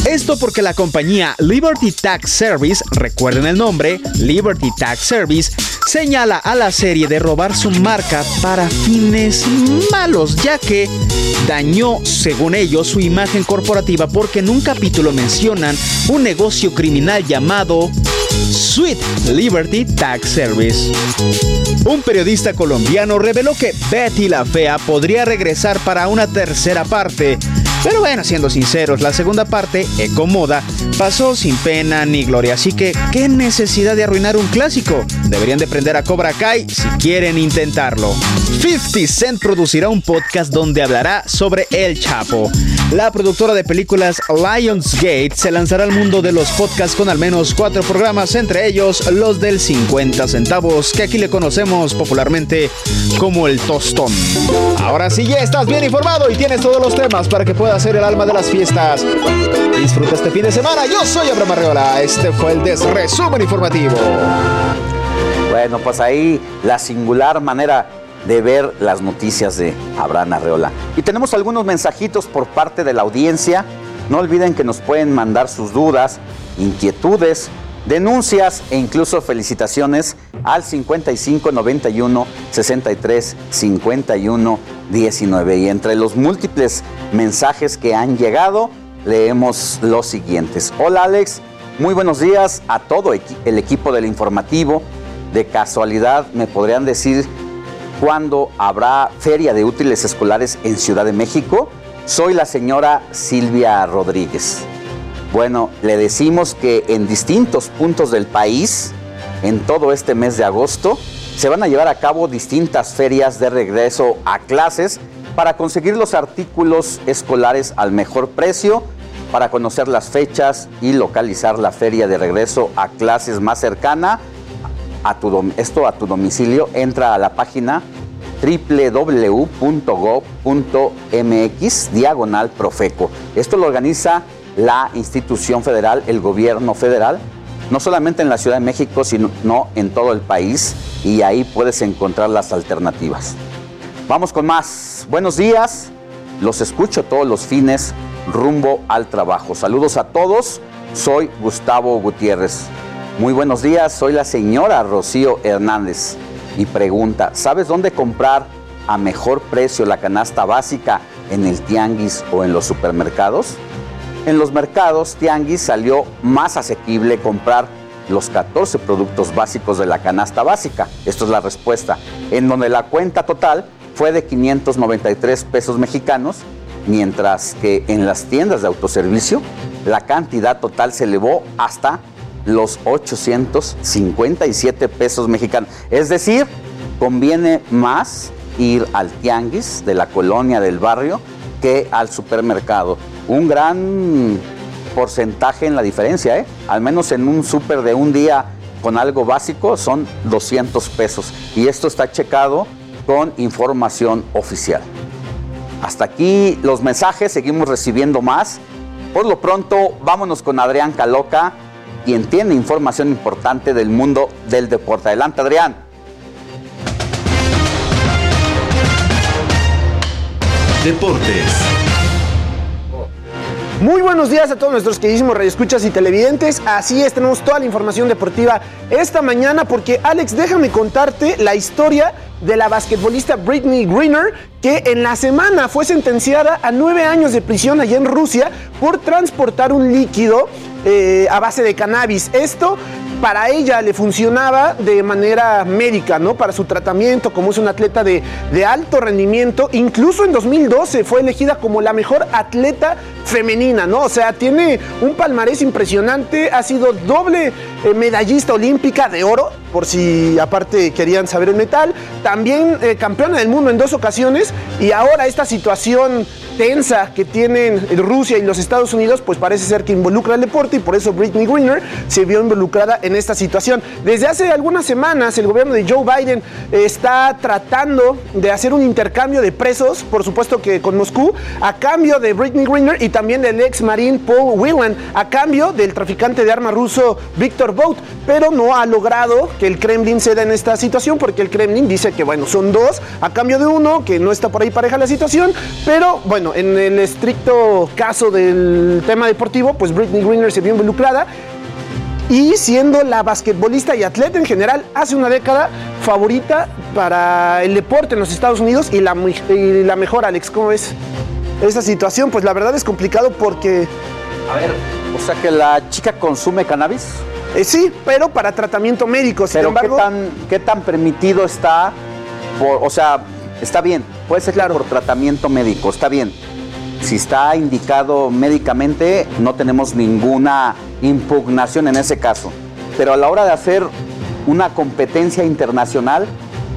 Esto porque la compañía Liberty Tax Service, recuerden el nombre, Liberty Tax Service, señala a la serie de robar su marca para fines malos, ya que dañó, según ellos, su imagen corporativa porque en un capítulo mencionan un negocio criminal llamado Sweet Liberty Tax Service. Un periodista colombiano reveló que Betty la Fea podría regresar para una tercera parte. Pero bueno, siendo sinceros, la segunda parte, Ecomoda, pasó sin pena ni gloria. Así que, ¿qué necesidad de arruinar un clásico? Deberían de prender a Cobra Kai si quieren intentarlo. 50 Cent producirá un podcast donde hablará sobre El Chapo. La productora de películas Lionsgate se lanzará al mundo de los podcasts con al menos cuatro programas, entre ellos los del 50 centavos, que aquí le conocemos popularmente como el tostón. Ahora sí ya estás bien informado y tienes todos los temas para que puedas ser el alma de las fiestas. Disfruta este fin de semana. Yo soy Abraham Arreola. Este fue el Desresumen Informativo. Bueno, pues ahí la singular manera de ver las noticias de Abraham Arreola. Y tenemos algunos mensajitos por parte de la audiencia. No olviden que nos pueden mandar sus dudas, inquietudes, denuncias e incluso felicitaciones al 55 91 63 51 19. Y entre los múltiples mensajes que han llegado, leemos los siguientes. Hola Alex, muy buenos días a todo el equipo del informativo. De casualidad, ¿me podrían decir cuándo habrá feria de útiles escolares en Ciudad de México? Soy la señora Silvia Rodríguez. Bueno, le decimos que en distintos puntos del país, en todo este mes de agosto, se van a llevar a cabo distintas ferias de regreso a clases para conseguir los artículos escolares al mejor precio, para conocer las fechas y localizar la feria de regreso a clases más cercana a tu, esto a tu domicilio, entra a la página www.gov.mx diagonal profeco. Esto lo organiza la institución federal, el gobierno federal, no solamente en la Ciudad de México, sino en todo el país, y ahí puedes encontrar las alternativas. Vamos con más. Buenos días, los escucho todos los fines rumbo al trabajo. Saludos a todos, soy Gustavo Gutiérrez. Muy buenos días, soy la señora Rocío Hernández y pregunta, ¿sabes dónde comprar a mejor precio la canasta básica en el tianguis o en los supermercados? En los mercados tianguis salió más asequible comprar los 14 productos básicos de la canasta básica. Esto es la respuesta. En donde la cuenta total fue de 593 pesos mexicanos, mientras que en las tiendas de autoservicio la cantidad total se elevó hasta los 857 pesos mexicanos. Es decir, conviene más ir al tianguis de la colonia del barrio que al supermercado. Un gran porcentaje en la diferencia, ¿eh? Al menos en un súper de un día con algo básico son 200 pesos. Y esto está checado con información oficial. Hasta aquí los mensajes, seguimos recibiendo más. Por lo pronto, vámonos con Adrián Caloca, quien tiene información importante del mundo del deporte. Adelante, Adrián. Deportes. Muy buenos días a todos nuestros queridísimos radioescuchas y televidentes. Así es, tenemos toda la información deportiva esta mañana porque Alex, déjame contarte la historia de la basquetbolista Britney Greener, que en la semana fue sentenciada a nueve años de prisión allá en Rusia por transportar un líquido eh, a base de cannabis. Esto para ella le funcionaba de manera médica, ¿no? Para su tratamiento, como es una atleta de, alto rendimiento. Incluso en 2012 fue elegida como la mejor atleta femenina, ¿no? O sea, tiene un palmarés impresionante, ha sido doble eh, medallista olímpica de oro por si aparte querían saber el metal. También eh, campeona del mundo en dos ocasiones y ahora esta situación tensa que tienen Rusia y los Estados Unidos, pues parece ser que involucra al deporte y por eso Britney Greener se vio involucrada en esta situación. Desde hace algunas semanas el gobierno de Joe Biden está tratando de hacer un intercambio de presos, por supuesto que con Moscú, a cambio de Britney Greener y también del ex marín Paul Whelan, a cambio del traficante de armas ruso Victor Bout, pero no ha logrado que el Kremlin ceda en esta situación porque el Kremlin dice que bueno, son dos a cambio de uno, que no está por ahí pareja la situación, pero bueno, en el estricto caso del tema deportivo, pues Britney Greener se vio involucrada y siendo la basquetbolista y atleta en general hace una década favorita para el deporte en los Estados Unidos y la, y la mejor, Alex, ¿cómo es esa situación? Pues la verdad es complicado porque... A ver, o sea que la chica consume cannabis. Eh, sí, pero para tratamiento médico. Sin pero embargo, ¿qué tan, ¿qué tan permitido está? Por, o sea, está bien, puede ser claro. por tratamiento médico, está bien. Si está indicado médicamente, no tenemos ninguna impugnación en ese caso. Pero a la hora de hacer una competencia internacional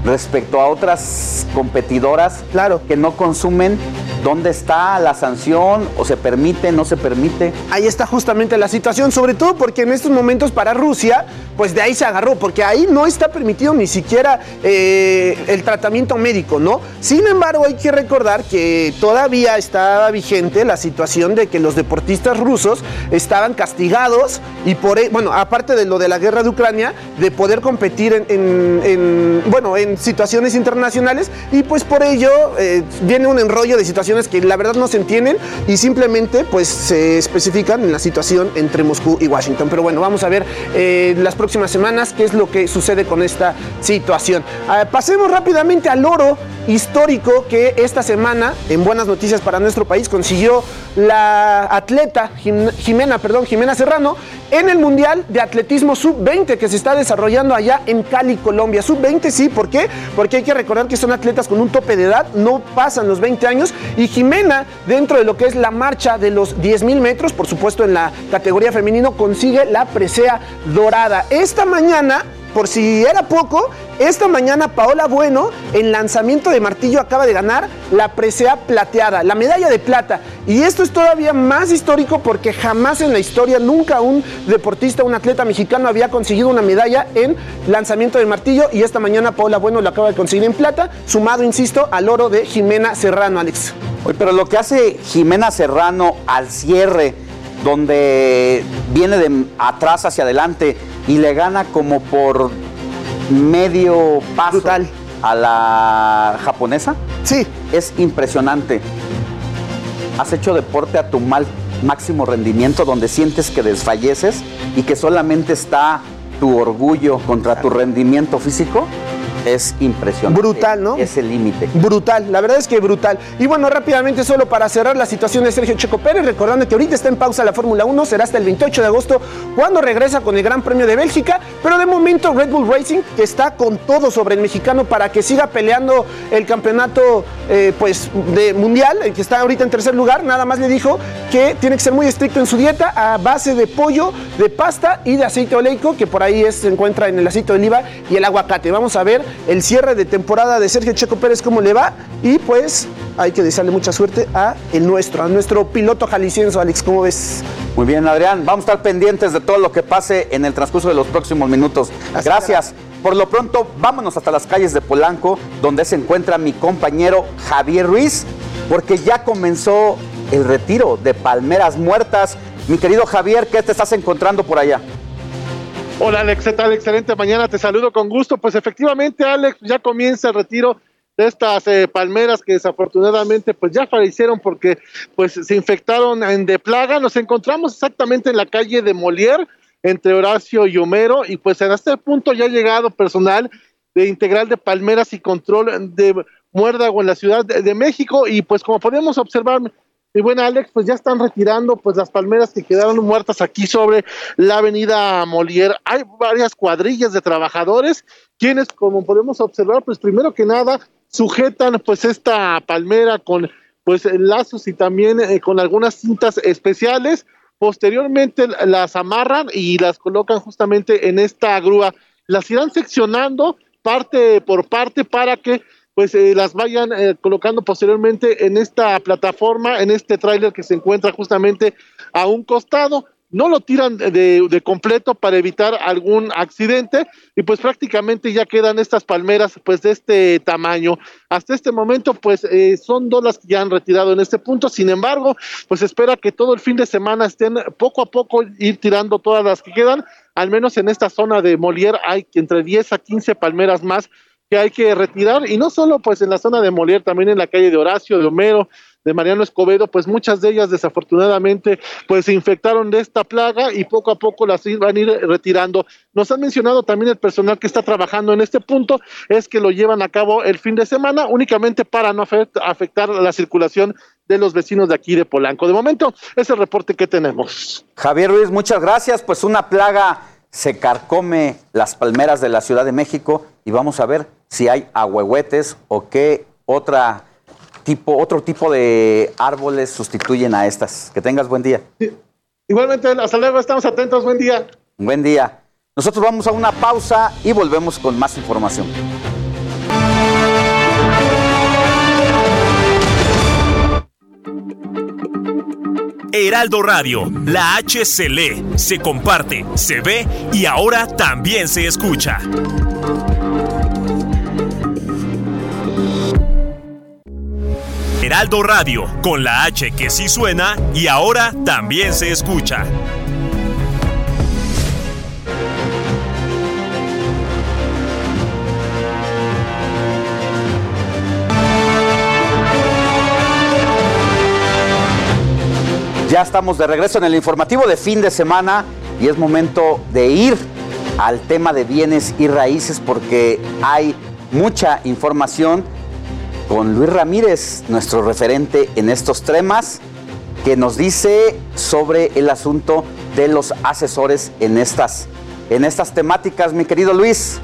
respecto a otras competidoras claro. que no consumen, ¿dónde está la sanción? ¿O se permite, no se permite? Ahí está justamente la situación, sobre todo porque en estos momentos para Rusia, pues de ahí se agarró, porque ahí no está permitido ni siquiera eh, el tratamiento médico, ¿no? Sin embargo, hay que recordar que todavía está vigente la situación de que los deportistas rusos estaban castigados y por, e, bueno, aparte de lo de la guerra de Ucrania, de poder competir en, en, en bueno, en situaciones internacionales y pues por ello eh, viene un enrollo de situaciones que la verdad no se entienden y simplemente pues se especifican en la situación entre Moscú y Washington. Pero bueno, vamos a ver eh, las próximas semanas qué es lo que sucede con esta situación. Uh, pasemos rápidamente al oro histórico que esta semana, en buenas noticias para nuestro país, consiguió la atleta Jimena, perdón, Jimena Serrano en el Mundial de Atletismo Sub-20 que se está desarrollando allá en Cali, Colombia. Sub-20 sí, ¿por qué? Porque hay que recordar que son atletas con un tope de edad, no pasan los 20 años y Jimena, dentro de lo que es la marcha de los 10 mil metros, por supuesto en la categoría femenino, consigue la presea dorada. Esta mañana por si era poco, esta mañana Paola Bueno en lanzamiento de martillo acaba de ganar la presea plateada, la medalla de plata. Y esto es todavía más histórico porque jamás en la historia, nunca un deportista, un atleta mexicano había conseguido una medalla en lanzamiento de martillo y esta mañana Paola Bueno lo acaba de conseguir en plata, sumado, insisto, al oro de Jimena Serrano, Alex. Oye, pero lo que hace Jimena Serrano al cierre, donde viene de atrás hacia adelante y le gana como por medio paso Brutal. a la japonesa. Sí. Es impresionante. Has hecho deporte a tu mal máximo rendimiento donde sientes que desfalleces y que solamente está tu orgullo contra tu rendimiento físico es impresionante. Brutal, ¿no? Es el límite. Brutal, la verdad es que brutal. Y bueno, rápidamente, solo para cerrar la situación de Sergio Checo Pérez, recordando que ahorita está en pausa la Fórmula 1, será hasta el 28 de agosto cuando regresa con el Gran Premio de Bélgica, pero de momento Red Bull Racing, que está con todo sobre el mexicano para que siga peleando el campeonato eh, pues, de mundial, el que está ahorita en tercer lugar, nada más le dijo que tiene que ser muy estricto en su dieta a base de pollo, de pasta y de aceite oleico, que por ahí es, se encuentra en el aceite de oliva y el aguacate. Vamos a ver el cierre de temporada de Sergio Checo Pérez, cómo le va. Y pues hay que desearle mucha suerte a el nuestro, a nuestro piloto jalisciense, Alex, ¿cómo ves? Muy bien, Adrián. Vamos a estar pendientes de todo lo que pase en el transcurso de los próximos minutos. Así Gracias. Por lo pronto, vámonos hasta las calles de Polanco, donde se encuentra mi compañero Javier Ruiz, porque ya comenzó el retiro de palmeras muertas. Mi querido Javier, ¿qué te estás encontrando por allá? Hola Alex, ¿qué tal? Excelente mañana, te saludo con gusto. Pues efectivamente, Alex, ya comienza el retiro de estas eh, palmeras que desafortunadamente pues ya fallecieron porque pues se infectaron en de plaga. Nos encontramos exactamente en la calle de Molière, entre Horacio y Homero, y pues en este punto ya ha llegado personal de integral de palmeras y control de muérdago en la Ciudad de, de México, y pues como podemos observar, y bueno, Alex, pues ya están retirando pues las palmeras que quedaron muertas aquí sobre la avenida Molière. Hay varias cuadrillas de trabajadores quienes, como podemos observar, pues primero que nada sujetan pues esta palmera con pues lazos y también eh, con algunas cintas especiales. Posteriormente las amarran y las colocan justamente en esta grúa las irán seccionando parte por parte para que pues eh, las vayan eh, colocando posteriormente en esta plataforma, en este tráiler que se encuentra justamente a un costado. No lo tiran de, completo para evitar algún accidente y pues prácticamente ya quedan estas palmeras pues de este tamaño. Hasta este momento pues eh, son dos las que ya han retirado en este punto, sin embargo pues espera que todo el fin de semana estén poco a poco ir tirando todas las que quedan, al menos en esta zona de Molière hay entre 10 a 15 palmeras más que hay que retirar y no solo pues en la zona de Molière, también en la calle de Horacio, de Homero, de Mariano Escobedo, pues muchas de ellas desafortunadamente pues se infectaron de esta plaga y poco a poco las van a ir retirando. Nos han mencionado también el personal que está trabajando en este punto, es que lo llevan a cabo el fin de semana únicamente para no afectar la circulación de los vecinos de aquí de Polanco. De momento, es el reporte que tenemos. Javier Ruiz, muchas gracias. Pues una plaga se carcome las palmeras de la Ciudad de México y vamos a ver si hay ahuehuetes o qué otra tipo, otro tipo de árboles sustituyen a estas. Que tengas buen día. Igualmente, hasta luego, estamos atentos, buen día. Buen día. Nosotros vamos a una pausa y volvemos con más información. Heraldo Radio, la H se lee, se comparte, se ve y ahora también se escucha. Heraldo Radio, con la H que sí suena y ahora también se escucha. Ya estamos de regreso en el informativo de fin de semana y es momento de ir al tema de bienes y raíces porque hay mucha información con Luis Ramírez, nuestro referente en estos temas, que nos dice sobre el asunto de los asesores en estas, en estas temáticas. Mi querido Luis.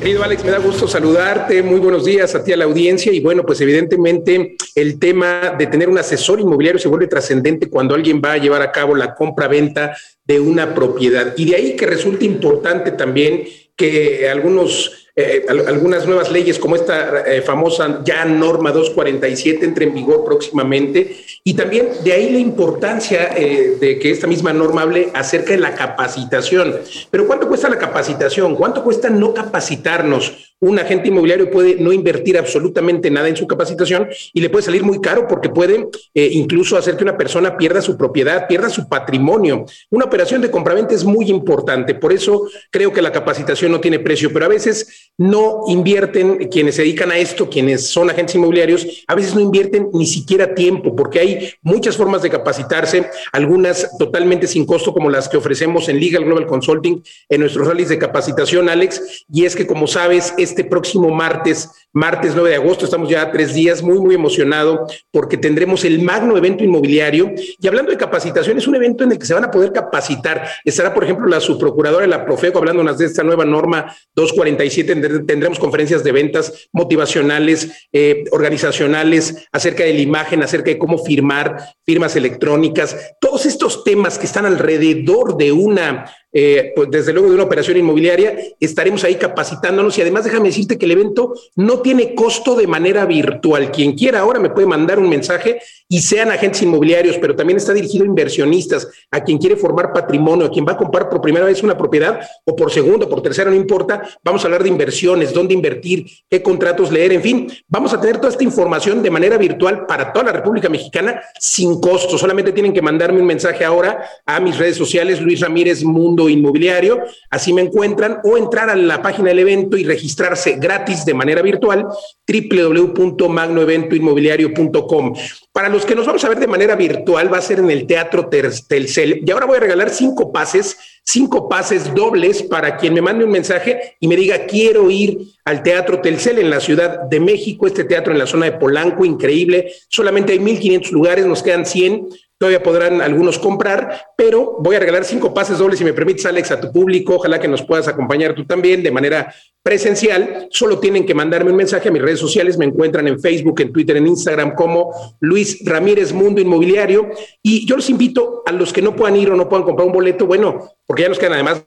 Querido Alex, me da gusto saludarte. Muy buenos días a ti, a la audiencia. Y bueno, pues evidentemente el tema de tener un asesor inmobiliario se vuelve trascendente cuando alguien va a llevar a cabo la compra-venta de una propiedad. Y de ahí que resulta importante también que algunos eh, algunas nuevas leyes como esta eh, famosa ya norma 247 entre en vigor próximamente y también de ahí la importancia eh, de que esta misma norma hable acerca de la capacitación. Pero ¿cuánto cuesta la capacitación? ¿Cuánto cuesta no capacitarnos? Un agente inmobiliario puede no invertir absolutamente nada en su capacitación y le puede salir muy caro porque puede eh, incluso hacer que una persona pierda su propiedad, pierda su patrimonio. Una operación de compraventa es muy importante, por eso creo que la capacitación no tiene precio, pero a veces no invierten quienes se dedican a esto, quienes son agentes inmobiliarios, a veces no invierten ni siquiera tiempo porque hay muchas formas de capacitarse, algunas totalmente sin costo como las que ofrecemos en Legal Global Consulting en nuestros rallies de capacitación, Alex, y es que como sabes, este próximo martes, martes 9 de agosto, estamos ya tres días, muy, muy emocionado porque tendremos el magno evento inmobiliario. Y hablando de capacitación, es un evento en el que se van a poder capacitar. Estará, por ejemplo, la subprocuradora la Profeco hablándonos de esta nueva norma 247. Tendremos conferencias de ventas motivacionales, eh, organizacionales, acerca de la imagen, acerca de cómo firmar firmas electrónicas, todos estos temas que están alrededor de una eh, pues desde luego de una operación inmobiliaria, estaremos ahí capacitándonos y además déjame decirte que el evento no tiene costo de manera virtual. Quien quiera ahora me puede mandar un mensaje y sean agentes inmobiliarios, pero también está dirigido a inversionistas, a quien quiere formar patrimonio, a quien va a comprar por primera vez una propiedad o por segunda, por tercera, no importa. Vamos a hablar de inversiones, dónde invertir, qué contratos leer, en fin, vamos a tener toda esta información de manera virtual para toda la República Mexicana sin costo. Solamente tienen que mandarme un mensaje ahora a mis redes sociales, Luis Ramírez Mundo Inmobiliario, así me encuentran, o entrar a la página del evento y registrarse gratis de manera virtual, www.magnoeventoinmobiliario.com. Para los que nos vamos a ver de manera virtual, va a ser en el Teatro Telcel. Y ahora voy a regalar cinco pases, cinco pases dobles para quien me mande un mensaje y me diga, quiero ir al Teatro Telcel en la Ciudad de México, este teatro en la zona de Polanco, increíble. Solamente hay 1.500 lugares, nos quedan 100 Todavía podrán algunos comprar, pero voy a regalar cinco pases dobles, si me permites, Alex, a tu público. Ojalá que nos puedas acompañar tú también de manera presencial. Solo tienen que mandarme un mensaje a mis redes sociales. Me encuentran en Facebook, en Twitter, en Instagram como Luis Ramírez Mundo Inmobiliario. Y yo los invito a los que no puedan ir o no puedan comprar un boleto, bueno, porque ya nos quedan además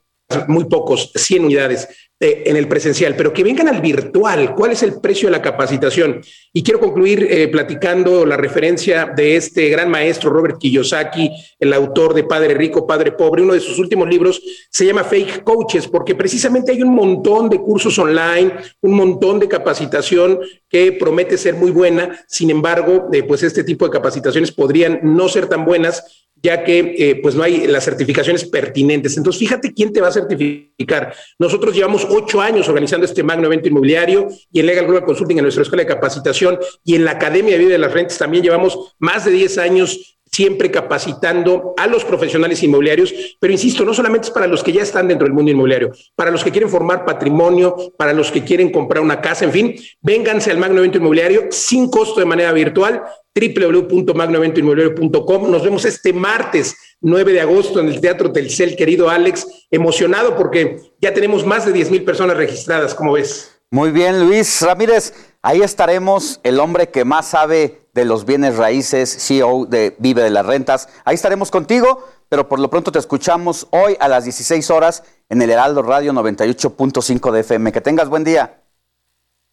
muy pocos, 100 unidades eh, en el presencial, pero que vengan al virtual. ¿Cuál es el precio de la capacitación? Y quiero concluir eh, platicando la referencia de este gran maestro Robert Kiyosaki, el autor de Padre Rico, Padre Pobre. Uno de sus últimos libros se llama Fake Coaches, porque precisamente hay un montón de cursos online, un montón de capacitación que promete ser muy buena. Sin embargo, eh, pues este tipo de capacitaciones podrían no ser tan buenas ya que eh, pues no hay las certificaciones pertinentes. Entonces, fíjate quién te va a certificar. Nosotros llevamos ocho años organizando este magno evento inmobiliario y en Legal Global Consulting, en nuestra escuela de capacitación y en la Academia de Vida de las Rentes también llevamos más de diez años siempre capacitando a los profesionales inmobiliarios, pero insisto, no solamente es para los que ya están dentro del mundo inmobiliario, para los que quieren formar patrimonio, para los que quieren comprar una casa, en fin, vénganse al Magno Evento Inmobiliario sin costo de manera virtual www.magnoeventoinmobiliario.com. Nos vemos este martes 9 de agosto en el Teatro Telcel, querido Alex, emocionado porque ya tenemos más de 10 mil personas registradas, ¿cómo ves? Muy bien, Luis Ramírez, ahí estaremos, el hombre que más sabe de los bienes raíces, CEO de Vive de las Rentas. Ahí estaremos contigo, pero por lo pronto te escuchamos hoy a las 16 horas en el Heraldo Radio 98.5 de FM. Que tengas buen día.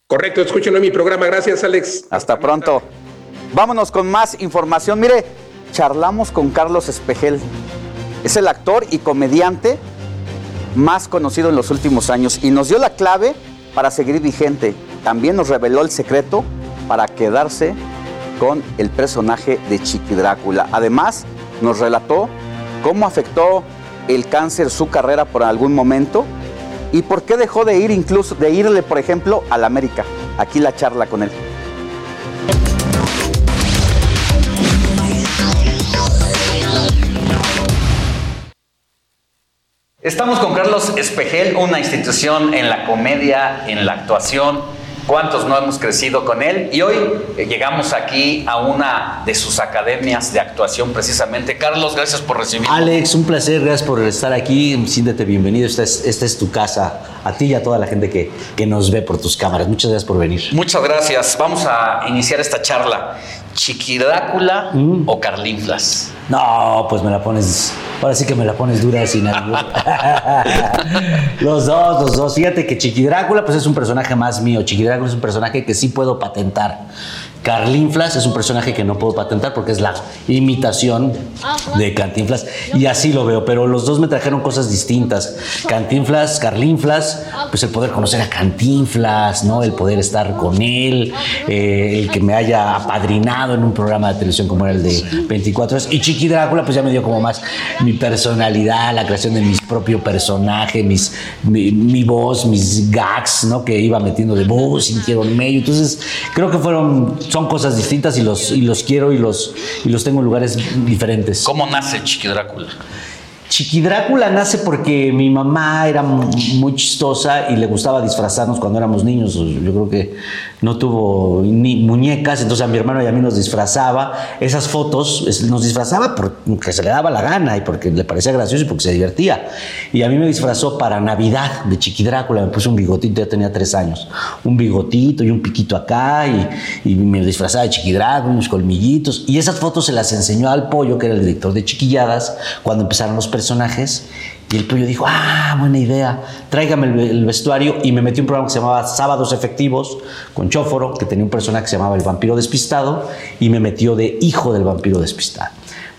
Correcto, escúchenlo en mi programa. Gracias, Alex. Hasta pronto. Vámonos con más información. Mire, charlamos con Carlos Espejel. Es el actor y comediante más conocido en los últimos años y nos dio la clave para seguir vigente. También nos reveló el secreto para quedarse con el personaje de Chiqui Drácula. Además, nos relató cómo afectó el cáncer su carrera por algún momento y por qué dejó de ir incluso de irle, por ejemplo, a la América. Aquí la charla con él. Estamos con Carlos Espejel, una institución en la comedia, en la actuación. ¿Cuántos no hemos crecido con él? Y hoy eh, llegamos aquí a una de sus academias de actuación precisamente. Carlos, gracias por recibirnos. Alex, un placer, gracias por estar aquí. Siéntete bienvenido, esta es, esta es tu casa. A ti y a toda la gente que, que nos ve por tus cámaras. Muchas gracias por venir. Muchas gracias. Vamos a iniciar esta charla. ¿Chiqui Drácula o Carlinflas? No, pues me la pones. Ahora sí que me la pones dura sin los dos, los dos. Fíjate que Chiqui Drácula, pues es un personaje más mío. Chiqui Drácula es un personaje que sí puedo patentar. Carlinflas es un personaje que no puedo patentar porque es la imitación de Cantinflas y así lo veo, pero los dos me trajeron cosas distintas. Cantinflas, Carlinflas, pues el poder conocer a Cantinflas, ¿no? El poder estar con él, eh, el que me haya apadrinado en un programa de televisión como era el de 24 horas. Y Chiqui Drácula, pues ya me dio como más mi personalidad, la creación de mi propio personaje, mis, mi, mi voz, mis gags, ¿no? Que iba metiendo de voz, sintieron medio. Entonces, creo que fueron son cosas distintas y los, y los quiero y los, y los tengo en lugares diferentes. ¿Cómo nace Chiqui Drácula? Chiqui Drácula nace porque mi mamá era muy chistosa y le gustaba disfrazarnos cuando éramos niños. Yo creo que no tuvo ni muñecas, entonces a mi hermano y a mí nos disfrazaba. Esas fotos nos disfrazaba porque se le daba la gana y porque le parecía gracioso y porque se divertía. Y a mí me disfrazó para Navidad de Chiqui Drácula, me puso un bigotito, ya tenía tres años. Un bigotito y un piquito acá y, y me disfrazaba de Chiqui Drácula, unos colmillitos. Y esas fotos se las enseñó al pollo, que era el director de Chiquilladas, cuando empezaron los personajes. Y el pollo dijo, ah, buena idea, tráigame el, vestuario. Y me metí un programa que se llamaba Sábados Efectivos con Chóforo, que tenía un personaje que se llamaba El Vampiro Despistado, y me metió de hijo del vampiro despistado.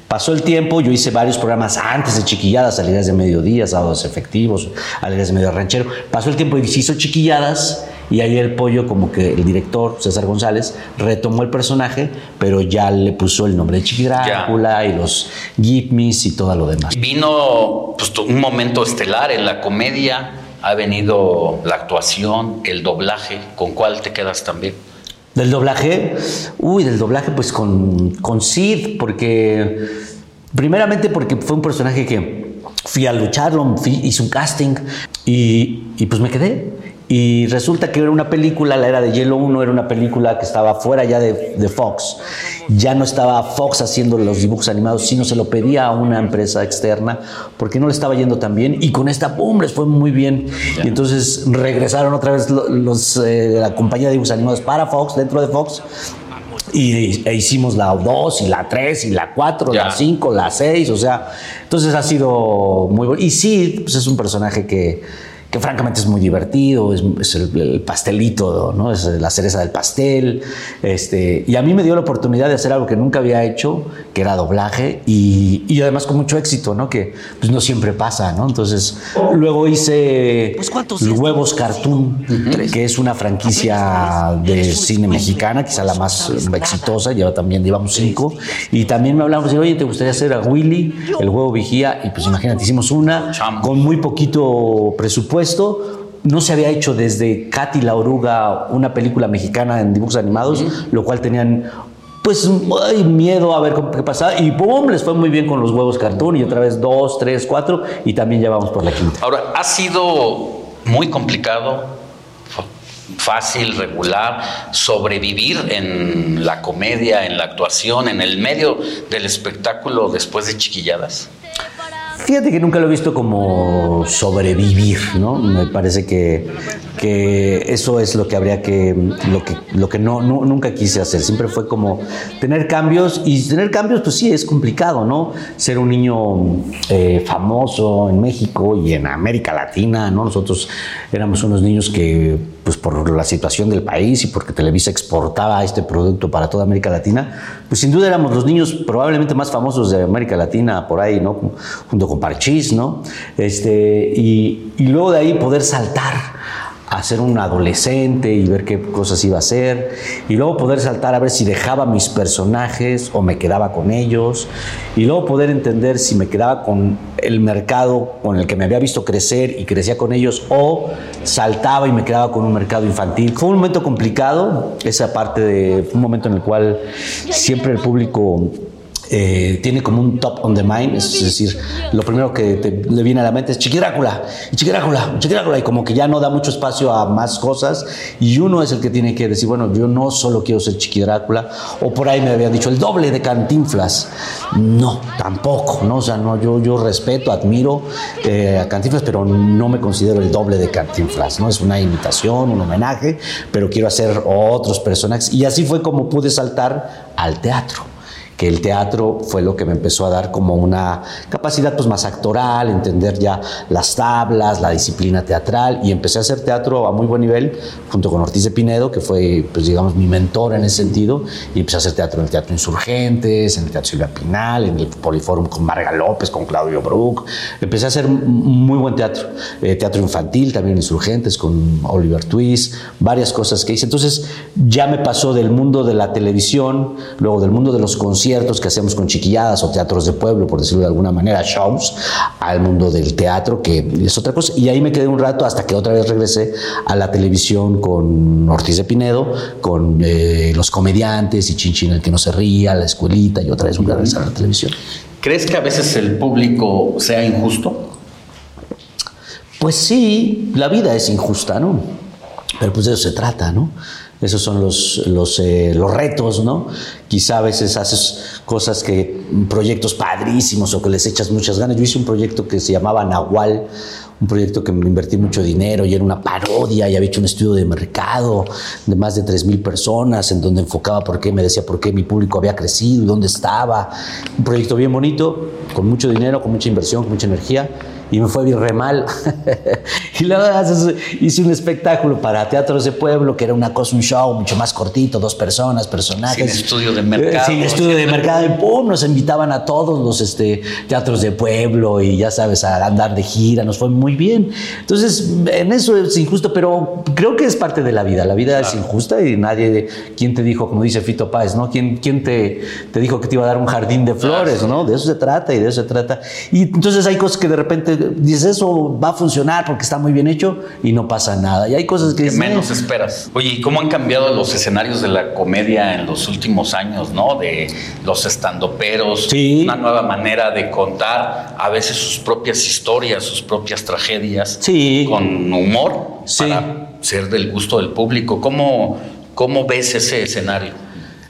Pasó el tiempo, yo hice varios programas antes de Chiquilladas, Alegrías de Mediodía, Sábados Efectivos, Alegrías de Medio Ranchero. Pasó el tiempo y se hizo Chiquilladas y ahí el pollo, como que el director, César González, retomó el personaje, pero ya le puso el nombre de Chiqui Drácula y los Gipmis y todo lo demás. Vino pues, un momento estelar en la comedia, ha venido la actuación, el doblaje. ¿Con cuál te quedas también? Del doblaje, uy, del doblaje pues con, con Sid, porque primeramente porque fue un personaje que fui a lucharlo, fui, hice un casting y, y pues me quedé. Y resulta que era una película, la era de Hielo 1, era una película que estaba fuera ya de, de, Fox. Ya no estaba Fox haciendo los dibujos animados, sino se lo pedía a una empresa externa porque no le estaba yendo tan bien. Y con esta, ¡pum!, les fue muy bien. Y entonces regresaron otra vez los, los eh, la compañía de dibujos animados para Fox, dentro de Fox. y, e hicimos la 2 y la 3 y la 4, la 5, la 6, o sea, entonces ha sido muy bueno. Y sí, pues es un personaje que, que francamente es muy divertido, es, el, pastelito, ¿no? es la cereza del pastel. Este, y a mí me dio la oportunidad de hacer algo que nunca había hecho, que era doblaje, y, y además con mucho éxito, ¿no? que pues no siempre pasa. ¿no? Entonces, luego hice Pues, Huevos Cartoon, que es una franquicia de cine mexicana, quizá la más exitosa, lleva también, llevamos cinco, y también me hablamos de, oye, ¿te gustaría hacer a Willy, el huevo vigía? Y pues imagínate, hicimos una con muy poquito presupuesto no se había hecho desde Katy la oruga una película mexicana en dibujos animados, lo cual tenían pues ay, miedo a ver qué pasaba y ¡pum! les fue muy bien con los huevos cartoon y otra vez dos, tres, cuatro y también ya vamos por la quinta. Ahora, ha sido muy complicado, fácil, regular, sobrevivir en la comedia, en la actuación, en el medio del espectáculo después de chiquilladas. Fíjate que nunca lo he visto como sobrevivir, ¿no? Me parece que, que eso es lo que habría que, lo que, lo que no, nunca quise hacer. Siempre fue como tener cambios y tener cambios, pues sí, es complicado, ¿no? Ser un niño eh, famoso en México y en América Latina, ¿no? Nosotros éramos unos niños que, pues por la situación del país y porque Televisa exportaba este producto para toda América Latina, pues sin duda éramos los niños probablemente más famosos de América Latina por ahí, ¿no? Junto con Parchís, ¿no? Este, y, y luego de ahí poder saltar a ser un adolescente y ver qué cosas iba a hacer y luego poder saltar a ver si dejaba mis personajes o me quedaba con ellos y luego poder entender si me quedaba con el mercado con el que me había visto crecer y crecía con ellos o saltaba y me quedaba con un mercado infantil. Fue un momento complicado, esa parte de fue un momento en el cual siempre el público eh, tiene como un top on the mind, es decir, lo primero que te, le viene a la mente es Chiquirácula, Chiquirácula, Chiquirácula, y como que ya no da mucho espacio a más cosas, y uno es el que tiene que decir, bueno, yo no solo quiero ser Chiquirácula, o por ahí me habían dicho el doble de Cantinflas. No, tampoco, ¿no? O sea, no, yo, yo respeto, admiro eh, a Cantinflas, pero no me considero el doble de Cantinflas, ¿no? Es una imitación, un homenaje, pero quiero hacer otros personajes, y así fue como pude saltar al teatro que el teatro fue lo que me empezó a dar como una capacidad pues más actoral, entender ya las tablas, la disciplina teatral y empecé a hacer teatro a muy buen nivel junto con Ortiz de Pinedo, que fue pues digamos mi mentor en ese sentido y empecé a hacer teatro en el Teatro Insurgentes, en el Teatro Silvia Pinal, en el Poliforum con Marga López, con Claudio Brook, empecé a hacer muy buen teatro, eh, teatro infantil también Insurgentes con Oliver Twist, varias cosas que hice, entonces ya me pasó del mundo de la televisión, luego del mundo de los conciertos, que hacíamos con chiquilladas o teatros de pueblo, por decirlo de alguna manera, shows, al mundo del teatro, que es otra cosa. Y ahí me quedé un rato hasta que otra vez regresé a la televisión con Ortiz de Pinedo, con eh, los comediantes y Chinchín el que no se ría, la escuelita y otra vez un regresar a la televisión. ¿Crees que a veces el público sea injusto? Pues sí, la vida es injusta, ¿no? Pero pues de eso se trata, ¿no? Esos son los, los, eh, los, retos, ¿no? Quizá a veces haces cosas que, proyectos padrísimos o que les echas muchas ganas. Yo hice un proyecto que se llamaba Nahual, un proyecto que me invertí mucho dinero y era una parodia y había hecho un estudio de mercado de más de 3 mil personas en donde enfocaba por qué, me decía por qué mi público había crecido y dónde estaba. Un proyecto bien bonito, con mucho dinero, con mucha inversión, con mucha energía y me fue bien re mal. y luego hice un espectáculo para teatros de pueblo, que era una cosa, un show mucho más cortito, dos personas, personajes. Sin estudio de mercado. Sin estudio de mercado. Y pum, nos invitaban a todos los este, teatros de pueblo y ya sabes, a andar de gira, nos fue muy bien. Entonces, en eso es injusto, pero creo que es parte de la vida. La vida es injusta y nadie, ¿quién te dijo, como dice Fito Páez, ¿no? ¿Quién, quién te, te dijo que te iba a dar un jardín de flores, ¿no? De eso se trata y de eso se trata. Y entonces hay cosas que de repente dices, eso va a funcionar porque está muy bien hecho y no pasa nada. Y hay cosas que... que menos esperas. Oye, ¿y cómo han cambiado los escenarios de la comedia en los últimos años, no? De los estandoperos, sí. una nueva manera de contar a veces sus propias historias, sus propias tragedias, sí. con humor sí. para ser del gusto del público. ¿Cómo, cómo ves ese escenario?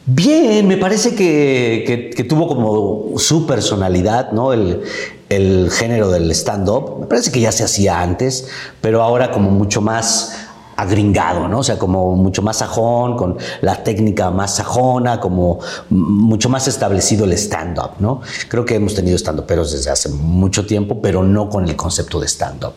Bien, me parece que, que, que, tuvo como su personalidad, ¿no? El, el género del stand-up. Me parece que ya se hacía antes, pero ahora como mucho más agringado, ¿no? O sea, como mucho más sajón, con la técnica más sajona, como mucho más establecido el stand-up, ¿no? Creo que hemos tenido stand-uperos desde hace mucho tiempo, pero no con el concepto de stand-up.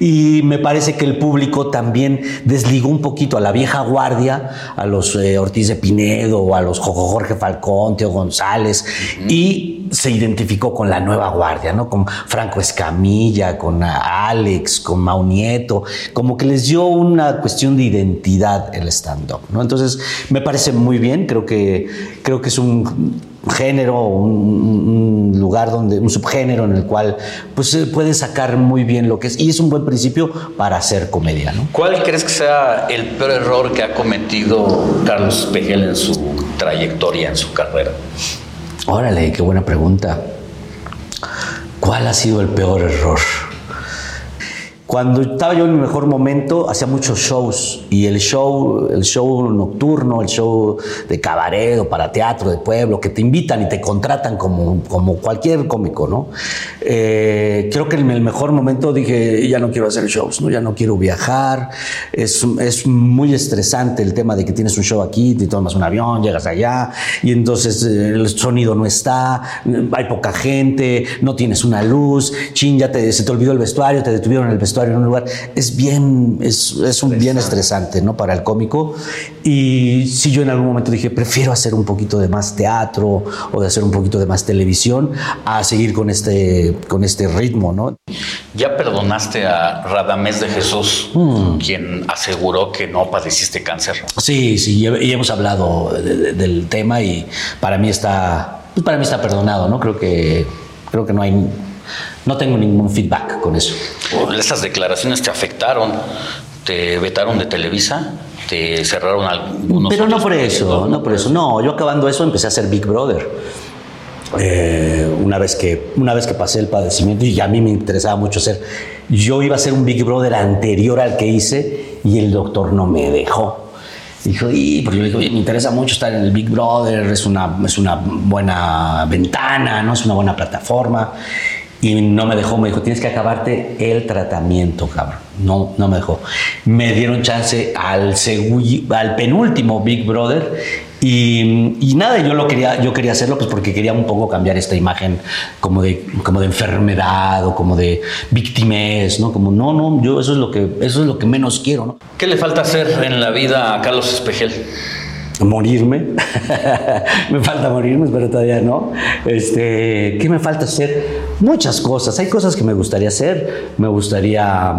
Y me parece que el público también desligó un poquito a la vieja guardia, a los eh, Ortiz de Pinedo, a los Jorge Falcón, Teo González, y se identificó con la nueva guardia, ¿no? Con Franco Escamilla, con Alex, con Mau Nieto, como que les dio una cuestión de identidad el stand-up, ¿no? Entonces, me parece muy bien, creo que, creo que es un género, un, un, lugar donde, un subgénero en el cual pues se puede sacar muy bien lo que es, y es un buen principio para hacer comedia, ¿no? ¿Cuál crees que sea el peor error que ha cometido Carlos Pejel en su trayectoria, en su carrera? Órale, qué buena pregunta. ¿Cuál ha sido el peor error? Cuando estaba yo en mi mejor momento, hacía muchos shows y el show, el show nocturno, el show de cabaret o para teatro de pueblo, que te invitan y te contratan como, como cualquier cómico, ¿no? Eh, creo que en el mejor momento dije, ya no quiero hacer shows, ¿no? Ya no quiero viajar, es, es muy estresante el tema de que tienes un show aquí, te tomas un avión, llegas allá y entonces eh, el sonido no está, hay poca gente, no tienes una luz, chin, ya te, se te olvidó el vestuario, te detuvieron el vestuario en un lugar, es bien, es, es un bien estresante, ¿no? Para el cómico. Y si yo en algún momento dije, prefiero hacer un poquito de más teatro o de hacer un poquito de más televisión a seguir con este, con este ritmo, ¿no? ¿Ya perdonaste a Radamés de Jesús, quien aseguró que no padeciste cáncer? Sí, sí, y hemos hablado de- de- del tema y para mí está, pues para mí está perdonado, ¿no? Creo que, creo que no hay, no tengo ningún feedback con eso. Esas declaraciones te afectaron, te vetaron de Televisa, te cerraron algunos. Pero no por eso, no por eso. No, yo acabando eso empecé a hacer Big Brother. Eh, una, vez que, una vez que pasé el padecimiento y a mí me interesaba mucho ser, yo iba a hacer un Big Brother anterior al que hice y el doctor no me dejó. Dijo, y porque yo digo, "Oye, me interesa mucho estar en el Big Brother, es una, es una buena ventana, ¿no? es una buena plataforma. Y no me dejó, me dijo, tienes que acabarte el tratamiento, cabrón. No, no me dejó. Me dieron chance al, penúltimo Big Brother y, nada, yo lo quería, yo quería hacerlo pues porque quería un poco cambiar esta imagen como de, como de enfermedad o como de víctimas, ¿no? Como, no, no, yo eso es lo que, eso es lo que menos quiero. ¿Qué le falta hacer en la vida a Carlos Espejel? Morirme. me falta morirme, pero todavía no. Este, ¿Qué me falta hacer? Muchas cosas. Hay cosas que me gustaría hacer. Me gustaría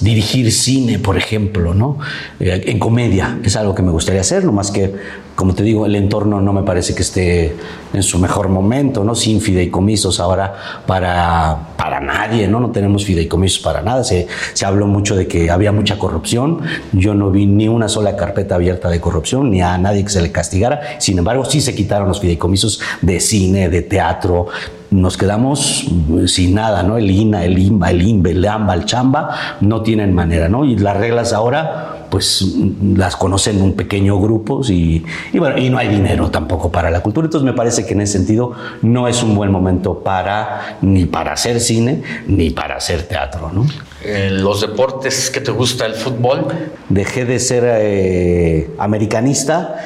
dirigir cine, por ejemplo, ¿no? Eh, en comedia. Es algo que me gustaría hacer, no más que, como te digo, el entorno no me parece que esté en su mejor momento, ¿no? Sin fideicomisos ahora para, para nadie, ¿no? No tenemos fideicomisos para nada. Se, se habló mucho de que había mucha corrupción. Yo no vi ni una sola carpeta abierta de corrupción, ni a nadie que se le castigara. Sin embargo, sí se quitaron los fideicomisos de cine, de teatro. Nos quedamos mm, sin nada, ¿no? El INA, el INBA, el INBE, el AMBA, el CHAMBA, no tienen manera, ¿no? Y las reglas ahora, pues las conocen un pequeño grupo y, y bueno, y no hay dinero tampoco para la cultura. Entonces me parece que en ese sentido no es un buen momento para, ni para hacer cine, ni para hacer teatro, ¿no? Eh, los deportes, ¿qué te gusta? ¿El fútbol? Dejé de ser eh, americanista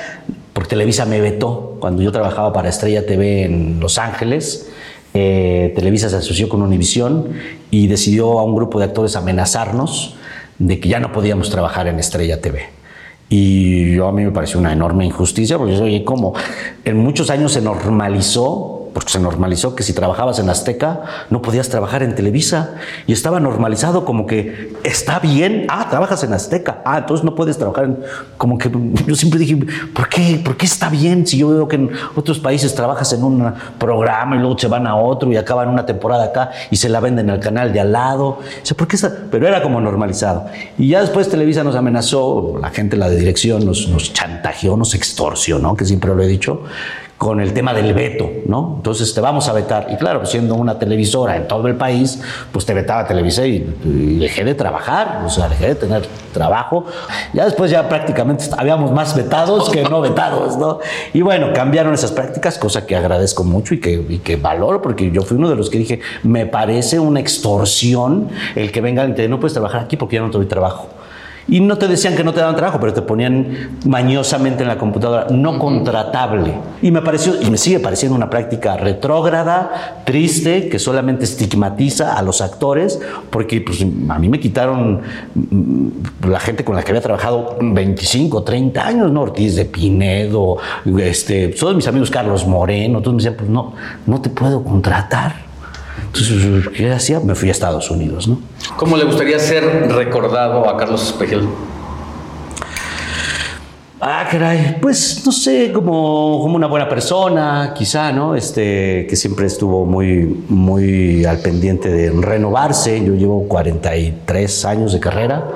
porque Televisa me vetó. Cuando yo trabajaba para Estrella TV en Los Ángeles, eh, Televisa se asoció con Univisión y decidió a un grupo de actores amenazarnos de que ya no podíamos trabajar en Estrella TV. Y yo a mí me pareció una enorme injusticia, porque yo oye, como en muchos años se normalizó, porque se normalizó que si trabajabas en Azteca no podías trabajar en Televisa, y estaba normalizado como que está bien, ah, trabajas en Azteca, ah, entonces no puedes trabajar en, como que yo siempre dije, ¿por qué, ¿por qué está bien si yo veo que en otros países trabajas en un programa y luego se van a otro y acaban una temporada acá y se la venden al canal de al lado? O sea, ¿por qué está? Pero era como normalizado. Y ya después Televisa nos amenazó, la gente, la de dirección, nos, nos chantajeó, nos extorsionó, que siempre lo he dicho, con el tema del veto, ¿no? Entonces te vamos a vetar. Y claro, pues, siendo una televisora en todo el país, pues te vetaba Televisa y, dejé de trabajar, o sea, dejé de tener trabajo. Ya después ya prácticamente habíamos más vetados que no vetados, ¿no? Y bueno, cambiaron esas prácticas, cosa que agradezco mucho y que, valoro, porque yo fui uno de los que dije, me parece una extorsión el que vengan y te no puedes trabajar aquí porque ya no te doy trabajo. Y no te decían que no te daban trabajo, pero te ponían mañosamente en la computadora, no contratable. Y me pareció, y me sigue pareciendo una práctica retrógrada, triste, que solamente estigmatiza a los actores, porque pues, a mí me quitaron mm, la gente con la que había trabajado 25, 30 años, ¿no? Ortiz de Pinedo, este, todos mis amigos Carlos Moreno, todos me decían, pues no, no te puedo contratar. Entonces, ¿qué hacía? Me fui a Estados Unidos, ¿no? ¿Cómo le gustaría ser recordado a Carlos Espejel? Ah, caray, pues no sé, como, como una buena persona, quizá, ¿no? Este, que siempre estuvo muy, muy al pendiente de renovarse. Yo llevo 43 años de carrera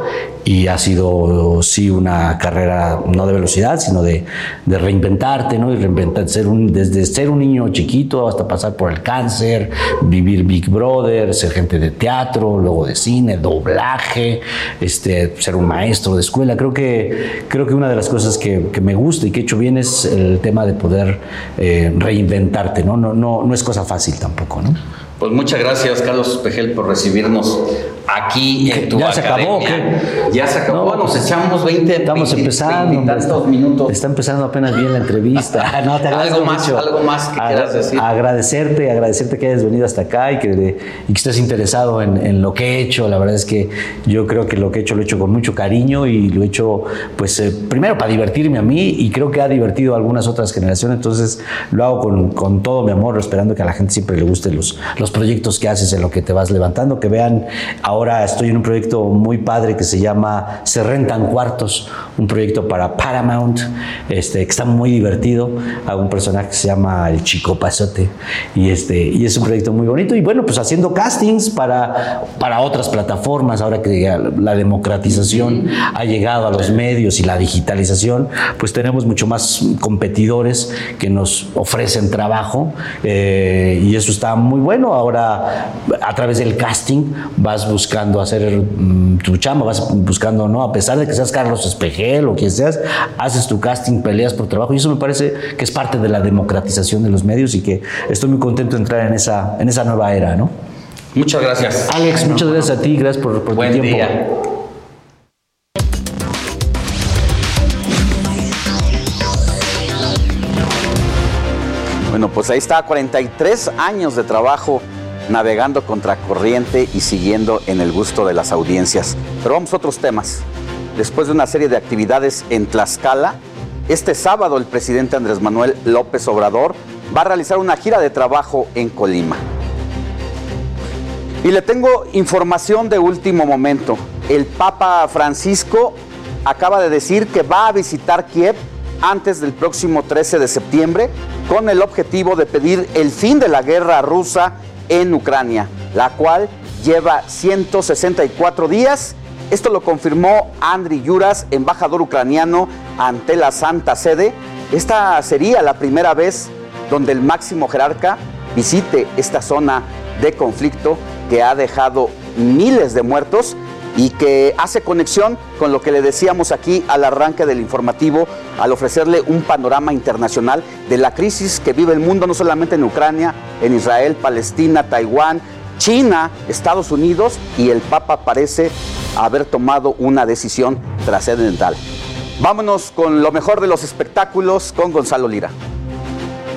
y ha sido, sí, una carrera no de velocidad, sino de, de reinventarte, ¿no? Y reinventar, ser un, desde ser un niño chiquito hasta pasar por el cáncer, vivir Big Brother, ser gente de teatro, luego de cine, doblaje, este, ser un maestro de escuela. Creo que, creo que una de las cosas que, me gusta y que he hecho bien es el tema de poder eh, reinventarte, ¿no? No, no, no es cosa fácil tampoco, ¿no? Pues muchas gracias, Carlos Espejel, por recibirnos aquí en tu ¿Ya se acabó? academia. Ya se acabó, nos echamos 20, Estamos 20, empezando. 20 tantos minutos. Está empezando apenas bien la entrevista. No, te Algo más, mucho. algo más que quieras decir. Agradecerte, agradecerte que hayas venido hasta acá y que, y que estés interesado en, en lo que he hecho. La verdad es que yo creo que lo que he hecho lo he hecho con mucho cariño y lo he hecho, pues, eh, primero para divertirme a mí y creo que ha divertido a algunas otras generaciones. Entonces lo hago con, con todo mi amor, esperando que a la gente siempre le gusten los, los proyectos que haces, en lo que te vas levantando. Que vean, ahora estoy en un proyecto muy padre que se llama Se Rentan Cuartos, un proyecto para Paramount, este, que está muy divertido. Hago un personaje que se llama El Chico Pasote y, este, y es un proyecto muy bonito. Y bueno, pues haciendo castings para, para otras plataformas, ahora que la democratización ha llegado a los medios y la digitalización, pues tenemos mucho más competidores que nos ofrecen trabajo eh, y eso está muy bueno. Ahora, a través del casting, vas buscando hacer mm, tu chamba, vas buscando, ¿no? A pesar de que seas Carlos Espejel o quien seas, haces tu casting, peleas por trabajo y eso me parece que es parte de la democratización de los medios y que estoy muy contento de entrar en esa, en esa nueva era, ¿no? Muchas gracias. Alex, muchas gracias a ti, gracias por, por Buen tu tiempo. día. Bueno, pues ahí está, 43 años de trabajo navegando contra corriente y siguiendo en el gusto de las audiencias. Pero vamos a otros temas. Después de una serie de actividades en Tlaxcala, este sábado el presidente Andrés Manuel López Obrador va a realizar una gira de trabajo en Colima. Y le tengo información de último momento. El Papa Francisco acaba de decir que va a visitar Kiev antes del próximo 13 de septiembre con el objetivo de pedir el fin de la guerra rusa en Ucrania, la cual lleva 164 días. Esto lo confirmó Andriy Yuras, embajador ucraniano ante la Santa Sede. Esta sería la primera vez donde el máximo jerarca visite esta zona de conflicto que ha dejado miles de muertos y que hace conexión con lo que le decíamos aquí al arranque del informativo, al ofrecerle un panorama internacional de la crisis que vive el mundo, no solamente en Ucrania, en Israel, Palestina, Taiwán, China, Estados Unidos, y el Papa parece haber tomado una decisión trascendental. Vámonos con lo mejor de los espectáculos con Gonzalo Lira.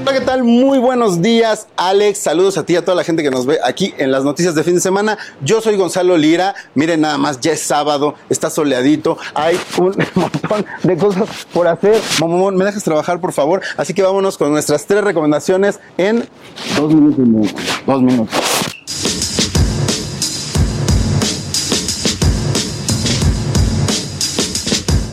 Hola, ¿qué tal? Muy buenos días, Alex. Saludos a ti y a toda la gente que nos ve aquí en las noticias de fin de semana. Yo soy Gonzalo Lira. Miren nada más, ya es sábado, está soleadito, hay un montón de cosas por hacer. Momomón, ¿me dejas trabajar, por favor? Así que vámonos con nuestras tres recomendaciones en dos minutos. y medio. Dos minutos.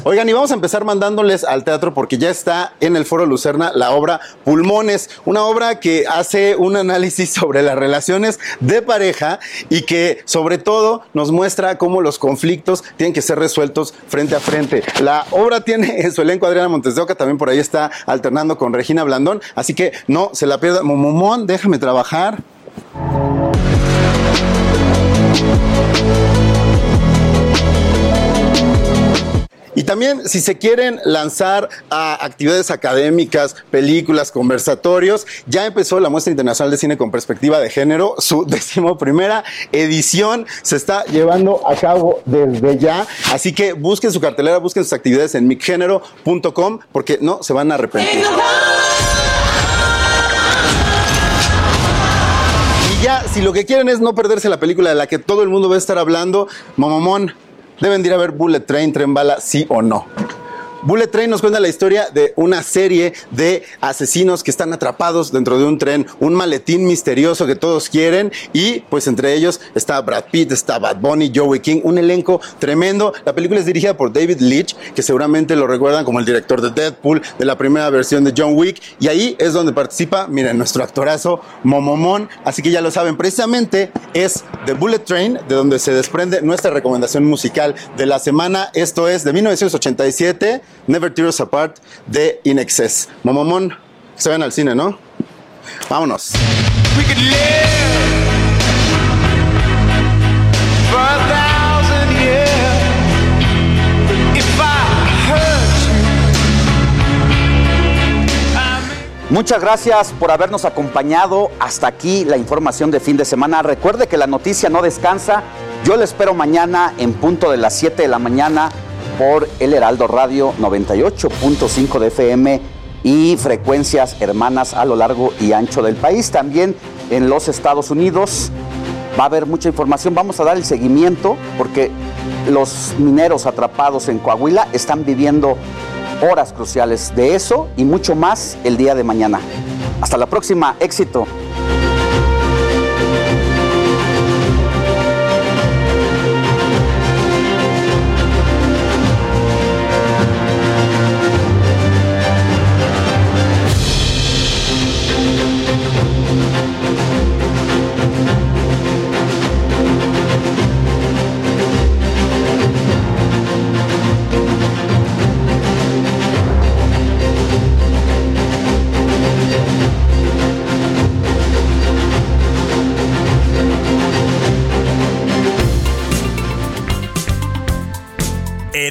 Oigan, y vamos a empezar mandándoles al teatro porque ya está en el Foro Lucerna la obra Pulmones, una obra que hace un análisis sobre las relaciones de pareja y que sobre todo nos muestra cómo los conflictos tienen que ser resueltos frente a frente. La obra tiene en su elenco Adriana Montes de Oca, también por ahí está alternando con Regina Blandón, así que no se la pierda. Momomón, déjame trabajar. Y también si se quieren lanzar a actividades académicas, películas, conversatorios, ya empezó la muestra internacional de cine con perspectiva de género, su decimoprimera edición se está llevando a cabo desde ya. Así que busquen su cartelera, busquen sus actividades en micgénero.com porque no se van a arrepentir. Y ya, si lo que quieren es no perderse la película de la que todo el mundo va a estar hablando, Momomón, deben de ir a ver Bullet Train, Tren Bala, sí o no. Bullet Train nos cuenta la historia de una serie de asesinos que están atrapados dentro de un tren, un maletín misterioso que todos quieren y pues entre ellos está Brad Pitt, está Bad Bunny, Joey King, un elenco tremendo. La película es dirigida por David Leitch, que seguramente lo recuerdan como el director de Deadpool, de la primera versión de John Wick y ahí es donde participa, miren, nuestro actorazo Momomón, así que ya lo saben, precisamente es The Bullet Train, de donde se desprende nuestra recomendación musical de la semana. Esto es de 1987. Never Tear Us Apart de In Excess. Mamamón, se ven al cine, ¿no? Vámonos. Muchas gracias por habernos acompañado. Hasta aquí la información de fin de semana. Recuerde que la noticia no descansa. Yo le espero mañana en punto de las 7 de la mañana por el Heraldo Radio 98.5 de FM y frecuencias hermanas a lo largo y ancho del país. También en los Estados Unidos va a haber mucha información. Vamos a dar el seguimiento porque los mineros atrapados en Coahuila están viviendo horas cruciales de eso y mucho más el día de mañana. Hasta la próxima, éxito.